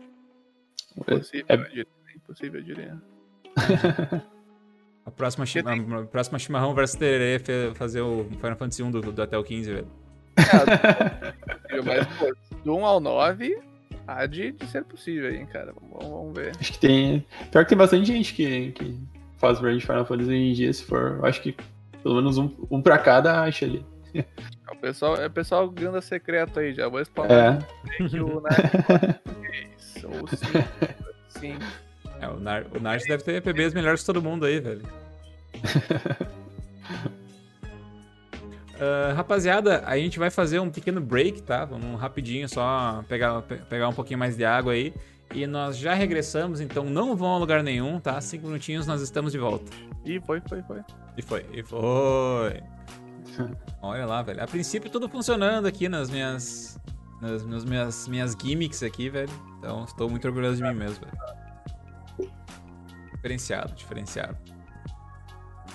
Impossível, É- eu diria. Impossível, eu diria. [LAUGHS] A próxima, chi- tenho- a próxima chimarrão versus tererê fe- fazer o Final Fantasy 1 do, do até o 15, velho. [LAUGHS] É, Mas, pô, do 1 ao 9, há de, de ser possível aí, hein, cara. Vamos, vamos ver. Acho que tem. Pior que tem bastante gente que, que faz de Final Fantasy hoje em dia, se for. Eu acho que pelo menos um, um pra cada acha ali. O pessoal, é o pessoal ganda secreto aí, já vou spawnar É. o ou. Sim. É, o, Nar o deve ter PBs melhores que todo mundo aí, velho. [LAUGHS] Ah, rapaziada, a gente vai fazer um pequeno break, tá? Vamos rapidinho só pegar, pe- pegar um pouquinho mais de água aí. E nós já regressamos, então não vão a lugar nenhum, tá? Cinco minutinhos nós estamos de volta. E foi, foi, foi. E foi, e foi. [LAUGHS] Olha lá, velho. A princípio tudo funcionando aqui nas minhas. Nas, nas minhas, minhas gimmicks aqui, velho. Então estou muito orgulhoso de mim mesmo, velho. Diferenciado, diferenciado.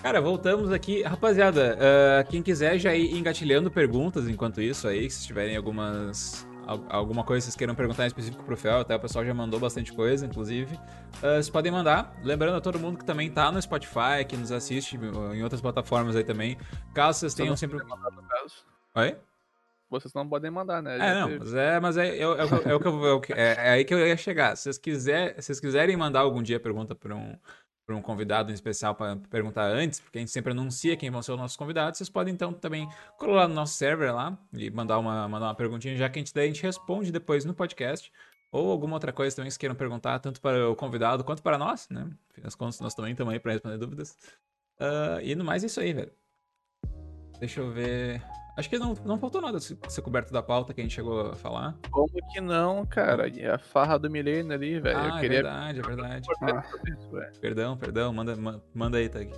Cara, voltamos aqui. Rapaziada, ah, quem quiser já ir engatilhando perguntas enquanto isso aí, se tiverem algumas. Al- Alguma coisa que vocês queiram perguntar em específico pro Fel, até o pessoal já mandou bastante coisa, inclusive. Ah, vocês podem mandar. Lembrando a todo mundo que também tá no Spotify, que nos assiste uh, em outras plataformas aí também. Caso vocês tenham sempre. Oi? vocês não podem mandar, né? É, não, teve. mas é, mas é, é, é, é o que eu- é é- é aí que eu ia chegar. Se vocês, quiser, se vocês quiserem mandar algum dia pergunta para um, pra um convidado especial para perguntar antes, porque a gente sempre anuncia quem vão ser os nossos convidados, vocês podem então também colar no nosso server lá e mandar uma, mandar uma perguntinha, já que a gente, daí a gente responde depois no podcast. Ou alguma outra coisa também que queiram perguntar, tanto para o convidado quanto para nós, né? Afinal das contas, nós também estamos aí para responder dúvidas. Ah, e no mais é isso aí, velho. Deixa eu ver. Acho que não, não faltou nada se- ser coberto da pauta que a gente chegou a falar. Como que não, cara? E a farra do milênio ali, velho. ah, eu é queria. verdade, é verdade. Velho. Perdão, perdão, manda, ma- manda aí, Tag.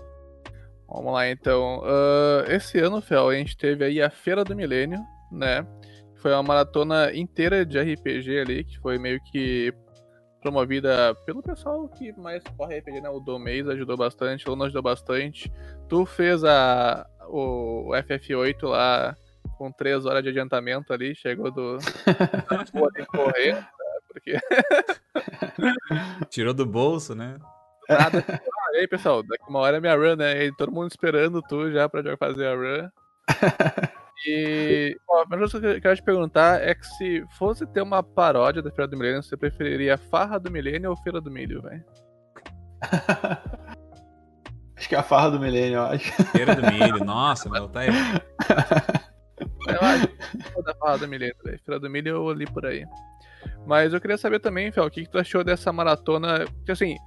Vamos lá, então. Ah, esse ano, Fel, a gente teve aí a Feira do Milênio, né? Foi uma maratona inteira de RPG ali, que foi meio que promovida pelo pessoal que mais corre RPG, né? O Domês ajudou bastante, o Luna ajudou bastante. Tu fez a, o, o FF8 lá com 3 horas de adiantamento ali, chegou do. [LAUGHS] correr, tá? porque [LAUGHS] Tirou do bolso, né? nada. Ah, E aí, pessoal, daqui uma hora é minha run, né? E todo mundo esperando tu já pra fazer a run. [LAUGHS] E a primeira coisa que eu quero te perguntar é que se fosse ter uma paródia da Feira do Milênio, você preferiria Farra do Milênio ou Feira do Milho, velho? Acho que é a farra do milênio, eu acho. Feira do milho, nossa, meu, tá aí. Eu acho da Farra do Milênio, velho. Feira do Milho eu li por aí. Mas eu queria saber também, Fel, o que, que tu achou dessa maratona? Porque assim,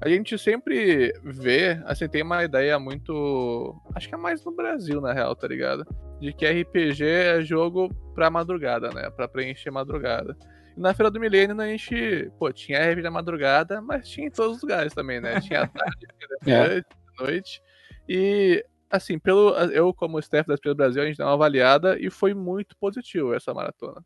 a gente sempre vê, assim, tem uma ideia muito. Acho que é mais no Brasil, na real, tá ligado? De que RPG é jogo pra madrugada, né? Pra preencher madrugada. E na Feira do Milênio a gente, pô, tinha RPG da madrugada, mas tinha em todos os lugares também, né? Tinha à tarde, tinha [LAUGHS] É. noite. E, assim, pelo, eu como staff da do Brasil, a gente deu uma avaliada e foi muito positivo essa maratona.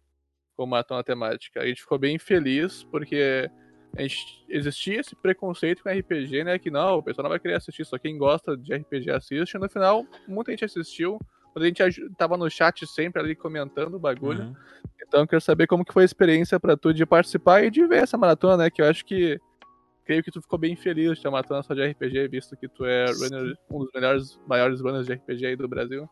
Como maratona temática. A gente ficou bem feliz porque a gente, existia esse preconceito com RPG, né? Que não, o pessoal não vai querer assistir, só quem gosta de RPG assiste. E no final, muita gente assistiu. Quando a gente tava no chat sempre ali comentando o bagulho. Uhum. Então eu quero saber como que foi a experiência pra tu de participar e de ver essa maratona, né? Que eu acho que. Creio que tu ficou bem feliz de ter uma só de RPG, visto que tu é runner, um dos melhores, maiores runners de RPG aí do Brasil.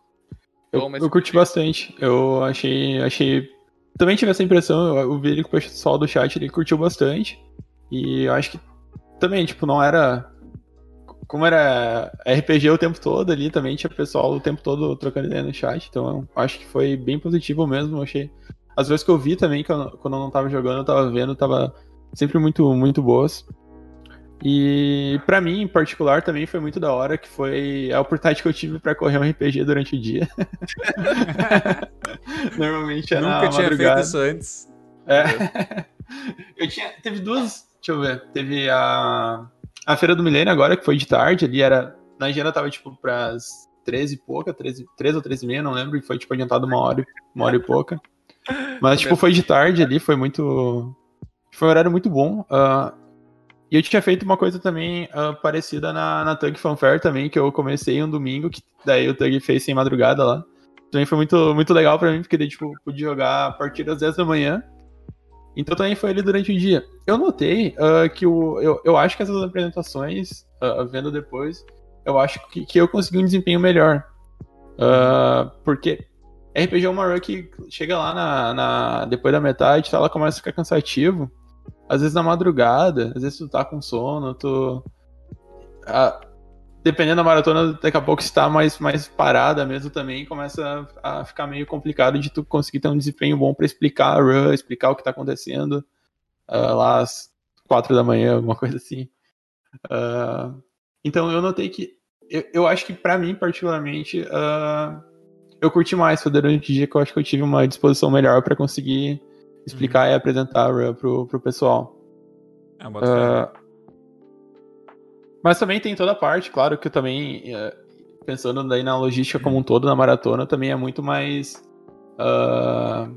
Eu, Então, eu curti bastante. Eu achei. achei... Também tive essa impressão, eu, vi ele que o pessoal do chat ele curtiu bastante. E eu acho que também, tipo, não era. Como era RPG o tempo todo ali, também tinha pessoal o tempo todo trocando ideia no chat. Então eu acho que foi bem positivo mesmo. Eu achei. As vezes que eu vi também, que eu- quando eu não tava jogando, eu tava vendo, tava sempre muito, muito boas. E pra mim, em particular, também foi muito da hora, que foi a oportunidade que eu tive pra correr um RPG durante o dia. [LAUGHS] Normalmente é na Nunca tinha madrugada. feito isso antes. É. [LAUGHS] Eu tinha. Teve duas. Deixa eu ver. Teve a. A Feira do Milênio agora, que foi de tarde, ali era. Na agenda tava tipo pras 13 e pouca, 13, 13 ou 13 e meia, não lembro, e foi tipo adiantado uma hora, e- uma hora e pouca. Mas [LAUGHS] tipo, foi de tarde ali, foi muito. Foi um horário muito bom. ah, e eu tinha feito uma coisa também ah, parecida na, na Tug Fanfare também, que eu comecei um domingo, que daí o Tug fez sem madrugada lá. Também foi muito, muito legal pra mim, porque daí, tipo, pude jogar a partir das 10 da manhã. Então também foi ali durante o dia. Eu notei ah, que o, eu, eu acho que essas apresentações, ah, vendo depois, eu acho que, que eu consegui um desempenho melhor. Porque RPG é uma run que chega lá na, na- depois da metade, tá, ela começa a ficar cansativo. Às vezes na madrugada, às vezes tu tá com sono, tu. dependendo da maratona, daqui a pouco se tá mais, mais parada mesmo também, começa a, ficar meio complicado de tu conseguir ter um desempenho bom pra explicar a run, explicar o que tá acontecendo ah, lá às quatro da manhã, alguma coisa assim. Ah, então eu notei que. Eu, eu acho que pra mim, particularmente, ah, eu curti mais foi durante o dia que eu acho que eu tive uma disposição melhor pra conseguir explicar e apresentar a run pro, pro pessoal. Fé. Ah, mas também tem toda a parte, claro que eu também, eh, pensando daí na logística como um todo, na maratona, também é muito mais ah,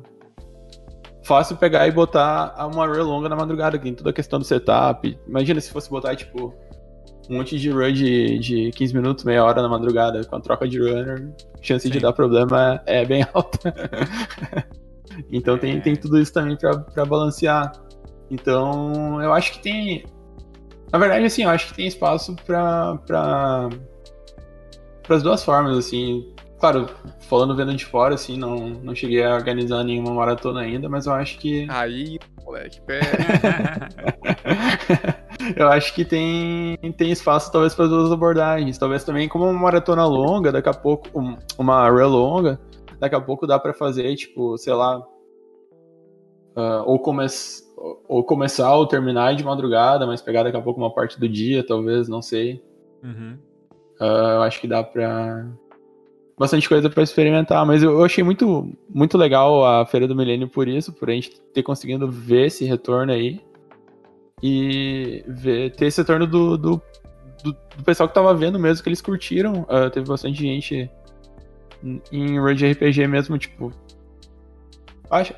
fácil pegar e botar uma run longa na madrugada, que tem toda a questão do setup. Imagina se fosse botar, tipo, um monte de run de, de 15 minutos, meia hora na madrugada, com a troca de runner, a chance de Sim. dar problema é bem [LAUGHS] alta. [LAUGHS] então tem, É. tem tudo isso também pra balancear. Então, eu acho que tem. Na verdade, assim, eu acho que tem espaço pra. pra as duas formas, assim. Claro, falando vendo de fora, assim, não, não cheguei a organizar nenhuma maratona ainda, mas eu acho que. Aí, moleque, pé. [LAUGHS] eu acho que tem, tem espaço talvez para duas abordagens. Talvez também como uma maratona longa, daqui a pouco, um- uma run longa, daqui a pouco dá pra fazer, tipo, sei lá. ah, ou, come ou- começar ou terminar de madrugada, mas pegar daqui a pouco uma parte do dia, talvez, não sei. Uhum. Ah, eu acho que dá pra. Bastante coisa pra experimentar, mas eu, eu achei muito, muito legal a Feira do Milênio por isso, por a gente ter conseguido ver esse retorno aí. E ver, ter esse retorno do, do, do, do pessoal que tava vendo mesmo, que eles curtiram. Ah, teve bastante gente em- Road RPG mesmo, tipo. Acho.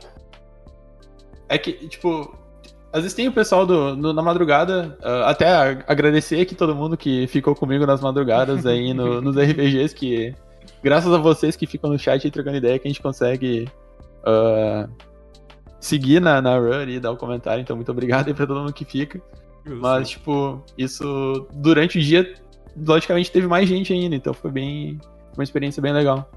É que, tipo, às vezes tem o pessoal do, do- na madrugada, ah, até agradecer aqui todo mundo que ficou comigo nas madrugadas aí no- [LAUGHS] nos RPGs, que graças a vocês que ficam no chat aí trocando ideia que a gente consegue ah, seguir na, na run e dar o comentário, então muito obrigado aí pra todo mundo que fica. Mas, tipo, isso durante o dia, logicamente, teve mais gente ainda, então foi bem. Uma experiência bem legal.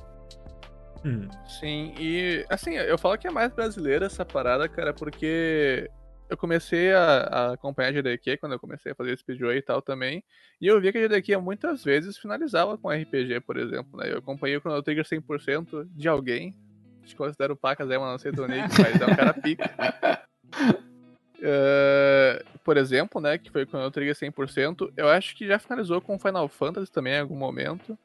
Hum. Sim, e assim, eu falo que é mais brasileira essa parada, cara, porque eu comecei a, a acompanhar a GDQ quando eu comecei a fazer speedway e tal também. E eu vi que a GDQ muitas vezes finalizava com RPG, por exemplo, né? Eu acompanhei o Chrono Trigger 100% de alguém. Te considero pacas, é, mas não sei do Nick, mas é um cara pica. Uh, [LAUGHS] por exemplo, né, que foi o Chrono Trigger 100%, eu acho que já finalizou com Final Fantasy também em algum momento.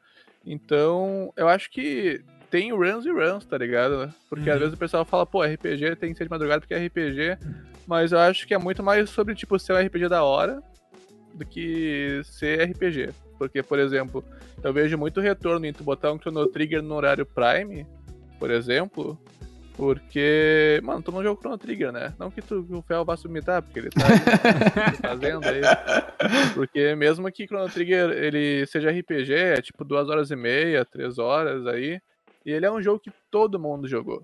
Então, eu acho que tem runs e runs, tá ligado? Porque uhum. às vezes o pessoal fala, pô, RPG tem que ser de madrugada porque é RPG, mas eu acho que é muito mais sobre, tipo, ser um RPG da hora do que ser RPG. Porque, por exemplo, eu vejo muito retorno em tu botar um Chrono Trigger no horário Prime, por exemplo, porque, mano, tu não joga Chrono Trigger, né? Não que, tu, que o Fel vá submitar, porque ele tá [LAUGHS] fazendo aí. Porque mesmo que Chrono Trigger ele seja RPG, é tipo duas horas e meia, três horas aí. E ele é um jogo que todo mundo jogou.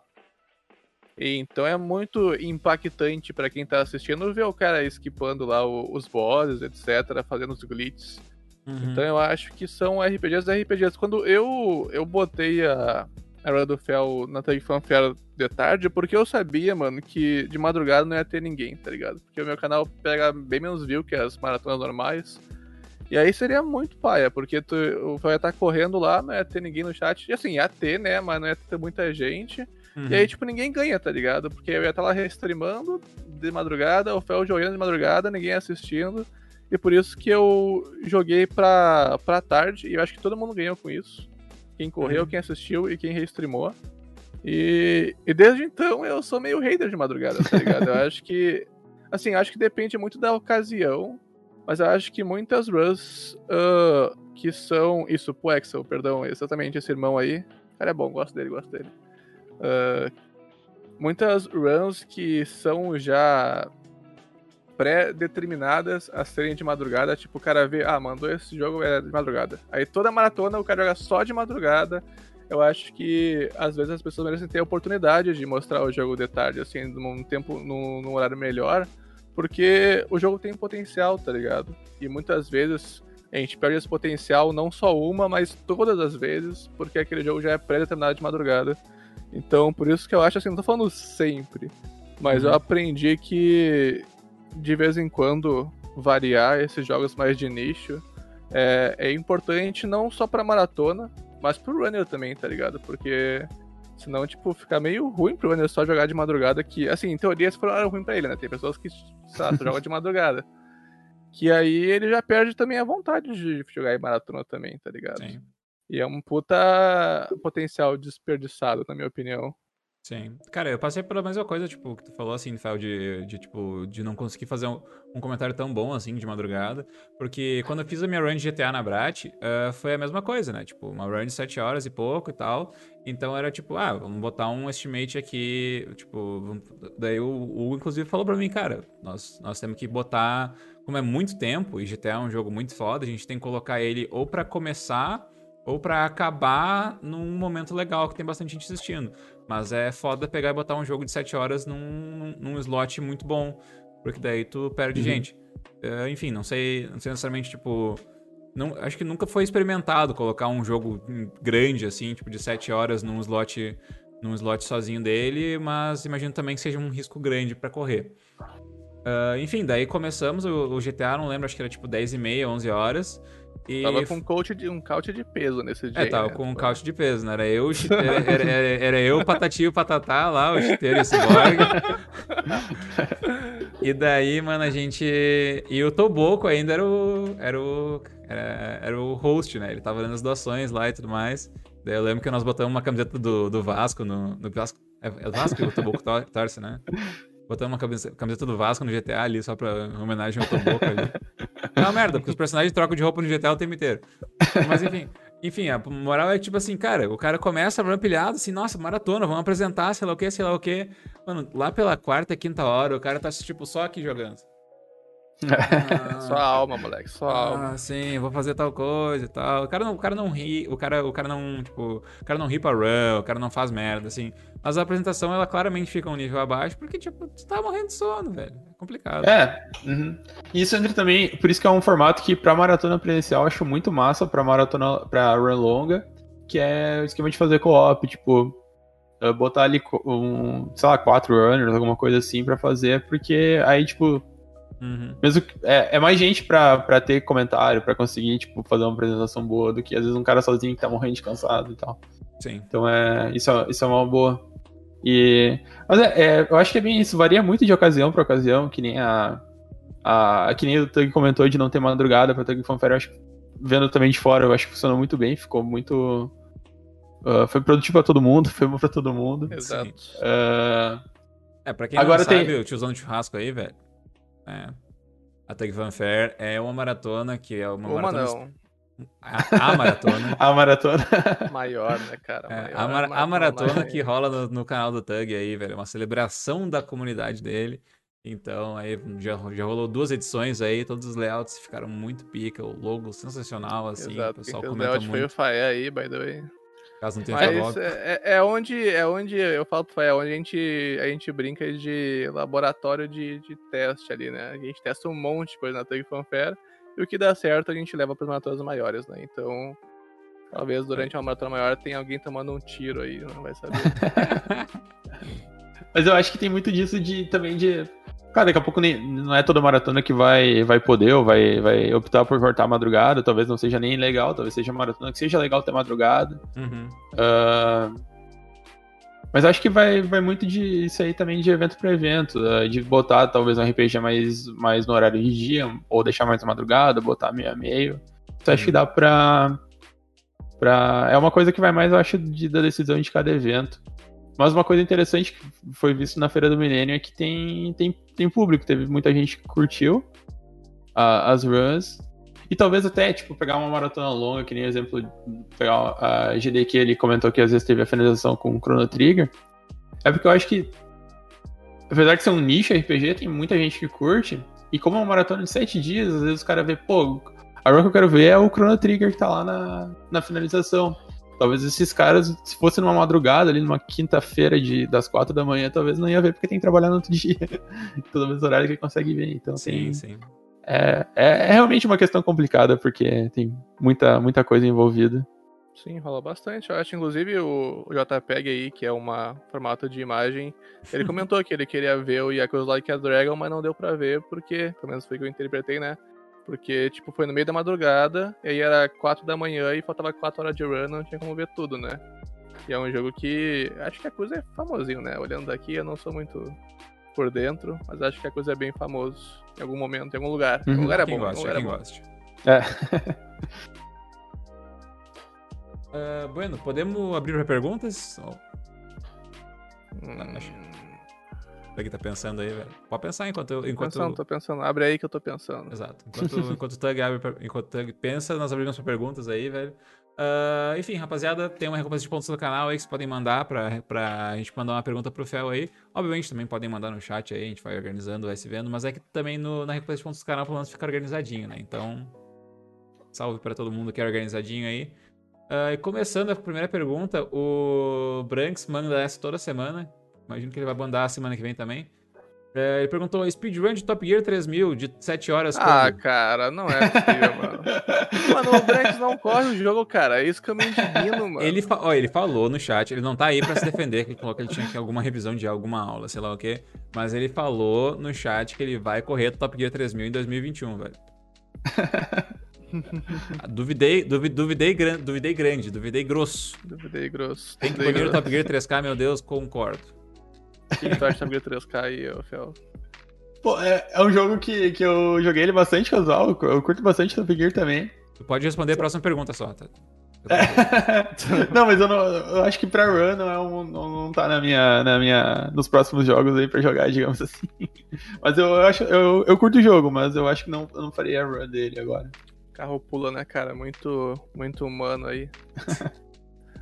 E, então é muito impactante para quem tá assistindo ver o cara esquipando lá o, os bosses, etc., fazendo os glitches. Uhum. Então eu acho que são RPGs RPGs. Quando eu, eu botei a, a Hora do Fel na Tag Fanfare de tarde, porque eu sabia, mano, que de madrugada não ia ter ninguém, tá ligado? Porque o meu canal pega bem menos view que as maratonas normais. E aí seria muito paia, porque tu vai estar correndo lá, não ia ter ninguém no chat. E assim, ia ter, né? Mas não ia ter muita gente. Uhum. E aí, tipo, ninguém ganha, tá ligado? Porque eu ia estar lá restreamando de madrugada, o Fel jogando de madrugada, ninguém assistindo. E por isso que eu joguei pra, pra tarde, e eu acho que todo mundo ganhou com isso. Quem correu, uhum. quem assistiu e quem restreamou. E, e desde então eu sou meio hater de madrugada, tá ligado? eu [LAUGHS] acho que. Assim, acho que depende muito da ocasião mas eu acho que muitas runs uh, que são. Isso, pro Excel, perdão, exatamente esse irmão aí. O cara é bom, gosto dele, gosto dele. Uh, muitas runs que são já pré-determinadas a serem de madrugada, tipo, o cara vê, ah, mandou esse jogo é de madrugada. Aí toda maratona o cara joga só de madrugada. Eu acho que às vezes as pessoas merecem ter a oportunidade de mostrar o jogo de tarde, assim, num tempo, num, num horário melhor porque o jogo tem potencial, tá ligado? E muitas vezes a gente perde esse potencial não só uma, mas todas as vezes, porque aquele jogo já é pré-determinado de madrugada. Então, por isso que eu acho assim, não tô falando sempre, mas uhum. eu aprendi que de vez em quando variar esses jogos mais de nicho é, é importante não só pra maratona, mas pro runner também, tá ligado? Porque Senão, tipo, fica meio ruim pro Wanderers só jogar de madrugada, que, assim, em teoria, se for ruim pra ele, né? Tem pessoas que, sabe, jogam de madrugada. [LAUGHS] Que aí ele já perde também a vontade de jogar em maratona também, tá ligado? Sim. E é um puta potencial desperdiçado, na minha opinião. Sim. Cara, eu passei pela mesma coisa, tipo, que tu falou assim, Fel, de, de, tipo, de não conseguir fazer um, um, comentário tão bom, assim, de madrugada. Porque quando eu fiz a minha run de GTA na Brat, uh, foi a mesma coisa, né? Tipo, uma run de 7 horas e pouco e tal. Então era tipo, ah, vamos botar um estimate aqui, tipo, vamos... daí o Hugo, inclusive, falou pra mim, cara, nós, nós temos que botar, como é muito tempo, e GTA é um jogo muito foda, a gente tem que colocar ele ou para começar ou para acabar num momento legal que tem bastante gente assistindo. Mas é foda pegar e botar um jogo de 7 horas num, num slot muito bom, porque daí tu perde uhum. gente. Uh, enfim, não sei, não sei necessariamente, tipo. Não, acho que nunca foi experimentado colocar um jogo grande, assim, tipo, de 7 horas num slot, num slot sozinho dele, mas imagino também que seja um risco grande para correr. Uh, enfim, daí começamos o, o, GTA, não lembro, acho que era tipo 10 e meia, 11 horas. E... Tava com um couch de, um couch de peso nesse dia. É, tava né? com um couch de peso, né? Era eu, [LAUGHS] era, era, era, era eu, o Patati e o Patatá lá, o chiteiro e o Cyborg. e daí, mano, a gente... E o Toboco ainda era o... Era o, era, era o host, né? Ele tava dando as doações lá e tudo mais. Daí eu lembro que nós botamos uma camiseta do, do Vasco no, no Vasco. É, é o Vasco que o Toboco torce, né? Botando uma camiseta do Vasco no GTA ali, só pra homenagem ao Toboco ali. [LAUGHS] É uma merda, porque os personagens trocam de roupa no GTA o tempo inteiro. Mas enfim. Enfim, a moral é tipo assim, cara, o cara começa rampilhado, assim, nossa, maratona, vamos apresentar, sei lá o que, sei lá o que. Mano, lá pela quarta, quinta hora, o cara tá, tipo, só aqui jogando. Ah, [LAUGHS] Só a alma, moleque, só a alma. Ah, sim, vou fazer tal coisa e tal. O cara não, o cara não ri, o cara, o cara não, tipo, o cara não ri pra run, o cara não faz merda, assim. Mas a apresentação, ela claramente fica um nível abaixo, porque, tipo, você tá morrendo de sono, velho. Complicado. É, uhum. Isso entra também, por isso que é um formato que pra maratona presencial eu acho muito massa, pra maratona, pra run longa, que é o esquema de fazer co-op, tipo, botar ali um, sei lá, quatro runners, alguma coisa assim pra fazer, porque aí, tipo, Uhum. mesmo que- é, é mais gente pra, pra ter comentário, pra conseguir, tipo, fazer uma apresentação boa, do que às vezes um cara sozinho que tá morrendo de cansado e tal. Sim. Então é, isso, é, isso é uma boa. E, mas é, é, eu acho que é bem isso, varia muito de ocasião pra ocasião, que nem a. a que nem o Tug comentou de não ter madrugada pra Tug Fanfare, eu acho que vendo também de fora, eu acho que funcionou muito bem, ficou muito. ah, foi produtivo pra todo mundo, [LAUGHS] foi bom pra todo mundo. Exato. Ah, É, pra quem Agora não tem- sabe, o tiozão do churrasco aí, velho. É. A Tug Fan Fair é uma maratona que é uma, Uma maratona. não, A, a maratona. [LAUGHS] a maratona. maior, né, cara? É, Maior a, mar- a maratona que rola no, no canal do Tug aí, velho. é Uma celebração da comunidade dele. Então, aí já, já rolou duas edições aí, todos os layouts ficaram muito pica, o logo sensacional, assim, Exato, o pessoal comenta layout foi muito, o Faé aí, by the way. caso não tenha Mas é, é- é onde, é onde eu falo pro Faé, é onde a gente, a gente brinca de laboratório de, de teste ali, né? A gente testa um monte de coisa na Tug Fanfare e o que dá certo a gente leva para maratonas maiores, né? Então, talvez durante uma maratona maior tenha alguém tomando um tiro aí, não vai saber. [LAUGHS] Mas eu acho que tem muito disso de também de. Cara, daqui a pouco nem, não é toda maratona que vai, vai poder ou vai, vai optar por cortar a madrugada. Talvez não seja nem legal, talvez seja maratona que seja legal ter madrugada. Uhum. Ah, mas acho que vai, vai muito de isso aí também de evento para evento, ah, de botar talvez um RPG mais, mais no horário de dia, ou deixar mais na madrugada, botar meio a meio. Então acho que dá pra, pra. É uma coisa que vai mais, eu acho, de, da decisão de cada evento. Mas uma coisa interessante que foi visto na Feira do Milênio é que tem, tem, tem público, teve muita gente que curtiu ah, as runs. E talvez até, tipo, pegar uma maratona longa, que nem exemplo, pegar a GDQ, ele comentou que às vezes teve a finalização com o Chrono Trigger. É porque eu acho que, apesar de ser um nicho RPG, tem muita gente que curte. E como é uma maratona de 7 dias, às vezes o cara vê, pô, a run que eu quero ver é o Chrono Trigger que tá lá na, na finalização. Talvez esses caras, se fosse numa madrugada, ali numa quinta-feira das 4 da manhã, talvez não ia ver porque tem que trabalhar no outro [LAUGHS] dia. Talvez o horário que ele consegue ver. Então Sim, tem, sim. É, é, é realmente uma questão complicada, porque tem muita, muita coisa envolvida. Sim, rola bastante. Eu acho, inclusive, o, JPEG aí, que é um formato de imagem, ele [LAUGHS] comentou que ele queria ver o Yakuza Like a Dragon, mas não deu pra ver, porque, pelo menos foi o que eu interpretei, né? Porque, tipo, foi no meio da madrugada, e aí era 4 da manhã e faltava 4 horas de run, não tinha como ver tudo, né? E é um jogo que. Acho que a coisa é famosinho, né? Olhando daqui, eu não sou muito por dentro, mas acho que a coisa é bem famoso em algum momento, em algum lugar. Em algum Uhum. lugar é quem bom, em algum gosta, lugar é quem bom. gosta. É. [LAUGHS] Ah, bueno, podemos abrir para perguntas? Hum, Acho- Alguém tá pensando aí, velho? Pode pensar enquanto eu. Tô Enquanto... pensando, tô pensando. Abre aí que eu tô pensando. Exato. Enquanto, enquanto o Tug abre, enquanto o Tug pensa, nós abrimos para perguntas aí, velho. Ah, enfim, rapaziada, tem uma recompensa de pontos do canal aí que vocês podem mandar pra, pra gente mandar uma pergunta pro Fel aí. Obviamente também podem mandar no chat aí, a gente vai organizando, vai se vendo, mas é que também no, na recompensa de pontos do canal pelo menos fica organizadinho, né? Então, salve pra todo mundo que é organizadinho aí. Ah, e começando a primeira pergunta, o Branks manda essa toda semana. Imagino que ele vai mandar a semana que vem também. É, ele perguntou: speedrun de Top Gear 3000 de 7 horas Ah, quando? cara, não é possível, mano. [LAUGHS] Mano, o Branks não corre o jogo, cara. É isso que eu me indigno, mano. Ele, fa- ó, ele falou no chat, ele não tá aí pra se defender, que ele falou que ele tinha que alguma revisão de alguma aula, sei lá o quê. Mas ele falou no chat que ele vai correr Top Gear 3000 em 2021, velho. [LAUGHS] duvidei, duvi- duvidei, gran- duvidei grande, duvidei grosso. Duvidei grosso. Tem que Duvidei punir o grosso. Top Gear 3K, meu Deus, concordo. O que tu acha Gear 3K aí, ô Fel? Pô, é, é um jogo que, que eu joguei ele bastante casual, eu curto bastante Top Gear também. Tu pode responder a próxima pergunta só, tá? [LAUGHS] não, mas eu, não, eu acho que pra run não, é um, não, não tá na minha, na minha, nos próximos jogos aí pra jogar, [LAUGHS] digamos assim. Mas eu acho, eu, eu curto o jogo, mas eu acho que não, eu não farei a run dele agora. Carro pula, né, cara? Muito, muito humano aí. [LAUGHS]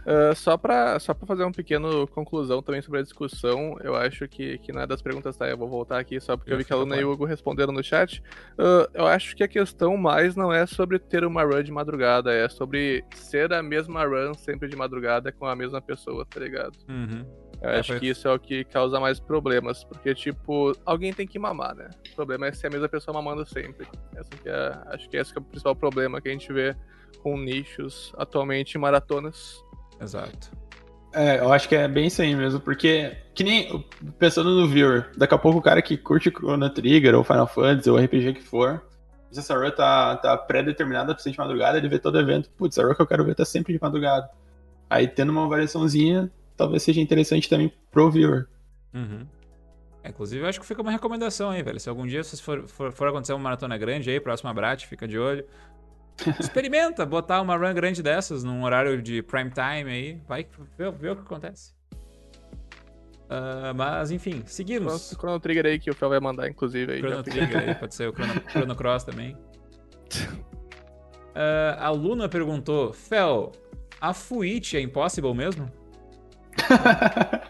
Uh, só para só pra fazer uma pequena conclusão também sobre a discussão, eu acho que, que na das perguntas, tá? Eu vou voltar aqui só porque eu, eu vi que a Luna e o Hugo responderam no chat. Uh, eu acho que a questão mais não é sobre ter uma run de madrugada, é sobre ser a mesma run sempre de madrugada com a mesma pessoa, tá ligado? Uhum. Eu é, acho que isso é o que causa mais problemas, porque, tipo, alguém tem que mamar, né? O problema é ser a mesma pessoa mamando sempre. Essa que é, acho que esse que é o principal problema que a gente vê com nichos atualmente em maratonas. Exato. É, eu acho que é bem isso aí mesmo, porque, que nem pensando no viewer, daqui a pouco o cara que curte Chrono Trigger ou Final Fantasy ou RPG que for, se essa run tá, tá pré-determinada pra ser de madrugada, ele vê todo evento, putz, a run que eu quero ver tá sempre de madrugada. Aí tendo uma variaçãozinha, talvez seja interessante também pro viewer. Uhum. É, inclusive, eu acho que fica uma recomendação aí, velho. Se algum dia for, for, for acontecer uma maratona grande aí, próxima Brat, fica de olho. Experimenta botar uma run grande dessas num horário de prime time aí. Vai ver, ver o que acontece. Uh, mas, enfim, seguimos. O Chrono Trigger aí que o Fel vai mandar, inclusive. Aí, Chrono Trigger aí, pode ser o Chrono, [LAUGHS] Chrono Cross também. Uh, a Luna perguntou: Fel, a Fuit é impossible mesmo? [LAUGHS]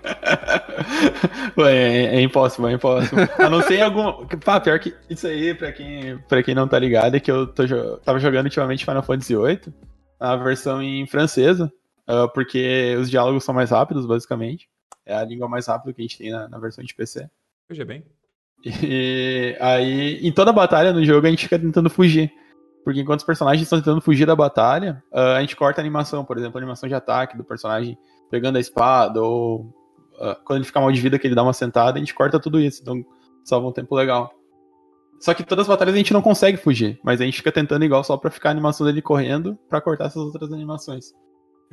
É, é impossível, é impossível. A não ser algum. Pá, pior que isso aí, pra quem, pra quem não tá ligado, é que eu tô, tava jogando ultimamente Final Fantasy VIII, a versão em francesa, uh, porque os diálogos são mais rápidos, basicamente. É a língua mais rápida que a gente tem na, na versão de PC. Veja bem. E aí, em toda batalha no jogo, a gente fica tentando fugir. Porque enquanto os personagens estão tentando fugir da batalha, uh, a gente corta a animação, por exemplo, a animação de ataque do personagem pegando a espada, ou uh, quando ele fica mal de vida que ele dá uma sentada, a gente corta tudo isso, então salva um tempo legal. Só que todas as batalhas a gente não consegue fugir, mas a gente fica tentando igual só pra ficar a animação dele correndo pra cortar essas outras animações.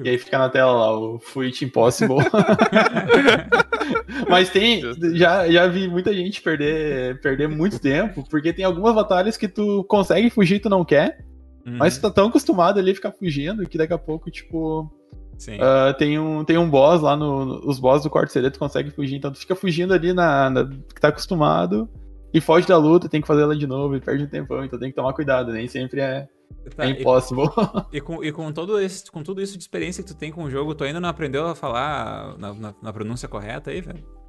E aí fica na tela lá, o Fuit Impossible. [LAUGHS] Mas tem. Já, já vi muita gente perder, perder muito tempo, porque tem algumas batalhas que tu consegue fugir e tu não quer. Uhum. Mas tu tá tão acostumado ali a ficar fugindo que daqui a pouco, tipo. Uh, tem, um, tem um boss lá no, no. Os boss do quarto CD tu consegue fugir, então tu fica fugindo ali na, na, que tá acostumado e foge da luta, tem que fazer ela de novo e perde um tempão, então tem que tomar cuidado, nem sempre é, tá, é impossível. E, [LAUGHS] e, com, e com, todo esse, com tudo isso de experiência que tu tem com o jogo, tu ainda não aprendeu a falar na, na, na pronúncia correta aí, velho?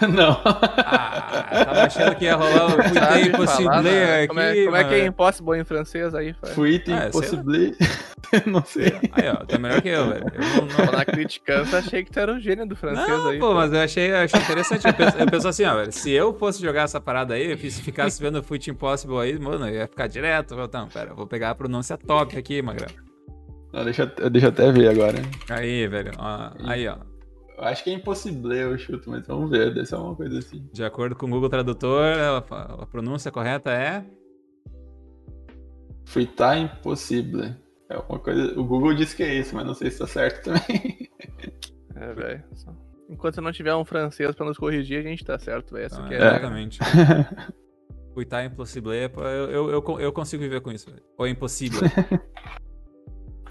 [LAUGHS] Não. Ah, tava achando que ia rolar o Fui Impossible né? aqui. Como é, como é que é impossible em francês aí? Fui ah, Impossible. [LAUGHS] não sei. Aí, ó, tá melhor que eu, velho. Eu não, não... Na criticância, achei que tu era o gênio do francês não, aí. Pô, pô, mas eu achei, eu achei interessante. Eu penso, eu penso, assim, ó, velho, se eu fosse jogar essa parada aí, se ficasse vendo Fui Impossible aí, mano, eu ia ficar direto. Então, pera, eu vou pegar a pronúncia top aqui, magrão. Não, deixa, deixa eu até ver agora. Aí, velho, ó, aí, ó. Eu acho que é impossível eu chuto, mas vamos ver, deve ser uma coisa assim. De acordo com o Google Tradutor, a, pronúncia correta é. Fritar impossível. É uma coisa. O Google disse que é isso, mas não sei se tá certo também. [LAUGHS] É, velho. Enquanto não tiver um francês pra nos corrigir, a gente tá certo, velho. Ah, é exatamente. [LAUGHS] Fritar impossível. É, eu, eu, eu, eu, consigo viver com isso, velho. Ou é impossível. [LAUGHS]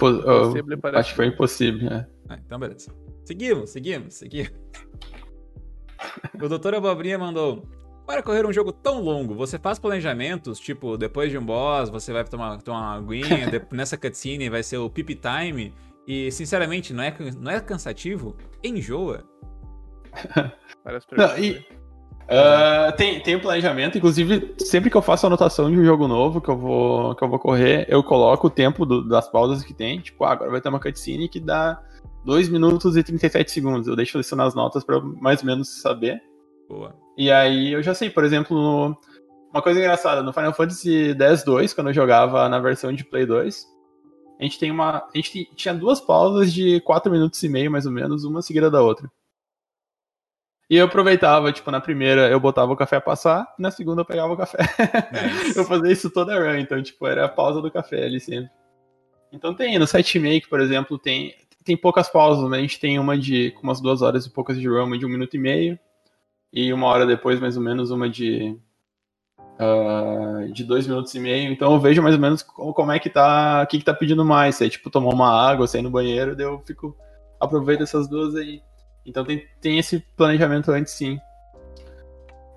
Oh, acho que foi impossível, né? Ah, então beleza. Seguimos, seguimos, seguimos. o doutor Abobrinha mandou. Para correr um jogo tão longo, você faz planejamentos, tipo, depois de um boss, você vai tomar, tomar uma aguinha, [LAUGHS] nessa cutscene vai ser o pip time, e sinceramente, não é, não é cansativo? Enjoa. [LAUGHS] não, e, uh, tem, tem um planejamento, inclusive, sempre que eu faço anotação de um jogo novo que eu vou, que eu vou correr, eu coloco o tempo do, das pausas que tem, tipo, ah, agora vai ter uma cutscene que dá 2 minutos e 37 segundos. Eu deixo isso nas notas para mais ou menos saber. Boa. E aí eu já sei, por exemplo, no... uma coisa engraçada, no Final Fantasy X-2, quando eu jogava na versão de Play 2, a gente tem uma. A gente tinha duas pausas de 4 minutos e meio, mais ou menos, uma seguida da outra. E eu aproveitava, tipo, na primeira eu botava o café a passar, na segunda eu pegava o café. Nice. [LAUGHS] eu fazia isso toda a run, então, tipo, era a pausa do café ali sempre. Então tem, no Site Make, por exemplo, tem tem poucas pausas, né? A gente tem uma de umas duas horas e poucas de run, uma de um minuto e meio. E uma hora depois, mais ou menos, uma de. Uh, de dois minutos e meio. Então eu vejo mais ou menos como é que tá. O que, que tá pedindo mais. Se é tipo tomar uma água, sair no banheiro, daí eu fico. Aproveito essas duas aí. Então tem, tem esse planejamento antes sim.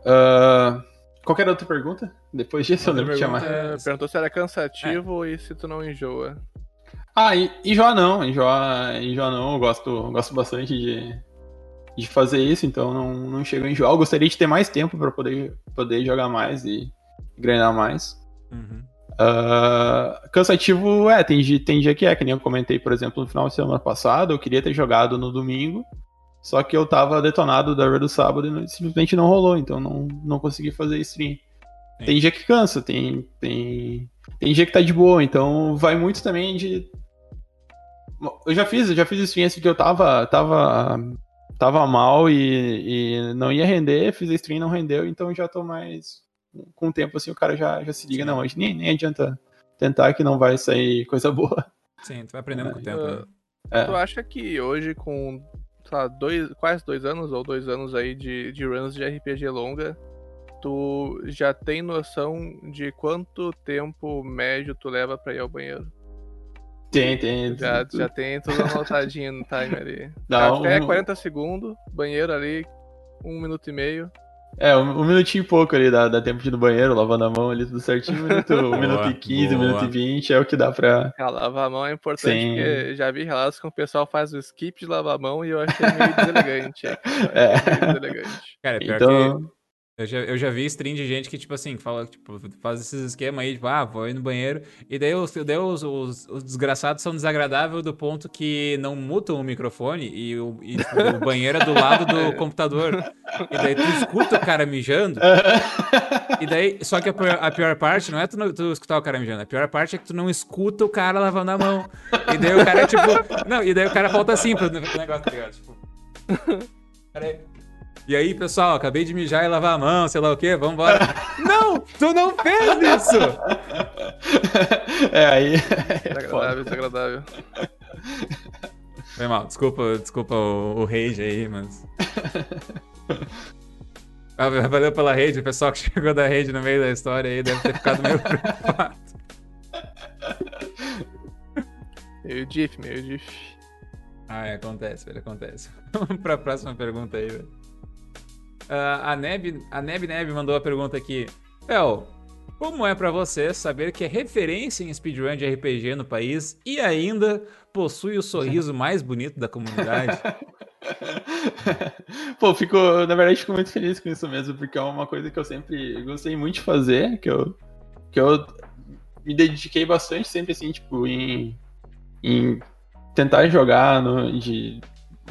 Uh, qualquer outra pergunta? Depois disso outra eu lembro de chamar. É, perguntou se era cansativo é. e se tu não enjoa. Ah, e, enjoar não, enjoar, enjoar não, eu gosto, gosto bastante de, de fazer isso, então não, não chego a enjoar. Eu gostaria de ter mais tempo para poder, poder jogar mais e ganhar mais. Uhum. Uh, cansativo é, tem, tem dia que é, que nem eu comentei, por exemplo, no final de semana passado, eu queria ter jogado no domingo, só que eu tava detonado da hora do sábado e não- simplesmente não rolou, então não, não consegui fazer stream. Sim. Tem dia que cansa, tem, tem, tem dia que tá de boa, então vai muito também de. Eu já fiz, eu já fiz stream assim que eu tava, tava, tava mal e, e não ia render, fiz a stream não rendeu, então já tô mais. Com o tempo assim o cara já, já se liga, Sim. não, hoje nem, nem adianta tentar que não vai sair coisa boa. Sim, tu vai aprendendo com o tempo, né? É. Tu acha que hoje, com sei lá, dois, quase dois anos ou dois anos aí de, de runs de RPG longa, tu já tem noção de quanto tempo médio tu leva pra ir ao banheiro? Tem, tem. [LAUGHS] Já, já tem tudo anotadinho no timer ali. Não, Café, um- 40 segundos, banheiro ali, um minuto e meio. É, um, um minutinho e pouco ali, dá, dá tempo de ir no banheiro, lavando a mão ali, tudo certinho. Um [LAUGHS] minuto, um Boa, minuto e 15, um minuto e 20 é o que dá pra. Ah, lavar a mão é importante, Sim. porque já vi relatos que o pessoal faz o skip de lavar a mão e eu achei meio deselegante. [LAUGHS] É, É. meio deselegante. Cara, pior Então. que eu já, eu já vi stream de gente que, tipo assim, fala, tipo, faz esses esquemas aí, tipo, ah, vou ir no banheiro. E daí, os, daí os, os, os desgraçados são desagradáveis do ponto que não mutam o microfone e o, e, tipo, o banheiro é do lado do [LAUGHS] computador. E daí tu escuta o cara mijando. E daí, só que a pior, a pior parte não é tu, não- tu escutar o cara mijando, a pior parte é que tu não escuta o cara lavando a mão. E daí o cara é tipo. Não, e daí o cara volta assim pro negócio, tá ligado? Tipo. [LAUGHS] Peraí. E aí, pessoal, acabei de mijar e lavar a mão, sei lá o quê, vambora. [LAUGHS] não! Tu não fez isso! é, aí. [LAUGHS] É. Desagradável, desagradável. Foi mal, desculpa, desculpa o, o rage aí, mas. Ah, Valeu pela rede, o pessoal que [LAUGHS] chegou da rede no meio da história aí deve ter ficado meio preocupado. Meio diff, meio diff. Ah, é, acontece, velho, acontece. Vamos pra próxima pergunta aí, velho. Ah, a Neb, a Neb Neb mandou a pergunta aqui. Fel, como é pra você saber que é referência em speedrun de RPG no país e ainda possui o sorriso mais bonito da comunidade? [LAUGHS] Pô, fico, na verdade, fico muito feliz com isso mesmo, porque é uma coisa que eu sempre gostei muito de fazer, que eu, que eu me dediquei bastante sempre assim, tipo, em, em tentar jogar, no, de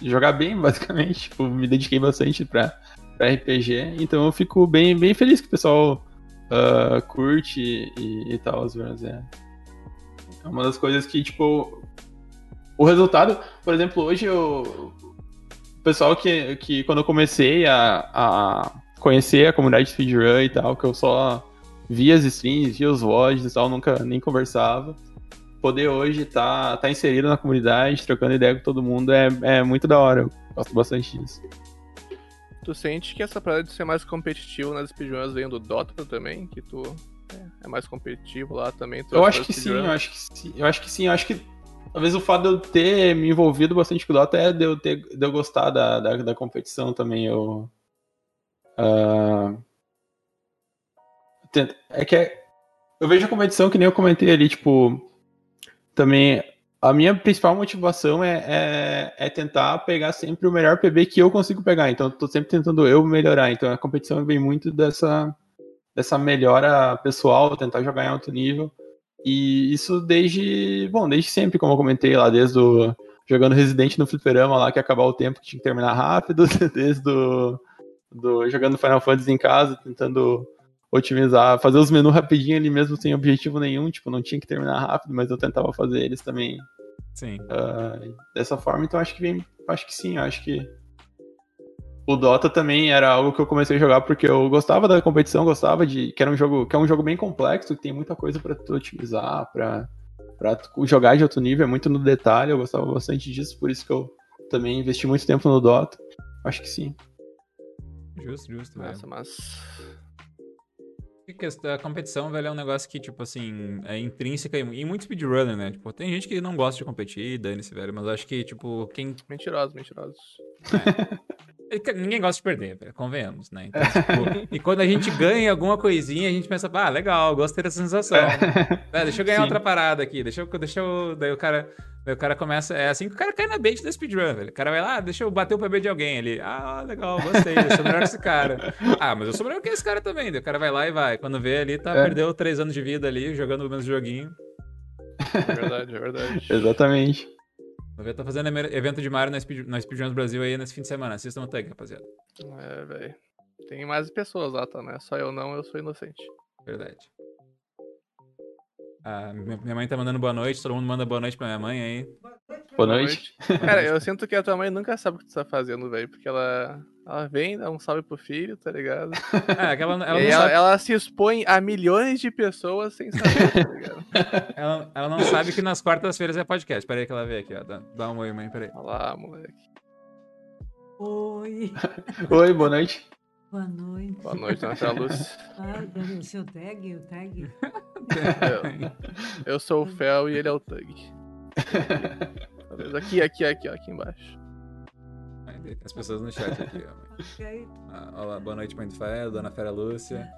jogar bem, [LAUGHS] basicamente, tipo, me dediquei bastante pra RPG, então eu fico bem, bem feliz que o pessoal ah, curte e, e tal, as é. É uma das coisas que, tipo, o resultado, por exemplo, hoje eu, o pessoal que, que quando eu comecei a, a conhecer a comunidade de speedrun e tal, que eu só via as streams, via os VODs e tal, nunca nem conversava. Poder hoje estar tá, tá inserido na comunidade, trocando ideia com todo mundo, é, é muito da hora. Eu gosto bastante disso. Tu sente que essa parada de ser mais competitivo nas speedruns vem do Dota também? Que tu é, é mais competitivo lá também? tu Eu acho que sim, eu acho que sim. Eu acho que sim, eu acho que talvez o fato de eu ter me envolvido bastante com o Dota é de eu, ter, de eu gostar da, da, da competição também. Eu, tento- é que é- eu vejo a competição que nem eu comentei ali, tipo, também a minha principal motivação é, é, é tentar pegar sempre o melhor PB que eu consigo pegar. Então, tô sempre tentando eu melhorar. Então, a competição vem muito dessa, dessa melhora pessoal, tentar jogar em alto nível. E isso desde, bom, desde sempre, como eu comentei lá, desde o, jogando Resident no fliperama lá, que acabar o tempo que tinha que terminar rápido, [LAUGHS] desde o, do, jogando Final Fantasy em casa, tentando otimizar, fazer os menus rapidinho ali mesmo, sem objetivo nenhum, tipo, não tinha que terminar rápido, mas eu tentava fazer eles também Sim. ah, dessa forma, então acho que vem, acho que sim, acho que o Dota também era algo que eu comecei a jogar porque eu gostava da competição, gostava de que era um jogo que é um jogo bem complexo, que tem muita coisa para tu otimizar, para para jogar de alto nível, é muito no detalhe, eu gostava bastante disso, por isso que eu também investi muito tempo no Dota. Acho que sim. Justo, justo, velho. Nossa, mas. A competição, velho, é um negócio que, tipo assim, é intrínseca em muito speedrunner, né? Tipo, tem gente que não gosta de competir, dane-se, velho, mas acho que, tipo, quem Mentirosos, mentirosos. Ninguém gosta de perder, velho, convenhamos, né? Então, tipo, e quando a gente ganha alguma coisinha, a gente pensa, ah, legal, gostei dessa sensação. É, deixa eu ganhar Sim. outra parada aqui, deixa eu, deixa eu. Daí o cara. Daí o cara começa. É assim que o cara cai na bait da speedrun, velho. O cara vai lá, ah, deixa eu bater o PB de alguém ali. Ah, legal, gostei, eu sou melhor que esse cara. Ah, mas eu sou melhor que esse cara também. Daí o cara vai lá e vai. Quando vê ali, tá, é. perdeu três anos de vida ali, jogando o mesmo joguinho. É verdade, é verdade. [LAUGHS] Exatamente. Ver tá fazendo evento de Mario na, Speed, na Speedruns Brasil aí nesse fim de semana. Assistam o tag, rapaziada. É, velho. Tem mais pessoas lá, tá, né? Só eu não, eu sou inocente. Verdade. Ah, minha mãe tá mandando boa noite, todo mundo manda boa noite pra minha mãe aí. Boa noite. Cara, eu sinto que a tua mãe nunca sabe o que tu tá fazendo, velho, porque ela, ela vem, dá um salve pro filho, tá ligado? [LAUGHS] É, que ela, ela, ela, sabe... ela, se expõe a milhões de pessoas sem saber, tá ligado? [LAUGHS] ela, ela não sabe que nas quartas-feiras é podcast. Peraí que ela vê aqui, ó. Dá, dá um oi, mãe, peraí. Olá, moleque. Oi. [LAUGHS] Oi, boa noite. Boa noite. Boa noite, Ana Luz. Ah, o seu tag, o tag. Eu, eu sou o Fel e ele é o Tug. Aqui, aqui, aqui, ó, aqui embaixo. As pessoas no chat aqui, ó. Ah, olá, boa noite, Mãe do Fael, Dona Fera Lúcia.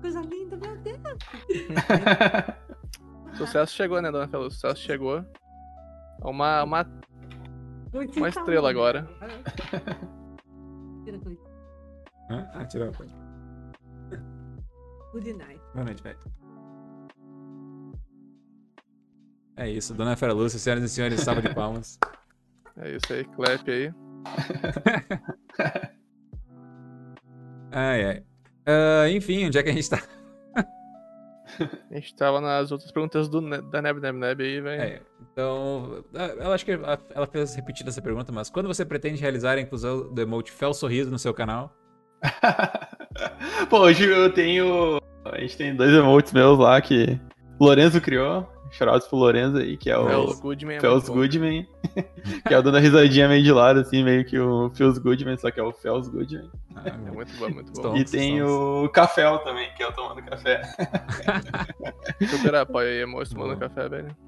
Coisa linda, meu Deus. [LAUGHS] Sucesso chegou, né, Dona Fera Lúcia? Sucesso chegou. É uma, uma, uma estrela agora. Tira a? Ah, tirou. Good night. Boa noite, velho. É isso, Dona Fera Lúcia, senhoras e senhores, salva de palmas. [LAUGHS] É isso aí, clap aí. [LAUGHS] ai, ai. Uh, enfim, onde é que a gente tá? [LAUGHS] a gente tava nas outras perguntas do, da Neb Neb Neb aí, velho. É, então, eu acho que ela fez repetida essa pergunta, mas quando você pretende realizar a inclusão do emote Fel Sorriso no seu canal? Pô, hoje eu tenho. A gente tem dois emotes meus lá que o Lorenzo criou. Pro Lorenzo aí, que é o. Feels Goodman. Feels Goodman. [LAUGHS] que é o dando a risadinha meio de lado, assim, meio que o Feels Goodman, só que é o Feels Goodman. Ah, é muito bom, muito bom. E tem o Café também, que é o tomando café. [LAUGHS] Super apoio aí, emoji tomando café, velho.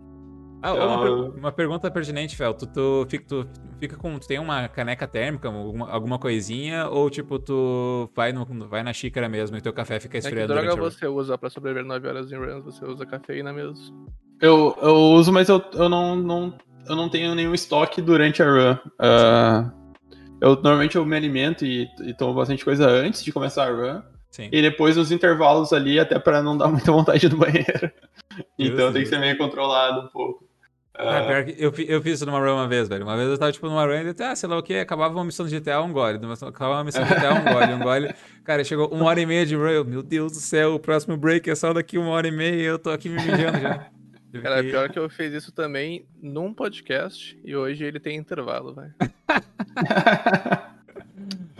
Ah, uma, per uma, pergunta pertinente, Fel. Tu, tu, fica, tu, fica com. Tu tem uma caneca térmica, alguma, alguma coisinha, ou tipo, tu vai, no, vai na xícara mesmo e teu café fica esfriando? É que droga você usa pra sobreviver 9 horas em runs? Você usa cafeína mesmo? Eu, eu uso, mas eu, eu, não, não, eu não tenho nenhum estoque durante a run. Uh, eu normalmente eu me alimento e, e tomo bastante coisa antes de começar a run. Sim. E depois nos intervalos ali, até para não dar muita [LAUGHS] vontade no banheiro. então tem que ser meio controlado um pouco. Ah, pior que eu, eu fiz isso numa run uma vez, velho. Uma vez eu tava, tipo, numa run e ah, sei lá o que, acabava uma missão de GTA, um gole. Acabava uma missão de GTA, um gole, um gole. [LAUGHS] Cara, chegou uma hora e meia de run. Meu Deus do céu, o próximo break é só daqui uma hora e meia e eu tô aqui me mijando já. [LAUGHS] Cara, pior que eu fiz isso também num podcast e hoje ele tem intervalo, velho. [LAUGHS]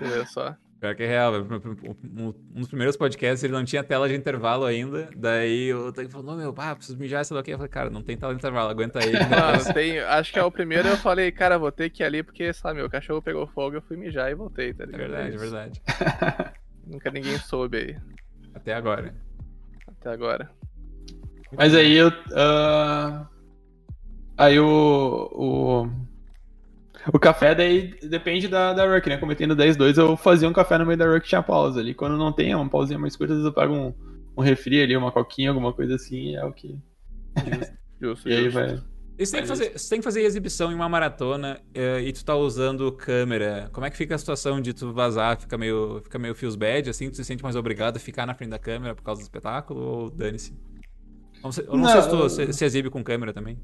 Olha só. Pior que é real, um dos primeiros podcasts ele não tinha tela de intervalo ainda. Daí o Tank falou: meu, pá, preciso mijar, sei lá o que. Eu falei, cara, não tem tela de intervalo, aguenta aí. Mano, tem, acho que é o primeiro eu falei, cara, vou ter que ir ali porque, sabe, meu cachorro pegou fogo, eu fui mijar e voltei, tá ligado? É verdade, é verdade. [LAUGHS] Nunca ninguém soube aí. Até agora. Até agora. Mas aí eu. Uh... Aí o. o o café daí depende da, da Ruck, né? Como eu tenho 10-2, eu fazia um café no meio da Ruck tinha pausa ali. Quando não tem, é uma pausinha mais curta, às vezes eu pago um, um refri ali, uma coquinha, alguma coisa assim, é o que. Justo, e aí vai. E você tem, que fazer, você tem que fazer exibição em uma maratona uh, e tu tá usando câmera. Como é que fica a situação de tu vazar, fica meio, fica meio feels bad, assim, tu se sente mais obrigado a ficar na frente da câmera por causa do espetáculo ou dane-se? Eu não, não sei se tu se, se exibe com câmera também.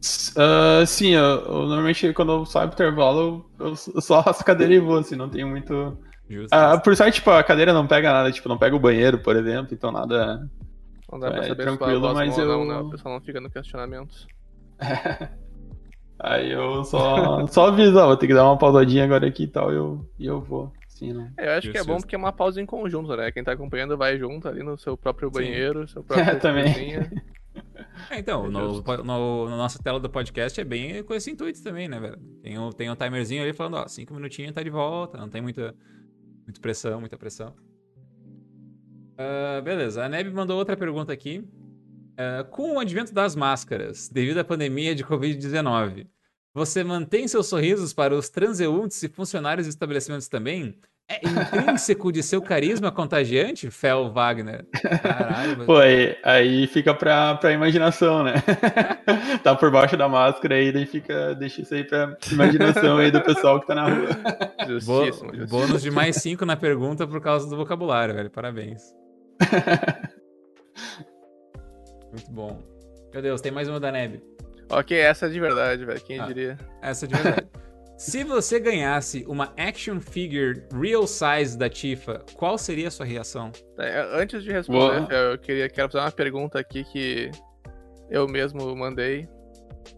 Uh, sim, eu, eu, normalmente quando eu saio pro intervalo, eu, eu só arrasto a cadeira e vou, assim, não tenho muito. Justo, uh, por sorte, tipo, a cadeira não pega nada, tipo, não pega o banheiro, por exemplo, então nada. Não dá pra é, saber tranquilo, mas eu. Não, né? O pessoal não fica no questionamento. [LAUGHS] Aí eu só, só aviso, ó, vou ter que dar uma pausadinha agora aqui e tal, e eu, e eu vou. Sim, né? É, eu acho que é bom porque é uma pausa em conjunto, né? Quem tá acompanhando vai junto ali no seu próprio banheiro, Sim. seu [LAUGHS] próprio. É, também. É, então, no, no, na nossa tela do podcast é bem com esse intuito também, né, velho? Tem um, tem um timerzinho ali falando, ó, cinco minutinhos tá de volta, não tem muita, muita pressão, muita pressão. Uh, beleza, a Neb mandou outra pergunta aqui. Uh, com o advento das máscaras, devido à pandemia de Covid-19, Você mantém seus sorrisos para os transeuntes e funcionários dos estabelecimentos também? É intrínseco de seu carisma contagiante, Fel Wagner? Caralho, Pô, aí, aí fica pra, pra imaginação, né? [LAUGHS] tá por baixo da máscara aí, daí fica. Deixa isso aí pra imaginação aí do pessoal que tá na rua. Bo- Justíssimo, justíssimo. bônus de mais 5 na pergunta por causa do vocabulário, velho. Parabéns. [LAUGHS] Muito bom. Meu Deus, tem mais uma da Neb. Ok, essa é de verdade, velho. Quem Ah. diria? Essa é de verdade. Se você ganhasse uma action figure real size da Tifa, qual seria a sua reação? É, Antes de responder, Boa. eu queria quero fazer uma pergunta aqui que eu mesmo mandei.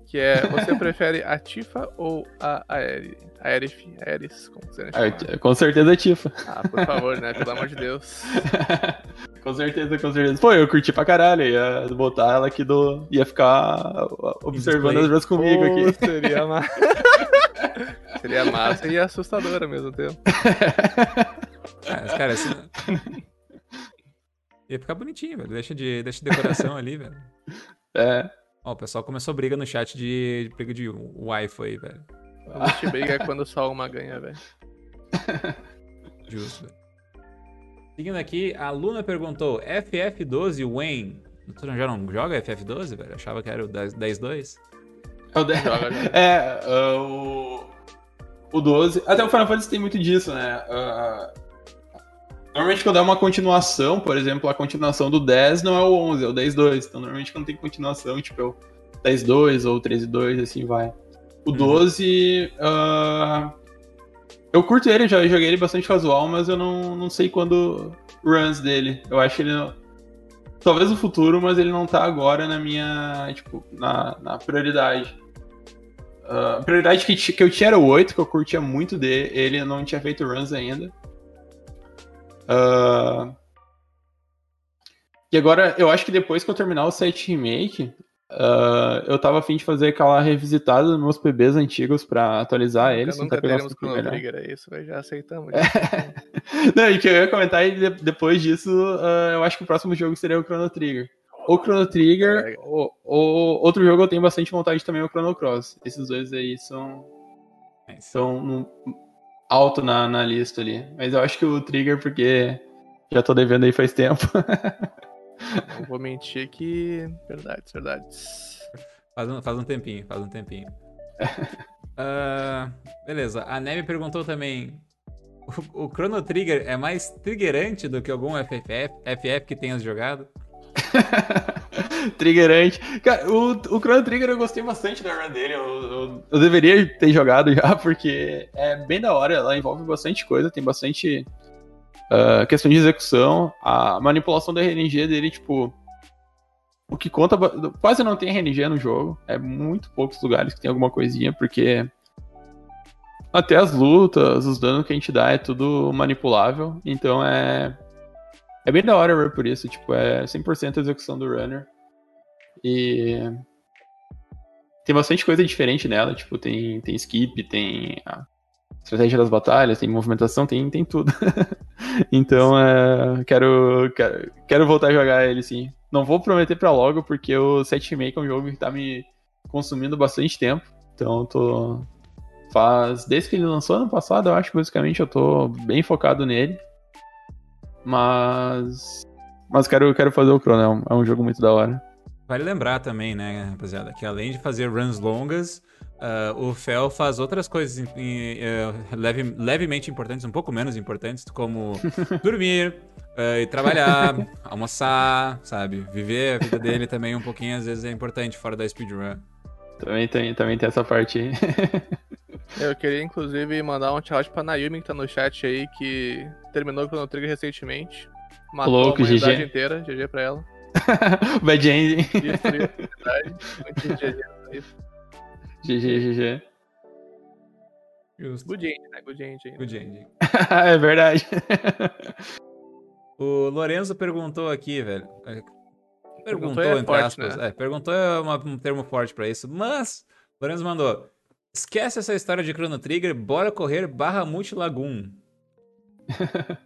Que é, você [LAUGHS] prefere a Tifa ou a Aerith? Aerith, Aerith, como você chama? eu- com certeza, Tifa. Ah, por favor, né? Pelo amor de Deus. [LAUGHS] com certeza, com certeza. Pô, eu curti pra caralho. Ia botar ela aqui do. ia ficar observando as ruas comigo Pô, aqui. Seria [LAUGHS] massa. Seria massa e assustador ao mesmo tempo. [LAUGHS] Cara, cara assim... Ia ficar bonitinho, velho. Deixa de, deixa de decoração ali, velho. É. Ó, o pessoal começou briga no chat de, de briga de Wi-Fi aí, velho. A gente briga quando só uma ganha, velho. Justo, velho. Seguindo aqui, a Luna perguntou: FF12 Wayne. Tu já não joga FF12, velho? Achava que era o 10 10-2. É o de- Joga, joga. [LAUGHS] É, ah, o. O 12. Até o Final Fantasy tem muito disso, né? Ah, normalmente quando é uma continuação, por exemplo, a continuação do 10 não é o 11, é o 10-2. Então normalmente quando tem continuação, tipo, é o 10-2 ou 13-2, assim vai. O Uhum. 12. ah, eu curto ele, já joguei ele bastante casual, mas eu não, não sei quando runs dele. Eu acho ele. não- Talvez no futuro, mas ele não tá agora na minha. Tipo, na, na prioridade. Ah, a prioridade que, que eu tinha era o 8, que eu curtia muito dele. Ele não tinha feito runs ainda. Ah, e agora, eu acho que depois que eu terminar o 7 Remake, ah, eu tava afim de fazer aquela revisitada dos meus PBs antigos pra atualizar eles. nunca tentar pegar teremos Chrono. Trigger, é isso, velho. Já aceitamos. [LAUGHS] Não, e que eu ia comentar e de- depois disso, eu acho que o próximo jogo seria o Chrono Trigger. Ou Chrono Trigger, É. ou, ou outro jogo eu tenho bastante vontade também é o Chrono Cross. Esses dois aí são, Nice. são no- alto na, na lista ali. Mas eu acho que o Trigger, porque já tô devendo aí faz tempo. [LAUGHS] Não vou mentir que. Verdades, verdades. Faz um, faz um tempinho, faz um tempinho. [LAUGHS] Ah, beleza, a Neve perguntou também: o, o Chrono Trigger é mais triggerante do que algum FFF, FF que tenhas jogado? [LAUGHS] Triggerante. Cara, o, o Chrono Trigger eu gostei bastante da run dele. Eu, eu, eu deveria ter jogado [LAUGHS] já, porque é bem da hora. Ela envolve bastante coisa, tem bastante ah, questão de execução. A manipulação da RNG dele, tipo. O que conta. Quase não tem RNG no jogo. É muito poucos lugares que tem alguma coisinha, porque. Até as lutas, os danos que a gente dá é tudo manipulável. Então é. É bem da hora a run por isso. Tipo, é 100% execução do runner. E. Tem bastante coisa diferente nela. Tipo, tem, tem skip, tem a estratégia das batalhas, tem movimentação, tem, tem tudo. [LAUGHS] então, é, quero, quero, quero voltar a jogar ele, sim. Não vou prometer pra logo, porque o 7 Remake é um jogo que tá me consumindo bastante tempo. Então, eu tô. Faz. Desde que ele lançou ano passado, eu acho, basicamente, eu tô bem focado nele. Mas. Mas quero, quero fazer o Chrono, é um, é um jogo muito da hora. Vale lembrar também, né, rapaziada, que além de fazer runs longas, ah, o Fel faz outras coisas em- em, eh, leve- levemente importantes, um pouco menos importantes, como [LAUGHS] dormir, eh, e trabalhar, almoçar, sabe? Viver a vida dele também um pouquinho, às vezes é importante fora da speedrun. Também tem, também tem essa parte aí. [LAUGHS] Eu queria, inclusive, mandar um shout pra Nayumi que tá no chat aí, que terminou com o Chrono Trigger recentemente. Matou Louco, a humanidade GG. inteira, GG pra ela. [LAUGHS] Bad End. Destruiu a humanidade. Muito GG. GG, GG. Justo. Good end, né? Good end ainda. Good ending. [LAUGHS] é verdade. O Lorenzo perguntou aqui, velho. É, Perguntou, Perguntou é entre forte, aspas. né? É, perguntou é uma- um termo forte pra isso. Mas, Lorenzo mandou. Esquece essa história de Chrono Trigger, bora correr barra Multilagoon. [LAUGHS]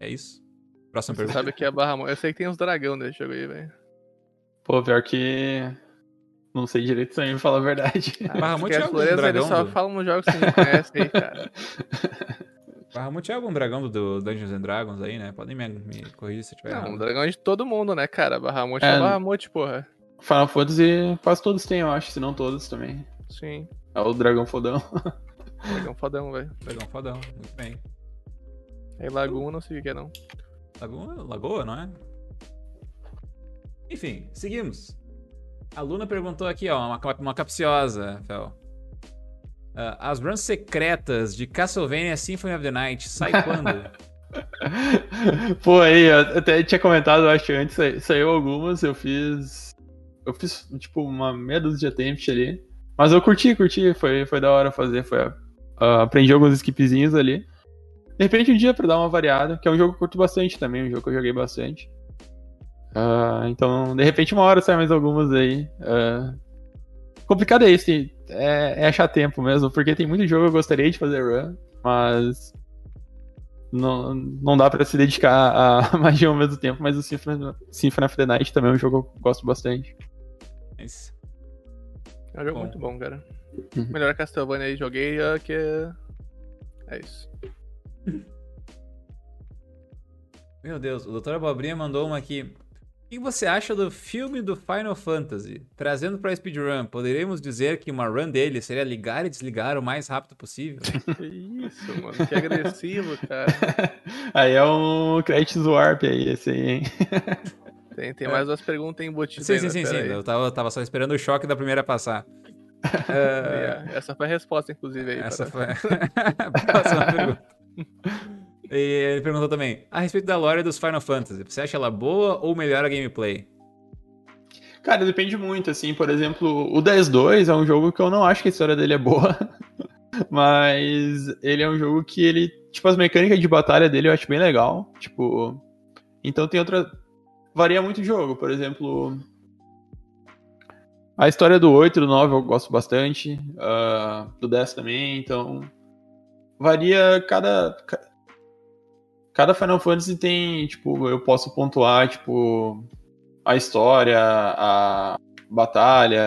é isso? Próxima Você pergunta. sabe que é barra. Eu sei que tem uns dragão nesse jogo aí, velho. Pô, pior que. não sei direito também, pra falar a verdade. Bahamut Porque é as algum flores dragão eles só falam nos jogos que a gente conhece aí, cara. [LAUGHS] Bahamut é algum dragão do- Dungeons and Dragons aí, né? Podem me, me corrigir se eu tiver Não, errado. um dragão é de todo mundo, né, cara? Bahamut é, É. Bahamut, porra. Final Fantasy quase todos têm, eu acho, se não todos também. Sim, É o dragão fodão. dragão fodão, velho. Dragão fodão, muito bem. Aí Laguna, não sei o que é, não. Lagoa, Lagoa, não é? Enfim, seguimos. A Luna perguntou aqui, ó, uma, uma capciosa, Fel. Ah, as runs secretas de Castlevania Symphony of the Night sai [LAUGHS] quando? Pô, aí, eu até tinha comentado, eu acho, antes, sa- saiu algumas, eu fiz. Eu fiz, tipo, uma meia dúzia de attempts ali. Mas eu curti, curti, foi, foi da hora fazer, foi. ah, aprendi alguns skipzinhos ali. De repente um dia pra dar uma variada, que é um jogo que eu curto bastante também, um jogo que eu joguei bastante. Ah, então, de repente uma hora sai mais algumas aí. Ah, complicado é esse, é, é achar tempo mesmo, porque tem muito jogo que eu gostaria de fazer run, mas não, não dá pra se dedicar a [LAUGHS] mais de um ao mesmo tempo, mas o Symphony, Symphony of the Night também é um jogo que eu gosto bastante. Mas, É um jogo Bom. muito bom, cara. Uhum. Melhor Castlevania aí joguei, é que é... É isso. Meu Deus, o Dr. Abobrinha mandou uma aqui. O que você acha do filme do Final Fantasy? Trazendo pra speedrun, poderíamos dizer que uma run dele seria ligar e desligar o mais rápido possível? [LAUGHS] Que isso, mano. Que agressivo, cara. [LAUGHS] aí é um Credits Warp aí, esse aí, hein? [LAUGHS] Tem, tem mais duas perguntas embutidas sim, ainda, sim, sim, sim. Eu tava, tava só esperando o choque da primeira passar. Ah, É, Essa foi a resposta, inclusive, aí. Essa para- foi. Próxima pergunta. E ele perguntou também: a respeito da lore dos Final Fantasy, você acha ela boa ou melhora a gameplay? Cara, depende muito, assim, por exemplo, o 10-2 é um jogo que eu não acho que a história dele é boa, [LAUGHS] mas ele é um jogo que ele, tipo, as mecânicas de batalha dele eu acho bem legal, tipo, então tem outra, varia muito o jogo, por exemplo, a história do 8 e do 9 eu gosto bastante, ah, do 10 também, então varia cada... ca- Cada Final Fantasy tem, tipo, eu posso pontuar, tipo, a história, a batalha,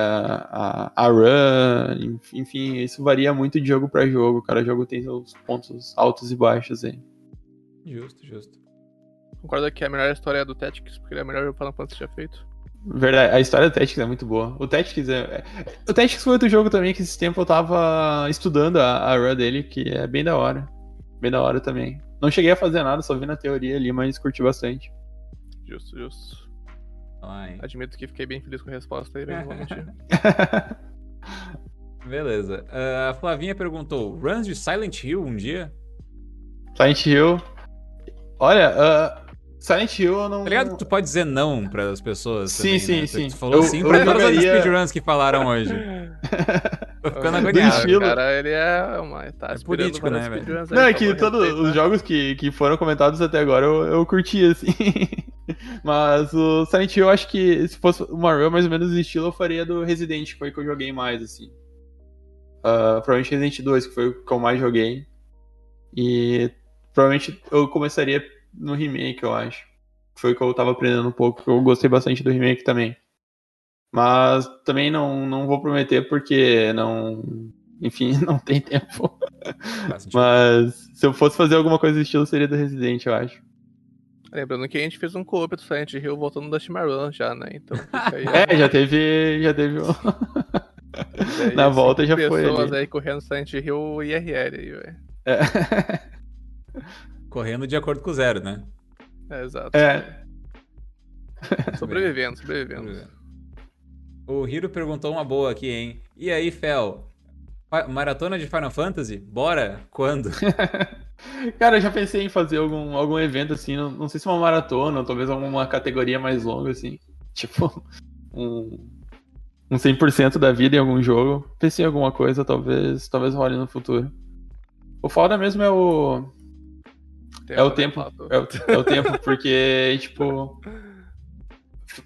a, a run, enfim, isso varia muito de jogo pra jogo. Cada jogo tem seus pontos altos e baixos aí. Justo, justo. Concordo que a melhor história é a do Tactics, porque ele é o melhor Final Fantasy já feito. Verdade, a história do Tactics é muito boa. O Tactics é. é- O Tactics foi outro jogo também que esse tempo eu tava estudando a, a run dele, que é bem da hora. Bem da hora também. Não cheguei a fazer nada, só vi na teoria ali, mas curti bastante. Justo, justo. Ai, Admito que fiquei bem feliz com a resposta aí. Não vou mentir. [LAUGHS] [LAUGHS] beleza. Ah, a Flavinha perguntou: runs de Silent Hill um dia? Silent Hill. Olha, ah, Silent Hill eu não. Tá ligado que tu pode dizer não para as pessoas? Sim, também, sim, né? sim. Tu falou Eu- sim eu pra todas as jogaria- speedruns que falaram hoje. [LAUGHS] Tô ficando agoniado. estilo. O cara, ele é uma. Tá É político, né, velho? Não, é que todos os jogos que, que foram comentados até agora eu, eu curti, assim. [LAUGHS] Mas o Silent Hill, eu acho que se fosse uma run mais ou menos do estilo, eu faria do Resident, que foi o que eu joguei mais, assim. Ah, provavelmente Resident 2, que foi o que eu mais joguei. E provavelmente eu começaria no remake, eu acho. Foi o que eu tava aprendendo um pouco, que eu gostei bastante do remake também. Mas também não, não vou prometer porque não. Enfim, [LAUGHS] não tem tempo. Mas se eu fosse fazer alguma coisa do estilo, seria do Resident, eu acho. Lembrando que a gente fez um co-op do Silent Hill voltando da Run já, né? Então, fica aí. [LAUGHS] É, já teve. Já teve um. Na cinco volta já foi pessoas ali. aí correndo Silent Hill IRL aí, velho. É. Correndo de acordo com o zero, né? É, exato. é. Sobrevivendo, sobrevivendo. Ver. O Hiro perguntou uma boa aqui, hein? E aí, Fel? Maratona de Final Fantasy? Bora? Quando? [LAUGHS] Cara, eu já pensei em fazer algum, algum evento assim, não, não sei se uma maratona, ou talvez alguma categoria mais longa, assim. [LAUGHS] Tipo, um, um 100% da vida em algum jogo. Pensei em alguma coisa, talvez, talvez role no futuro. O foda mesmo é o. É o tempo. É o, é o tempo, [LAUGHS] porque, tipo.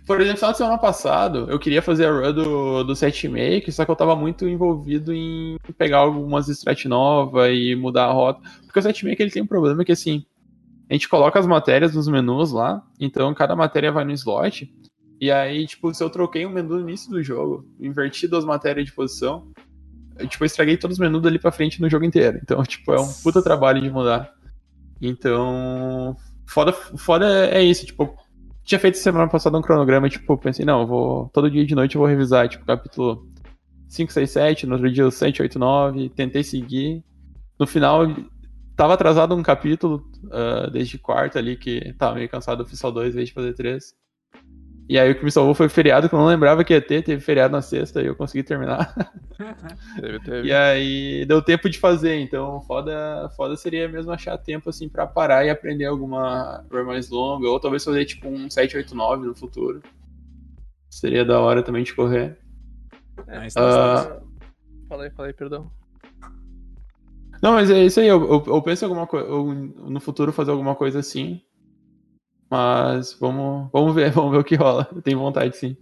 Por exemplo, final de semana passado, eu queria fazer a run do, do setmake, só que eu tava muito envolvido em pegar algumas strat novas e mudar a rota. Porque o setmake ele tem um problema que, assim, a gente coloca as matérias nos menus lá, então cada matéria vai no slot, E aí, tipo, se eu troquei um menu no início do jogo, inverti duas matérias de posição, eu, tipo, estraguei todos os menus dali pra frente no jogo inteiro. Então, [LAUGHS] tipo, é um puta trabalho de mudar. Então, foda, foda é isso, tipo, tinha feito semana passada um cronograma, tipo, pensei, não, vou, todo dia de noite eu vou revisar, tipo, capítulo 5, 6, 7, no outro dia o 7, 8, 9, tentei seguir. No final, tava atrasado um capítulo, uh, desde quarta ali, que tava meio cansado, fiz só dois, em vez de fazer três. E aí o que me salvou foi o feriado, que eu não lembrava que ia ter, teve feriado na sexta e eu consegui terminar. [LAUGHS] Teve, teve. E aí deu tempo de fazer, então foda, foda seria mesmo achar tempo assim pra parar e aprender alguma run mais longa, ou talvez fazer tipo um 789 no futuro. Seria da hora também de correr. Tá Fala aí, fala aí, perdão. Não, mas é isso aí, eu, eu, eu penso em alguma coisa, no futuro fazer alguma coisa assim. Mas vamos, vamos ver, [LAUGHS] vamos ver o que rola. Eu tenho vontade sim.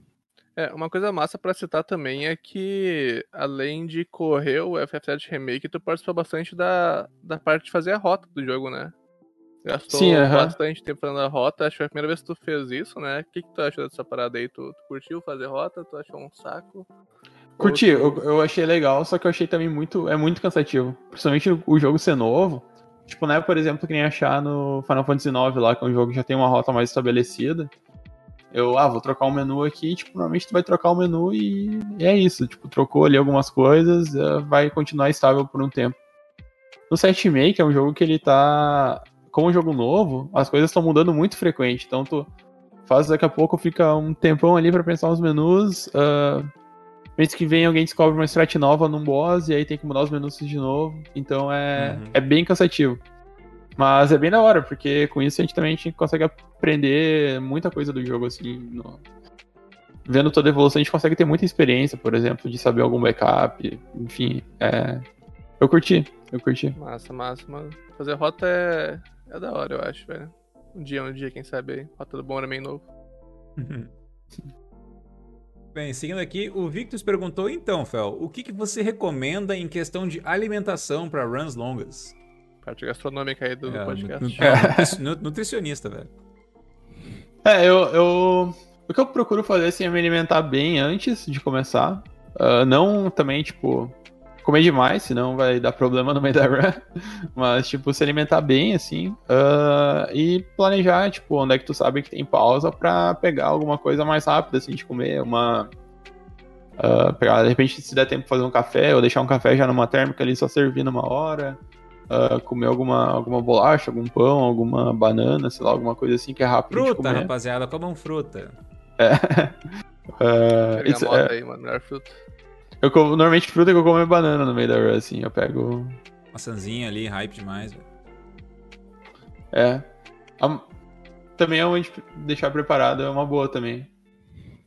É, uma coisa massa pra citar também é que, além de correr o FF7 Remake, tu participa bastante da, da parte de fazer a rota do jogo, né? Gastou Sim, aham. bastante tempo fazendo a rota, acho que foi a primeira vez que tu fez isso, né? O que, que tu achou dessa parada aí? Tu, tu curtiu fazer rota? Tu achou um saco? Curti, Ou eu, eu achei legal, só que eu achei também muito. É muito cansativo. Principalmente o jogo ser novo. Tipo, não é, por exemplo, que nem achar no Final Fantasy IX lá, que é um jogo que já tem uma rota mais estabelecida. Eu, ah, vou trocar um menu aqui, tipo, normalmente tu vai trocar o menu e, é isso. Tipo, trocou ali algumas coisas, eh, vai continuar estável por um tempo. No 7 Make é um jogo que ele tá. Como um jogo novo, as coisas estão mudando muito frequente. Então tu faz daqui a pouco, fica um tempão ali pra pensar nos menus. ah, Mês que vem alguém descobre uma strat nova num boss e aí tem que mudar os menus de novo. Então é, Uhum. é bem cansativo. Mas é bem da hora, porque com isso a gente também a gente consegue aprender muita coisa do jogo, assim. no- Vendo toda a evolução, a gente consegue ter muita experiência, por exemplo, de saber algum backup. Enfim, é... eu curti, eu curti. Massa, massa, mano. Fazer rota é, é da hora, eu acho, velho. Um dia, um dia, quem sabe aí. Rota do bom era meio novo. [LAUGHS] Bem, seguindo aqui, o Victus perguntou então, Fel, o que, que você recomenda em questão de alimentação para runs longas? Parte gastronômica aí do É, podcast. nu- nu- nutri- nu- nutricionista, velho. É, eu, eu. O que eu procuro fazer assim, é me alimentar bem antes de começar. Ah, não também, tipo, comer demais, senão vai dar problema no meio da run. [LAUGHS] Mas, tipo, se alimentar bem, assim. ah, e planejar, tipo, onde é que tu sabe que tem pausa pra pegar alguma coisa mais rápida, assim, de comer. Uma. ah, pegar, de repente, se der tempo fazer um café, ou deixar um café já numa térmica ali só servir numa hora. ah, comer alguma, alguma bolacha, algum pão, alguma banana, sei lá, alguma coisa assim que é rápido de Fruta, comer. rapaziada, comam fruta. É. [LAUGHS] Isso- Bergamota é, aí, mano. Melhor fruta. Eu como, normalmente fruta que eu como é banana no meio da run, assim. Eu pego. Maçãzinha ali, hype demais, velho. É. A- também é onde deixar preparado é uma boa também.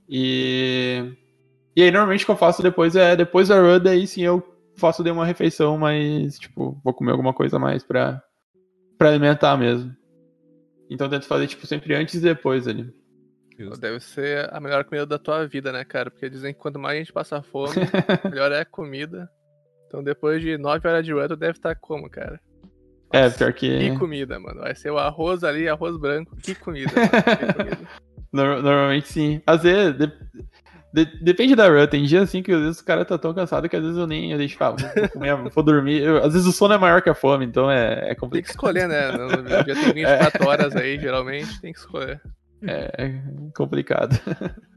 E. E aí, normalmente o que eu faço depois é. Depois da run, daí sim eu faço de uma refeição, mas, tipo, vou comer alguma coisa a mais pra, pra alimentar mesmo. Então eu tento fazer, tipo, sempre antes e depois ali. Justo. Deve ser a melhor comida da tua vida, né, cara? Porque dizem que quanto mais a gente passa fome, [LAUGHS] melhor é a comida. Então depois de 9 horas de run, tu deve estar como, cara? É, pior que. Que comida, mano. Vai ser o arroz ali, arroz branco. Que comida. Que [LAUGHS] comida. Nor- Normalmente sim. Às vezes, de- de- depende da run. Tem dia assim que às vezes o cara tá tão cansado que às vezes eu nem eu deixo, ah, vou, comer, vou dormir. Eu- às vezes o sono é maior que a fome, então é, é Tem que complicado. escolher, né? [LAUGHS] No dia tem 24 horas aí, geralmente, tem que escolher. É, é complicado. [LAUGHS]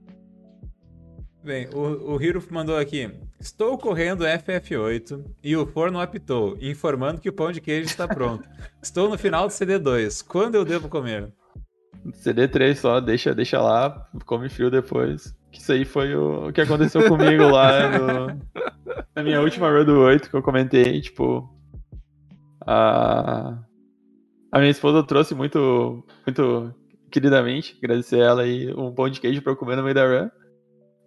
Bem, o, o Hiro mandou aqui. Estou correndo FF8 e o forno apitou, informando que o pão de queijo está pronto. [LAUGHS] Estou no final do CD2. Quando eu devo comer? CD3 só, deixa, deixa lá, come frio depois. Que isso aí foi o, o que aconteceu comigo lá no- [LAUGHS] na minha última do 8 que eu comentei, tipo. A, a minha esposa trouxe muito, muito queridamente, agradecer ela aí, um pão de queijo pra eu comer no meio da run.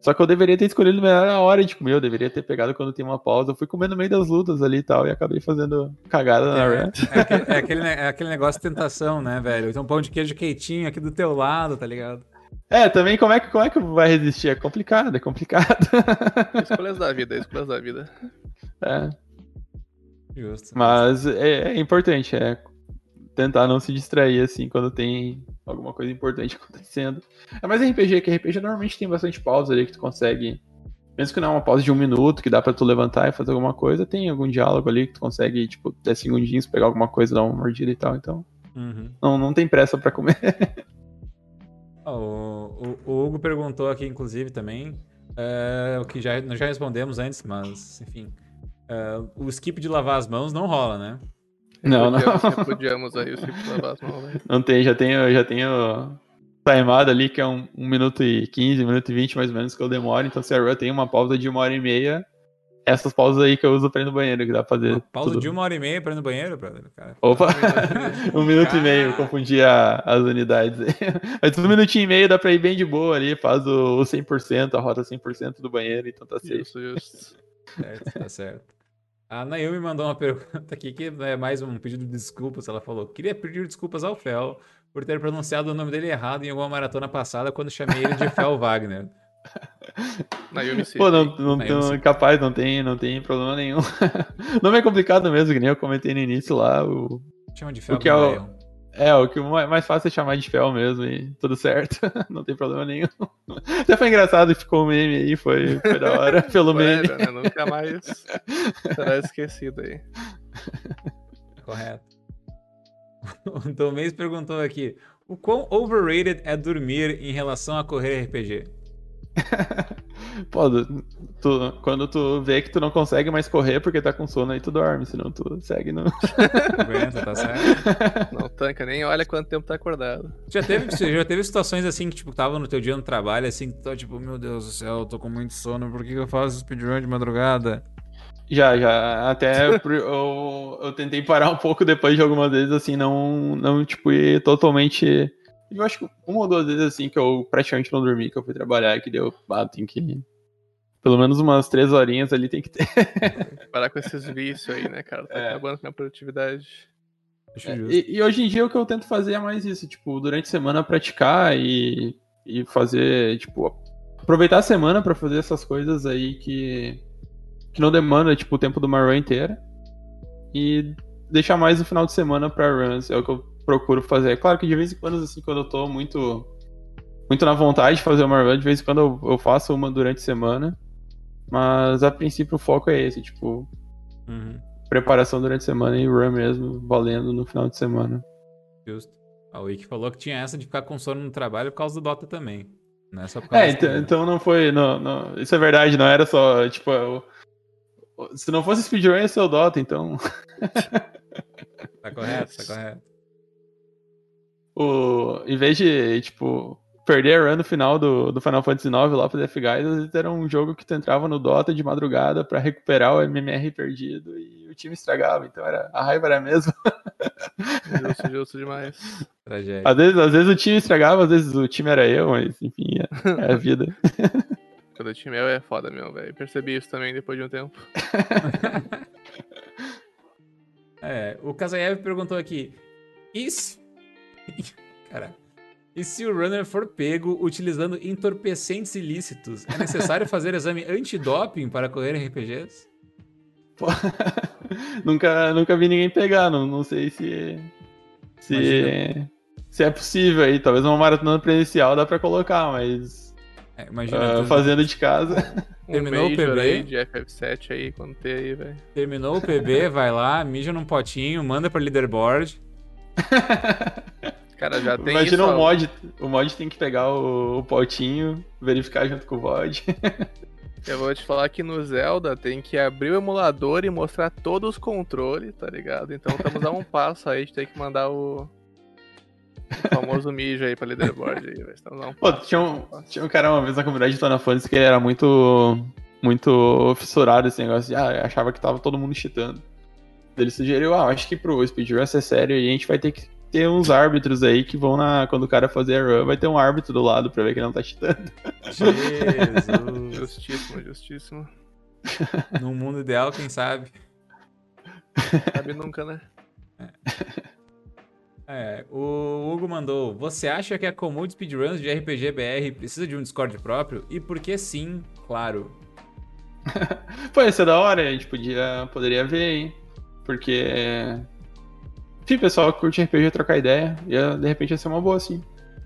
Só que eu deveria ter escolhido melhor a hora de comer, eu deveria ter pegado quando tem uma pausa. Eu fui comer no meio das lutas ali e tal, e acabei fazendo cagada na É, run. é aquele, é aquele é aquele negócio de tentação, né, velho? Então, pão de queijo queitinho aqui do teu lado, tá ligado? É, também como é que, como é que vai resistir? É complicado, é complicado. [LAUGHS] Escolhas da vida, escolhas da vida. É, Justo. mas é, é importante, é tentar não se distrair assim quando tem alguma coisa importante [LAUGHS] acontecendo. É mais RPG, que RPG normalmente tem bastante pausa ali que tu consegue. Mesmo que não é uma pausa de um minuto, que dá pra tu levantar e fazer alguma coisa, tem algum diálogo ali que tu consegue, tipo, 10 segundinhos, pegar alguma coisa, dar uma mordida e tal. Então, Uhum. não, não tem pressa pra comer. Ó, [LAUGHS] o, o- o Hugo perguntou aqui, inclusive, também, é, o que já, nós já respondemos antes, mas, enfim. é, o skip de lavar as mãos não rola, né? Não, não. Repudiamos, repudiamos aí o velho. Não tem, já tenho, já tenho timeado ali, que é um, 1 minuto e 15, 1 minuto e 20 mais ou menos que eu demoro. Então, se a run tem uma pausa de uma hora e meia, essas pausas aí que eu uso pra ir no banheiro, que dá pra fazer. Uma pausa tudo. de uma hora e meia pra ir no banheiro, brother, cara. Opa! [LAUGHS] um minuto e meio, confundi a- as unidades aí. [LAUGHS] Mas um minutinho e meio dá pra ir bem de boa ali, faz o, o 100%, a rota 100% do banheiro, então tá safe. Justo, justo. Certo, tá certo. A Naomi mandou uma [LAUGHS] pergunta aqui que é mais um pedido de desculpas. Ela falou: Queria pedir desculpas ao Fel por ter pronunciado o nome dele errado em alguma maratona passada quando chamei ele de Fel Wagner. [LAUGHS] Naomi. Pô, não, não, não- capaz, não tem, não tem problema nenhum. [LAUGHS] O nome é complicado mesmo, que nem eu comentei no início lá. O, Chama de Fel O que é o-. É, o que o mais fácil é chamar de fel mesmo e tudo certo. [LAUGHS] Não tem problema nenhum. [LAUGHS] Até foi engraçado, ficou o meme aí, foi, foi da hora [LAUGHS] pelo meme. Sério, né? Nunca mais será esquecido aí. Correto. O Tomês perguntou aqui: O quão overrated é dormir em relação a correr RPG? [LAUGHS] Pô, tu- quando tu vê que tu não consegue mais correr porque tá com sono, aí tu dorme, senão tu segue no. [LAUGHS] Aguenta, tá certo? [LAUGHS] Não tanca, nem olha quanto tempo tá acordado. Já teve, já teve situações assim que, tipo, tava no teu dia no trabalho, assim, que tu tá tipo, meu Deus do céu, eu tô com muito sono, por que que eu faço speedrun de madrugada? Já, já. Até eu, eu tentei parar um pouco depois de algumas vezes, assim, não, não tipo, ir totalmente. Eu acho que uma ou duas vezes, assim, que eu praticamente não dormi, que eu fui trabalhar, que deu. Ah, tem que. Pelo menos umas três horinhas ali tem que ter. [LAUGHS] Parar com esses vícios aí, né, cara? Tá É. acabando com a minha produtividade. É, e, e hoje em dia o que eu tento fazer é mais isso, tipo, durante a semana praticar e, e fazer, tipo, aproveitar a semana pra fazer essas coisas aí que, que não demanda, tipo, o tempo de uma run inteira. E deixar mais o final de semana pra runs, é o que eu procuro fazer. Claro que de vez em quando, assim, quando eu tô muito, muito na vontade de fazer uma run, de vez em quando eu, eu faço uma durante a semana. Mas a princípio o foco é esse, tipo, Uhum, preparação durante a semana e run mesmo, valendo no final de semana. justo. A Wiki falou que tinha essa de ficar com sono no trabalho por causa do Dota também. Não é só por causa É, então, então não foi. Não, não- isso é verdade, não era só, tipo. eu- se não fosse speedrun, ia ser o Dota, então. Tá correto, tá correto. O, em vez de, tipo, perder a run no final do, do Final Fantasy IX lá pro Death Guys, às vezes era um jogo que tu entrava no Dota de madrugada pra recuperar o MMR perdido e o time estragava, então era, a raiva era a mesma. Justo, justo demais. [LAUGHS] Tragédia. Às vezes, às vezes o time estragava, às vezes o time era eu, mas enfim, é, é a vida. [LAUGHS] Quando o time é, é foda mesmo, velho. Percebi isso também depois de um tempo. [LAUGHS] É, o Kazayev perguntou aqui: e [LAUGHS] e se o runner for pego utilizando entorpecentes ilícitos, é necessário fazer exame antidoping para correr RPGs? Pô, [LAUGHS] nunca, nunca vi ninguém pegar, não, não sei se. Se, Imagina. se é possível aí. Talvez uma maratona presencial dá pra colocar, mas É, imagina, tu fazendo de casa. Um [LAUGHS] Terminou o PB? aí de FF7 aí, quando tem aí, velho. terminou terminou o PB, vai lá, mija num potinho, manda pra leaderboard. [LAUGHS] Cara, já tem Imagina isso. o ó. mod. O mod tem que pegar o, o potinho, verificar junto com o VOD. [LAUGHS] Eu vou te falar que no Zelda tem que abrir o emulador e mostrar todos os controles, tá ligado? Então estamos a um [LAUGHS] passo aí de ter que mandar o, o famoso mijo aí pra leaderboard aí. Estamos a um Pô, passo. tinha um, tinha um cara uma vez na comunidade de Fantasy que ele era muito. Muito fissurado esse negócio de, ah, achava que tava todo mundo cheatando. Ele sugeriu, ah, acho que pro speedrun ser sério aí a gente vai ter que ter uns árbitros aí que vão na. Quando o cara fazer a run, vai ter um árbitro do lado pra ver que ele não tá cheatando. Jesus. Justíssimo, justíssimo. [LAUGHS] Num mundo ideal, quem sabe? Sabe nunca, né? É, o Hugo mandou: Você acha que a comum de speedruns de RPG BR precisa de um Discord próprio? E por que sim, claro. [LAUGHS] Pô, isso é da hora, a gente podia, poderia ver aí. Porque. Enfim, pessoal que curte RPG trocar ideia, ia, de repente ia ser uma boa, sim.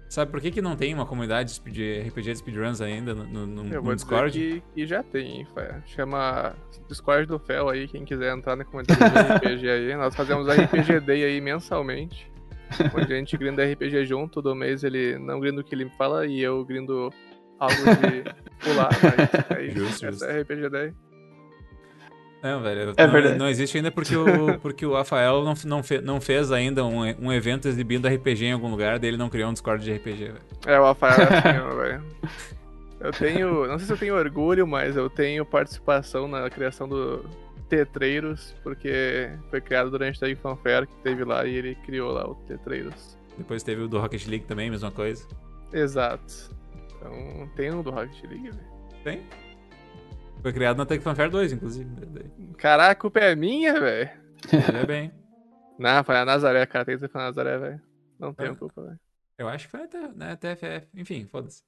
Sabe por que, que não tem uma comunidade de RPG de speedruns ainda no, no- no- Eu no vou Discord? dizer que, que já tem, Fé. Chama Discord do Fel aí, quem quiser entrar na comunidade de RPG aí. [LAUGHS] Nós fazemos RPG Day aí mensalmente. Onde a gente grinda RPG junto, todo mês ele não grinda o que ele fala e eu grindo algo de pular, mas é isso. [LAUGHS] Justo, Essa é RPG Day. Não, velho. É não, verdade. não existe ainda porque o, [LAUGHS] porque o Rafael não, não, fe- não fez ainda um, um evento exibindo RPG em algum lugar, daí ele não criou um Discord de RPG, velho. É, o Rafael é assim, velho. Eu tenho. Não sei se eu tenho orgulho, mas eu tenho participação na criação do Tetreiros, porque foi criado durante a Fanfare que teve lá e ele criou lá o Tetreiros. Depois teve o do Rocket League também, mesma coisa. Exato. Então tem um do Rocket League, velho. Tem? Foi criado na Tech Fanfare 2, inclusive. Caraca, a culpa é minha, velho. É bem. [LAUGHS] Não, foi a Nazaré, cara. Tem que ser foi a Nazaré, velho. Não tenho Ah. culpa, velho. Eu acho que foi até, né, TFF. Enfim, foda-se.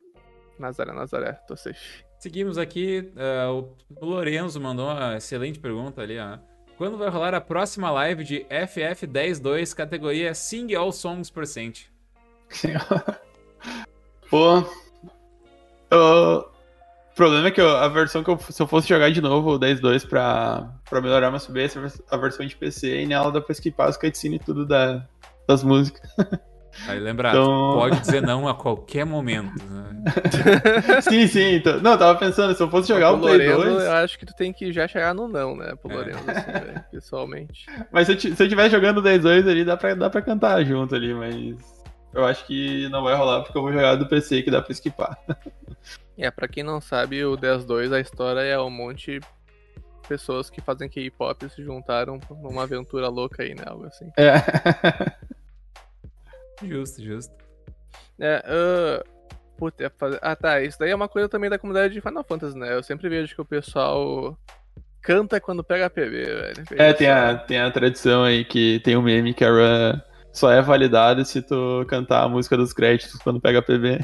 Nazaré, Nazaré, tô safe. Seguimos aqui. ah, o Lorenzo mandou uma excelente pergunta ali, ó. Quando vai rolar a próxima live de FF102, categoria Sing All Songs Percent? [LAUGHS] Pô. O problema é que eu- a versão que eu, se eu fosse jogar de novo o 10.2 pra, pra melhorar meu subir, a versão de PC, e nela dá pra skipar as cutscenes e tudo da, das músicas. Aí lembrar, Então- pode dizer não a qualquer momento. Né? [LAUGHS] sim, sim. Então, não, eu tava pensando, se eu fosse jogar o Play Lorenzo, 2. eu acho que tu tem que já chegar no não, né? Pro É. Lorenzo, assim, velho, [LAUGHS] pessoalmente. Mas se eu, ti- se eu estiver jogando o 10.2 ali, dá pra, dá pra cantar junto ali, mas. Eu acho que não vai rolar porque eu vou jogar do PC que dá pra skipar. [LAUGHS] É, pra quem não sabe, o 10-2, a história é um monte de pessoas que fazem K-pop se juntaram numa aventura louca aí, né? Algo assim. É. [LAUGHS] Justo, justo. É, ah, puta, é fazer... Ah, tá, isso daí é uma coisa também da comunidade de Final Fantasy, né? Eu sempre vejo que o pessoal canta quando pega PB, velho. É, tem a, tem a tradição aí que tem um meme que a run só é validada se tu cantar a música dos créditos quando pega PB.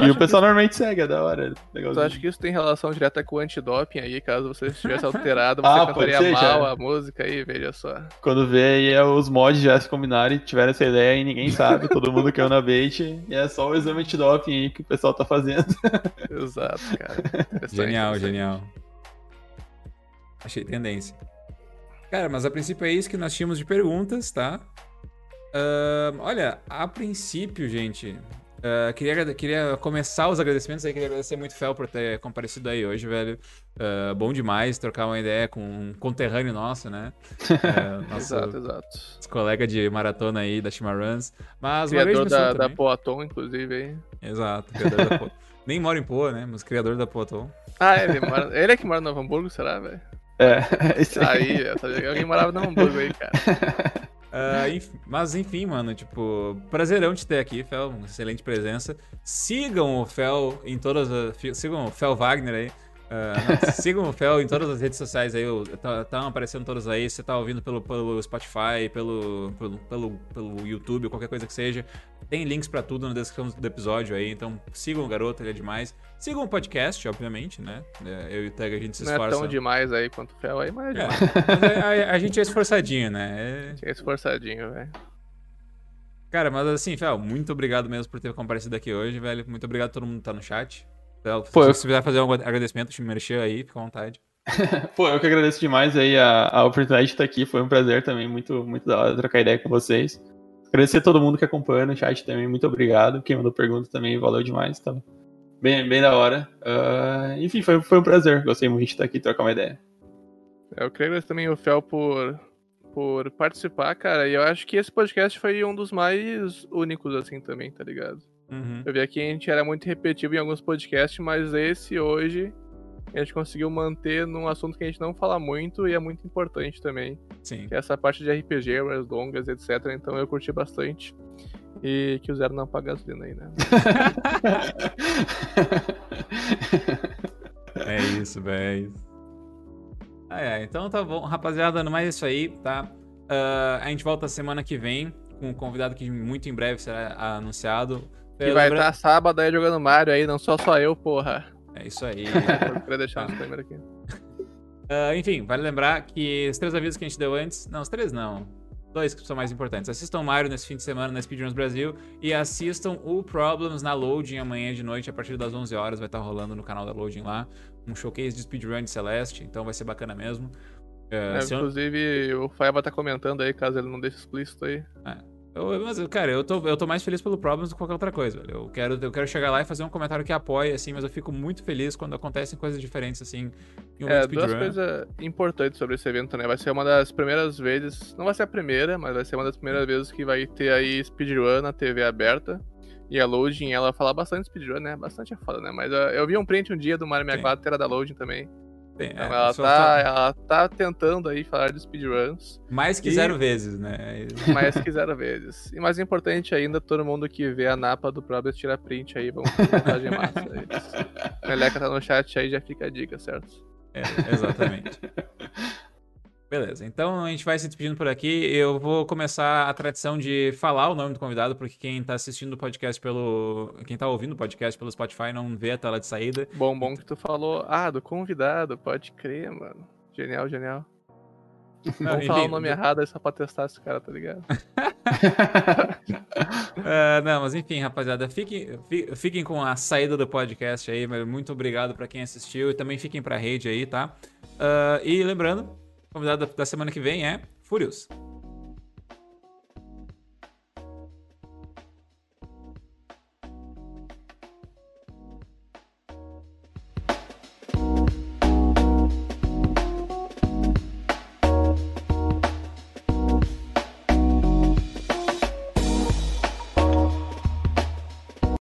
E o pessoal normalmente segue, é da hora. é Tu legalzinho. acha que isso tem relação direta com o antidoping aí? Caso você estivesse alterado, [LAUGHS] você Ah, cantaria ser, mal já. a música aí, veja só. Quando vê aí é os mods já se combinaram e tiveram essa ideia e ninguém sabe, todo mundo caiu na bait. E é só o exame de doping aí que o pessoal tá fazendo. [LAUGHS] Exato, cara. Genial, genial. Achei tendência. Cara, mas a princípio é isso que nós tínhamos de perguntas, tá? Ahn, olha, a princípio, gente, ah, queria, queria começar os agradecimentos aí, queria agradecer muito o Fel por ter comparecido aí hoje, velho. Ah, bom demais trocar uma ideia com um conterrâneo nosso, né? [LAUGHS] É, nosso, Exato, exato. colega de maratona aí da Chimaruns. Mas Criador da, da. Poatom, inclusive, aí. Exato, criador da Po- [LAUGHS] Nem mora em Poa, né? Mas criador da Poatom. Ah, ele, mora... ele é que mora no Novo Hamburgo, será, velho? É, [LAUGHS] isso aí. Aí, eu sabia que alguém morava no Hamburgo aí, cara. Enf- mas enfim, mano, tipo, prazerão te ter aqui, Fel, excelente presença. Sigam o Fel em todas as. Sigam o Fel Wagner aí. Ah, [LAUGHS] sigam o Fel em todas as redes sociais aí, estão aparecendo todas aí. Você tá ouvindo pelo, pelo Spotify, pelo, pelo, pelo, pelo YouTube, qualquer coisa que seja. Tem links pra tudo na descrição do episódio aí, então sigam o garoto, ele é demais. Sigam o podcast, obviamente, né? É, Eu e o Tag a gente se Não é esforça. tão demais aí quanto o Fel aí, mas é É, demais. mas a, a- a gente é esforçadinho, né? É- É esforçadinho, velho. Cara, mas assim, Fel, muito obrigado mesmo por ter comparecido aqui hoje, velho. Muito obrigado a todo mundo que tá no chat. Pô, se você quiser fazer um agradecimento, te merchan aí, fica à vontade. [LAUGHS] Pô, eu que agradeço demais aí a, a oportunidade de estar aqui. Foi um prazer também, muito, muito da hora trocar ideia com vocês. Agradecer a todo mundo que acompanha no chat também, muito obrigado. Quem mandou pergunta também, valeu demais. Tá bem, bem da hora. Ah, enfim, foi, foi um prazer. Gostei muito de estar aqui e trocar uma ideia. Eu queria agradecer também o Fel por, por participar, cara. E eu acho que esse podcast foi um dos mais únicos, assim, também, tá ligado? Uhum. Eu vi aqui a gente era muito repetitivo em alguns podcasts, mas esse hoje a gente conseguiu manter num assunto que a gente não fala muito e é muito importante também, Sim. que é essa parte de RPG, as longas, etc. Então eu curti bastante. E que o Zero não paga gasolina aí, né? [LAUGHS] É isso, velho. Ah, é. Então tá bom, rapaziada. No mais é isso aí, tá? Ah, a gente volta semana que vem com um convidado que muito em breve será anunciado. Que vai Lembra- estar sábado aí jogando Mario aí, não só só eu, porra. É isso aí. [LAUGHS] Eu queria deixar um Tá. disclaimer aqui. [LAUGHS] Ah, enfim, vale lembrar que os três avisos que a gente deu antes. Não, os três não. Dois que são mais importantes. Assistam Mario nesse fim de semana na Speedruns Brasil e assistam o Problems na Loading amanhã de noite, a partir das 11 horas. Vai estar rolando no canal da Loading lá. Um showcase de speedrun de Celeste, então vai ser bacana mesmo. É, É, se eu- inclusive, o Faiba tá comentando aí, caso ele não deixe explícito aí. Eu, mas, cara, eu tô, eu tô mais feliz pelo Problems do que qualquer outra coisa, velho. Eu quero, eu quero chegar lá e fazer um comentário que apoie, assim, mas eu fico muito feliz quando acontecem coisas diferentes, assim, em um É, speedrun. duas coisas importantes sobre esse evento, né? Vai ser uma das primeiras vezes, não vai ser a primeira, mas vai ser uma das primeiras vezes que vai ter aí speedrun na TV aberta. E a Loading, ela fala bastante speedrun, né? Bastante é foda, né? Mas uh, eu vi um print um dia do Mario 64, que era da Loading também. Tem- é, ela, só- tá, só- ela tá tentando aí falar de speedruns, mais que e- zero vezes, né? [LAUGHS] mas quiseram vezes. E mais importante ainda, todo mundo que vê a napa do Probes tira print aí, vamos fazer montagem [LAUGHS] massa. Eles- Meleca tá no chat aí, já fica a dica, certo? É, exatamente. [LAUGHS] Beleza, então a gente vai se despedindo por aqui. Eu vou começar a tradição de falar o nome do convidado, porque quem tá assistindo o podcast pelo. Quem tá ouvindo o podcast pelo Spotify não vê a tela de saída. Bom, bom que tu falou, ah, do convidado, pode crer, mano. Genial, genial. Não, [LAUGHS] Vamos falar o nome do- errado aí só pra testar esse cara, tá ligado? [LAUGHS] [LAUGHS] Ah, não, mas enfim, rapaziada, fiquem, fi- fiquem com a saída do podcast aí, mas muito obrigado pra quem assistiu e também fiquem pra rede aí, tá? Ah, e lembrando, convidado da- semana que vem é Furious.